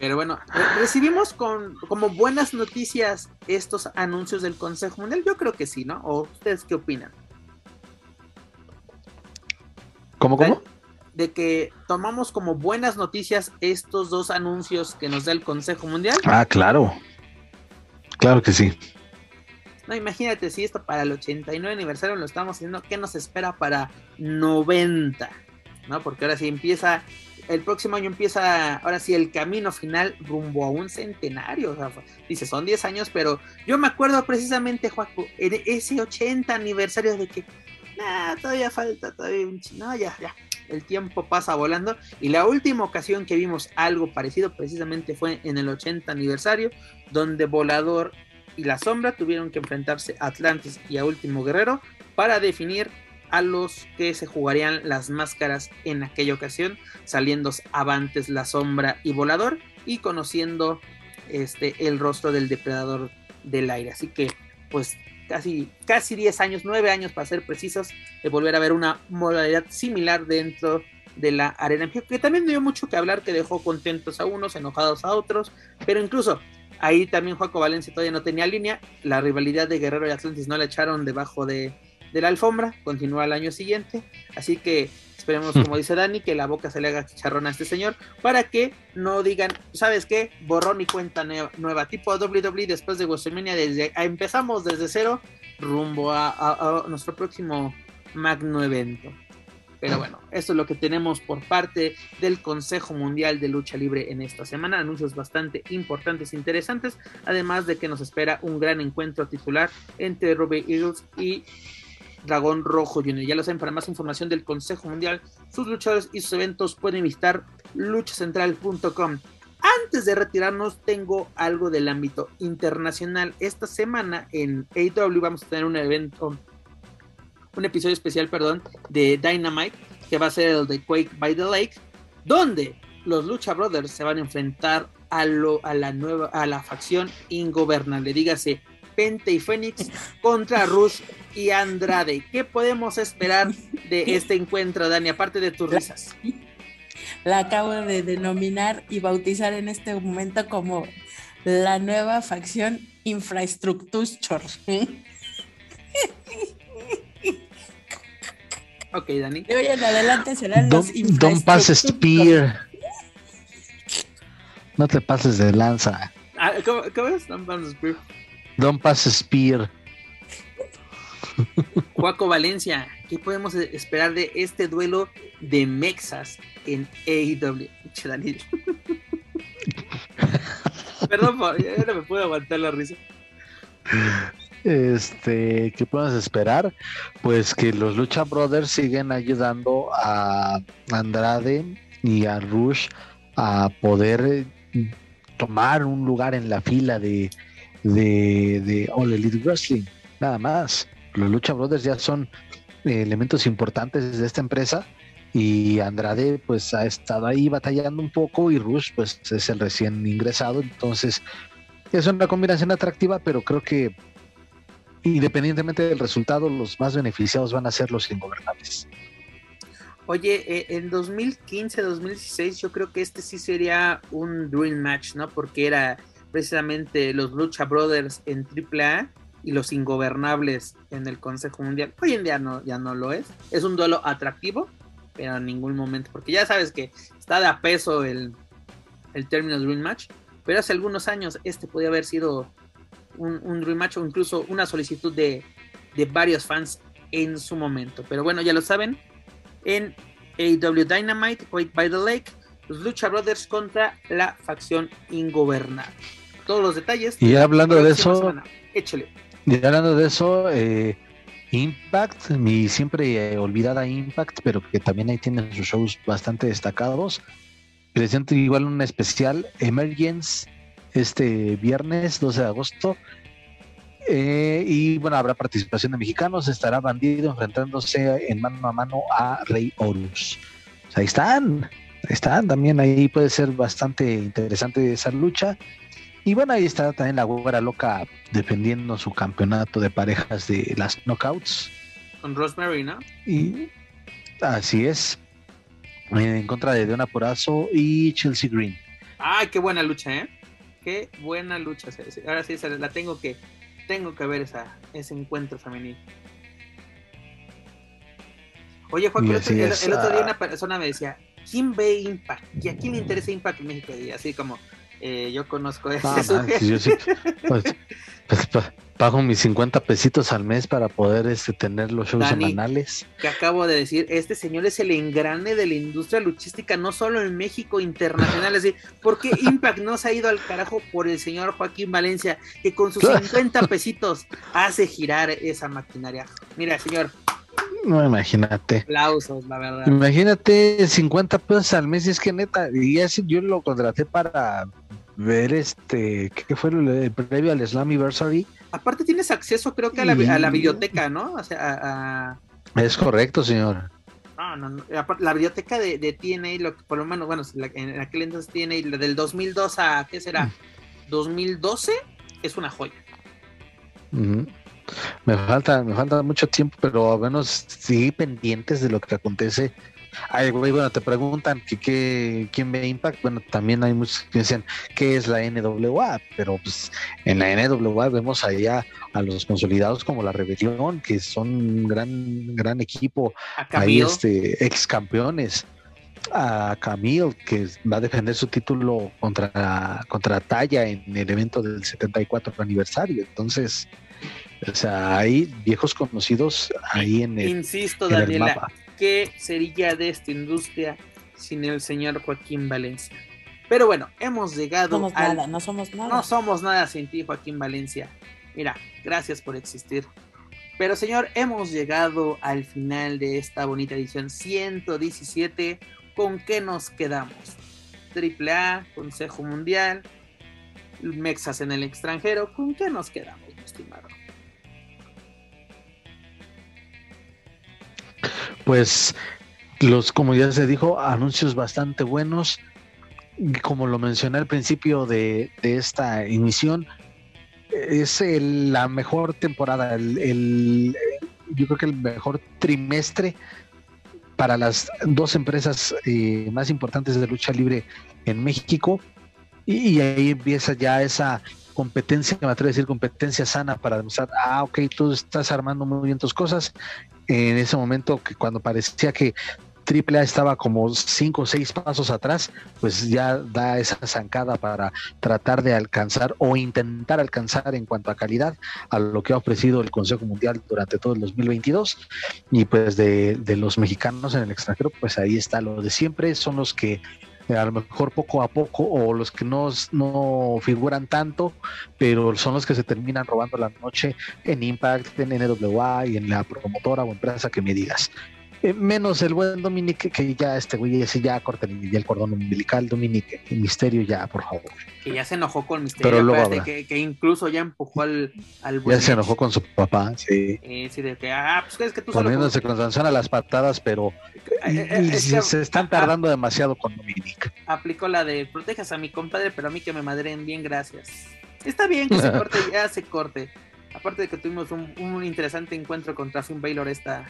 Pero bueno, recibimos con como buenas noticias estos anuncios del Consejo Mundial. Yo creo que sí, ¿no? ¿O ustedes qué opinan? ¿Cómo, cómo? De que tomamos como buenas noticias estos dos anuncios que nos da el Consejo Mundial. Ah, claro. Claro que sí. No, imagínate si esto para el 89 aniversario lo estamos haciendo, ¿qué nos espera para 90? ¿No? Porque ahora sí empieza el próximo año empieza, ahora sí, el camino final rumbo a un centenario. O sea, dice, son 10 años, pero yo me acuerdo precisamente, Juaco, en ese 80 aniversario de que, nada, todavía falta, todavía un no, ya, ya, el tiempo pasa volando. Y la última ocasión que vimos algo parecido precisamente fue en el 80 aniversario, donde Volador y la Sombra tuvieron que enfrentarse a Atlantis y a Último Guerrero para definir a los que se jugarían las máscaras en aquella ocasión, saliendo avantes la sombra y volador y conociendo este el rostro del depredador del aire. Así que pues casi casi 10 años, 9 años para ser precisos, de volver a ver una modalidad similar dentro de la arena que también dio mucho que hablar, que dejó contentos a unos, enojados a otros, pero incluso ahí también Juaco Valencia todavía no tenía línea, la rivalidad de Guerrero y Atlantis no la echaron debajo de, de la alfombra, continúa el año siguiente, así que esperemos, como dice Dani, que la boca se le haga chicharrón a este señor, para que no digan, ¿sabes qué? Borrón y cuenta nueva, tipo WWE después de WrestleMania, desde, empezamos desde cero, rumbo a, nuestro próximo magno evento. Pero bueno, eso es lo que tenemos por parte del Consejo Mundial de Lucha Libre en esta semana. Anuncios bastante importantes e interesantes. Además de que nos espera un gran encuentro titular entre Robbie Eagles y Dragón Rojo Junior. Ya lo saben, para más información del Consejo Mundial, sus luchadores y sus eventos pueden visitar luchacentral.com. Antes de retirarnos, tengo algo del ámbito internacional. Esta semana en AW vamos a tener un evento, un episodio especial, perdón, de Dynamite, que va a ser el de Quake by the Lake, donde los Lucha Brothers se van a enfrentar a, lo, a la nueva, a la facción ingobernable. Dígase Pente y Fénix contra Rush y Andrade. ¿Qué podemos esperar de este encuentro, Dani, aparte de tus risas? La acabo de denominar y bautizar en este momento como la nueva facción Infrastructure. ok, Dani. De hoy en adelante serán los Don't pass spear. No te pases de lanza. Ah, ¿Cómo, es? Don't pass spear. Don't pass spear. Juaco Valencia, ¿qué podemos esperar de este duelo de Mexas en AEW? Perdón, ya no me puedo aguantar la risa. Este, ¿qué podemos esperar? Pues que los Lucha Brothers siguen ayudando a Andrade y a Rush a poder tomar un lugar en la fila de, de, de All Elite Wrestling, nada más. Los Lucha Brothers ya son eh, elementos importantes de esta empresa y Andrade pues ha estado ahí batallando un poco y Rush pues es el recién ingresado, entonces es una combinación atractiva, pero creo que independientemente del resultado, los más beneficiados van a ser los ingobernables. Oye, eh, en 2015, 2016 yo creo que este sí sería un dream match, ¿no? Porque era precisamente los Lucha Brothers en AAA y los ingobernables en el Consejo Mundial. Hoy en día no, ya no lo es. Es un duelo atractivo, pero en ningún momento, porque ya sabes que está de a peso el, el término Dream Match, pero hace algunos años este podía haber sido un, Dream Match o incluso una solicitud de, de varios fans en su momento. Pero bueno, ya lo saben, en AW Dynamite, Wait by the Lake, Lucha Brothers contra la facción ingobernable todos los detalles. Y hablando de eso, échale. Y hablando de eso, eh, Impact, mi siempre olvidada Impact, pero que también ahí tienen sus shows bastante destacados. Presente igual un especial Emergence este viernes 12 de agosto. Eh, y bueno, habrá participación de mexicanos. Estará Bandido enfrentándose en mano a mano a Rey Horus. ahí están, ahí están. También ahí puede ser bastante interesante esa lucha. Y bueno, ahí está también la güera loca defendiendo su campeonato de parejas de las knockouts. Con Rosemary, ¿no? Y así es. En contra de Deona Porazo y Chelsea Green. Ay, qué buena lucha, ¿eh? Qué buena lucha. Ahora sí, la tengo que, tengo que ver esa, ese encuentro femenino. Oye, Juan, el, otro, día una persona me decía, ¿quién ve Impact? ¿Y a quién le interesa Impact en México? Y así como, eh, yo conozco ese ah, yo sí, pues, pues, pago mis 50 pesitos al mes para poder este, tener los shows semanales. Que acabo de decir, este señor es el engrane de la industria luchística, no solo en México, internacional. Así, ¿por qué Impact no se ha ido al carajo por el señor Joaquín Valencia, que con sus 50 pesitos hace girar esa maquinaria? Mira, señor, no, imagínate. Aplausos, la verdad. Imagínate 50 pesos al mes, es que neta, y así yo lo contraté para ver este, ¿qué fue el, previo al Slammiversary? Aparte tienes acceso creo que a la, a la biblioteca, ¿no? O sea, a, Es correcto, señor. No, no, no. La biblioteca de, de TNA, lo que por lo menos, bueno, en aquel entonces TNA, del 2002 a, ¿qué será? 2012, es una joya. Me falta, me falta mucho tiempo, pero al menos sigue pendientes de lo que acontece. Ay, güey, bueno, te preguntan que, quién ve Impact. Bueno, también hay muchos que dicen qué es la NWA, pero pues en la NWA vemos allá a los consolidados como la Rebelión, que son un gran, gran equipo. Ahí, este, ex campeones a Camille, que va a defender su título contra, contra Talla en el evento del 74 aniversario. Entonces, o sea, hay viejos conocidos ahí en el. Insisto, Daniela, ¿qué sería de esta industria sin el señor Joaquín Valencia? Pero bueno, hemos llegado. No somos nada, no somos nada. No somos nada sin ti, Joaquín Valencia. Mira, gracias por existir. Pero señor, hemos llegado al final de esta bonita edición 117. ¿Con qué nos quedamos? Triple A, Consejo Mundial, Mexas en el extranjero. ¿Con qué nos quedamos, mi estimado? Pues los, como ya se dijo, anuncios bastante buenos. Como lo mencioné al principio de, esta emisión, es la mejor temporada, el, yo creo que el mejor trimestre para las dos empresas eh, más importantes de lucha libre en México. Y, ahí empieza ya esa competencia, me atrevo a decir competencia sana para demostrar, ah, ok, tú estás armando muy bien tus cosas en ese momento que cuando parecía que AAA estaba como cinco o seis pasos atrás, pues ya da esa zancada para tratar de alcanzar o intentar alcanzar en cuanto a calidad a lo que ha ofrecido el Consejo Mundial durante todo el 2022. Y pues de, de los mexicanos en el extranjero, pues ahí está lo de siempre, son los que a lo mejor poco a poco, o los que no, no figuran tanto, pero son los que se terminan robando la noche en Impact, en NWA y en la promotora o empresa que me digas. Eh, menos el buen Dominique, que ya este güey ese ya corta el cordón umbilical, Dominique, el misterio ya, por favor. Que ya se enojó con Misterio, Pero que, que, incluso ya empujó al, al Ya se enojó con su papá, sí. Eh, sí, de que, ah, pues es que tú Poniéndose con Sansón a las patadas, pero eh, se están tardando demasiado con Dominique. Aplicó la de, protejas a mi compadre, pero a mí que me madren bien, gracias. Está bien que se corte, ya se corte. Aparte de que tuvimos un, un interesante encuentro contra Finn Baylor esta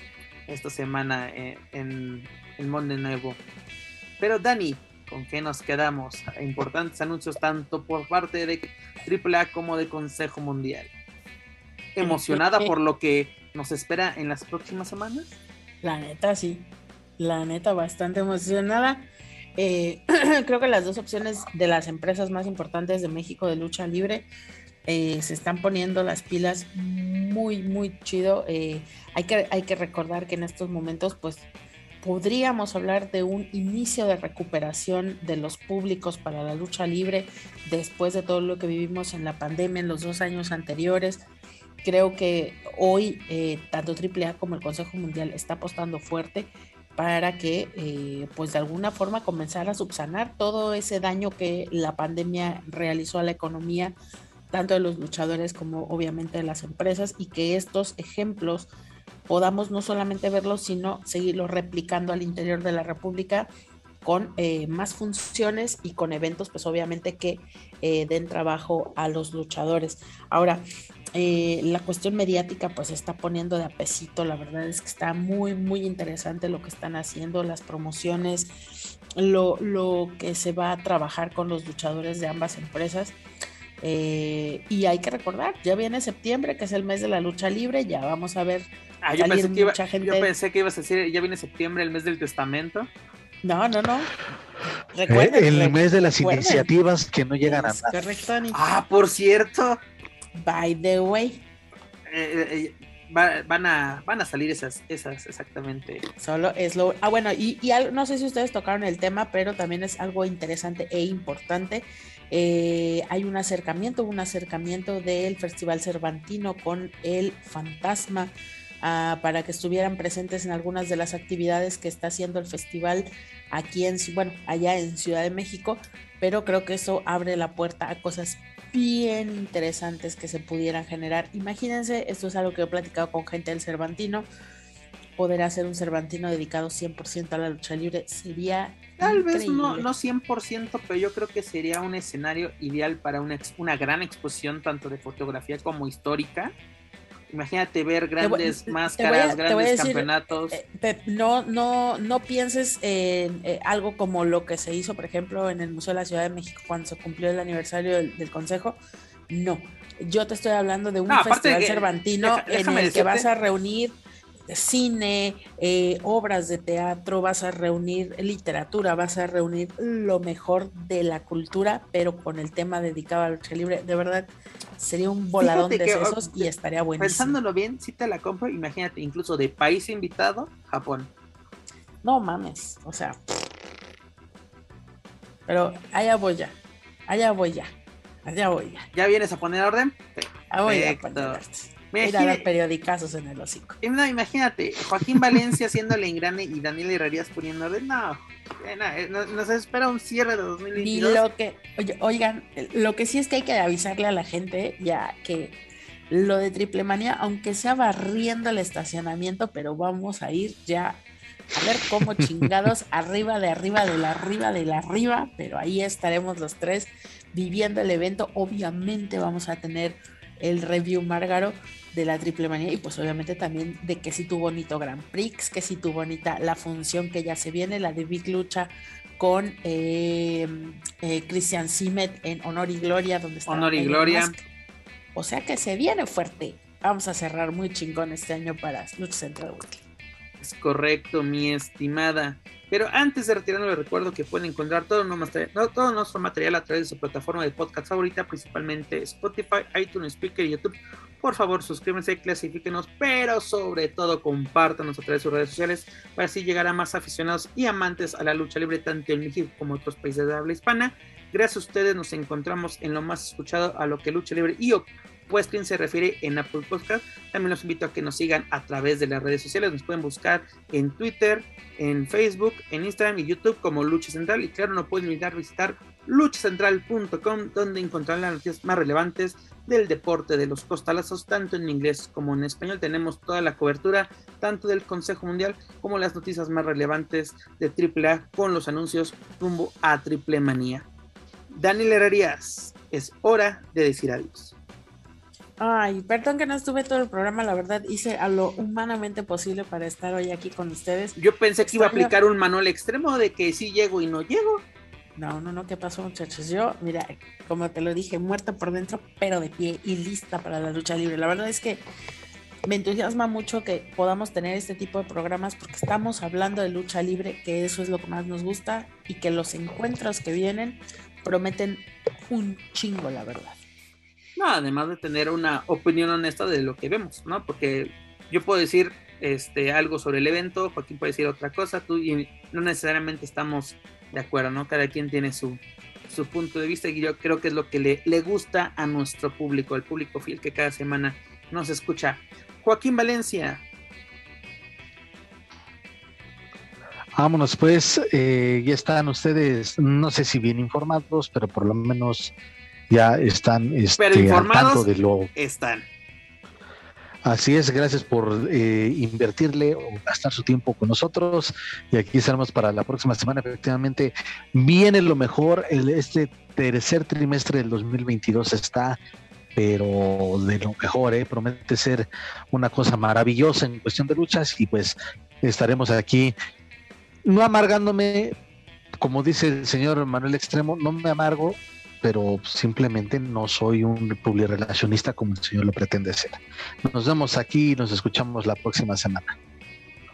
esta semana eh, en el Monde Nuevo. Pero Dani, ¿con qué nos quedamos? Importantes anuncios tanto por parte de AAA como de Consejo Mundial. ¿Emocionada por lo que nos espera en las próximas semanas? La neta, sí. La neta, bastante emocionada. Eh, creo que las dos opciones de las empresas más importantes de México de lucha libre eh, se están poniendo las pilas muy, muy chido. Eh, hay, que, hay que recordar que en estos momentos, pues, podríamos hablar de un inicio de recuperación de los públicos para la lucha libre después de todo lo que vivimos en la pandemia en los dos años anteriores. Creo que hoy eh, tanto AAA como el Consejo Mundial está apostando fuerte para que pues de alguna forma comenzar a subsanar todo ese daño que la pandemia realizó a la economía tanto de los luchadores como obviamente de las empresas y que estos ejemplos podamos no solamente verlos, sino seguirlos replicando al interior de la República con eh, más funciones y con eventos, pues obviamente que eh, den trabajo a los luchadores. Ahora, eh, la cuestión mediática pues se está poniendo de apesito, la verdad es que está muy, muy interesante lo que están haciendo, las promociones, lo, lo que se va a trabajar con los luchadores de ambas empresas. Y hay que recordar, ya viene septiembre, que es el mes de la lucha libre, ya vamos a ver. Ah, yo, pensé que, yo pensé que ibas a decir, ya viene septiembre, el mes del testamento. No, no, no. Recuerden, el mes de las iniciativas que no llegan a nada. Correcto, Ah, por cierto. By the way. Eh, eh, eh, van, a, van a salir esas, esas exactamente. Solo es lo. Ah, bueno, y, y no sé si ustedes tocaron el tema, pero también es algo interesante e importante. Hay un acercamiento, un acercamiento del Festival Cervantino con el fantasma para que estuvieran presentes en algunas de las actividades que está haciendo el festival aquí en, bueno, allá en Ciudad de México, pero creo que eso abre la puerta a cosas bien interesantes que se pudieran generar. Imagínense, esto es algo que he platicado con gente del Cervantino, poder hacer un Cervantino dedicado 100% a la lucha libre sería... Tal vez no, no 100%, pero yo creo que sería un escenario ideal para una, una gran exposición tanto de fotografía como histórica Imagínate ver grandes máscaras, grandes campeonatos. Eh, no, no, no pienses en eh, algo como lo que se hizo, por ejemplo, en el Museo de la Ciudad de México cuando se cumplió el aniversario del, Consejo. No, yo te estoy hablando de un festival cervantino en el que vas a reunir cine, eh, obras de teatro, vas a reunir literatura, vas a reunir lo mejor de la cultura, pero con el tema dedicado a lucha libre. De verdad, Sería un voladón de esos y estaría buenísimo. Pensándolo bien, si te la compro, imagínate, incluso de país invitado, Japón. No mames, o sea. Pero allá voy ya, allá voy ya, allá voy ya. ¿Ya vienes a poner orden? Allá voy a poner Ir a dar periodicazos en el hocico. No, imagínate, Joaquín Valencia haciéndole engrane y Daniel Herrerías poniendo orden. No, eh, eh, nos, espera un cierre de 2022. Y lo que, oigan, lo que sí es que hay que avisarle a la gente ya que lo de Triple Manía, aunque sea barriendo el estacionamiento, pero vamos a ir ya a ver cómo chingados arriba de arriba de la arriba de la arriba, pero ahí estaremos los tres viviendo el evento. Obviamente vamos a tener el review Márgaro de la triple manía y pues obviamente también de que si tuvo bonito Grand Prix, que si tuvo bonita la función que ya se viene, la de Big Lucha con eh, eh, Christian Simet en Honor y Gloria, donde está Honor y Gloria. O sea que se viene fuerte. Vamos a cerrar muy chingón este año para Lucha Central Weekly. Es correcto, mi estimada. Pero antes de retirarnos, les recuerdo que pueden encontrar todo, nuestro material a través de su plataforma de podcast favorita, principalmente Spotify, iTunes, Speaker y YouTube. Por favor, suscríbanse, clasifíquenos, pero sobre todo compártanos a través de sus redes sociales para así llegar a más aficionados y amantes a la lucha libre, tanto en México como en otros países de habla hispana. Gracias a ustedes nos encontramos en lo más escuchado a lo que lucha libre y Wrestling se refiere en Apple Podcast. También los invito a que nos sigan a través de las redes sociales. Nos pueden buscar en Twitter, en Facebook, en Instagram y YouTube como Lucha Central. Y claro, no pueden olvidar visitar luchacentral.com donde encontrarán las noticias más relevantes del deporte de los costalazos, tanto en inglés como en español. Tenemos toda la cobertura, tanto del Consejo Mundial como las noticias más relevantes de AAA con los anuncios rumbo a Triple Manía. Daniel Herrerías, es hora de decir adiós. Ay, perdón que no estuve todo el programa, la verdad hice a lo humanamente posible para estar hoy aquí con ustedes. Yo pensé que iba a aplicar un manual extremo de que sí llego y no llego. No, no, no, ¿qué pasó muchachos? Yo, mira, como te lo dije, muerta por dentro, pero de pie y lista para la lucha libre. La verdad es que me entusiasma mucho que podamos tener este tipo de programas porque estamos hablando de lucha libre, que eso es lo que más nos gusta y que los encuentros que vienen prometen un chingo, la verdad. No, además de tener una opinión honesta de lo que vemos, ¿no? Porque yo puedo decir este, algo sobre el evento, Joaquín puede decir otra cosa, tú y no necesariamente estamos de acuerdo, ¿no? Cada quien tiene su, su punto de vista y yo creo que es lo que le, le gusta a nuestro público, el público fiel que cada semana nos escucha. Joaquín Valencia. Vámonos pues, eh, ya están ustedes, no sé si bien informados, pero por lo menos ya están este, Pero informados de lo... están. Así es, gracias por eh, invertirle o gastar su tiempo con nosotros. Y aquí estaremos para la próxima semana. Efectivamente, viene lo mejor. El, este tercer trimestre del 2022 está, pero de lo mejor, ¿eh? promete ser una cosa maravillosa en cuestión de luchas. Y pues estaremos aquí, no amargándome, como dice el señor Manuel Extremo, no me amargo, pero simplemente no soy un publirelacionista como el señor lo pretende ser. Nos vemos aquí y nos escuchamos la próxima semana.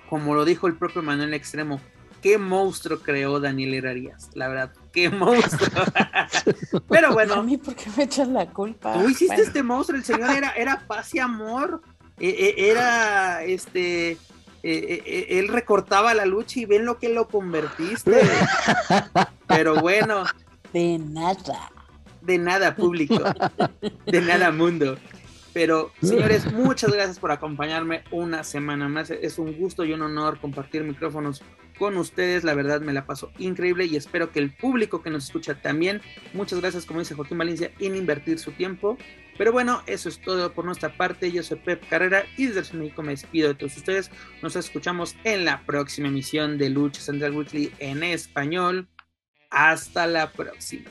Como lo dijo el propio Manuel Extremo, qué monstruo creó Daniel Herarias, la verdad, qué monstruo. pero bueno. A mí, ¿por qué me echan la culpa? Tú hiciste este monstruo, el señor era, era paz y amor, e, e, era este. E, él recortaba la lucha y ven lo que lo convertiste. Pero bueno. De nada de nada público, de nada mundo. Pero, señores, muchas gracias por acompañarme una semana más. Es un gusto y un honor compartir micrófonos con ustedes. La verdad me la paso increíble y espero que el público que nos escucha también. Muchas gracias, como dice Joaquín Valencia, en invertir su tiempo. Pero bueno, eso es todo por nuestra parte. Yo soy Pep Carrera y desde México me despido de todos ustedes. Nos escuchamos en la próxima emisión de Lucha Central Weekly en español. Hasta la próxima.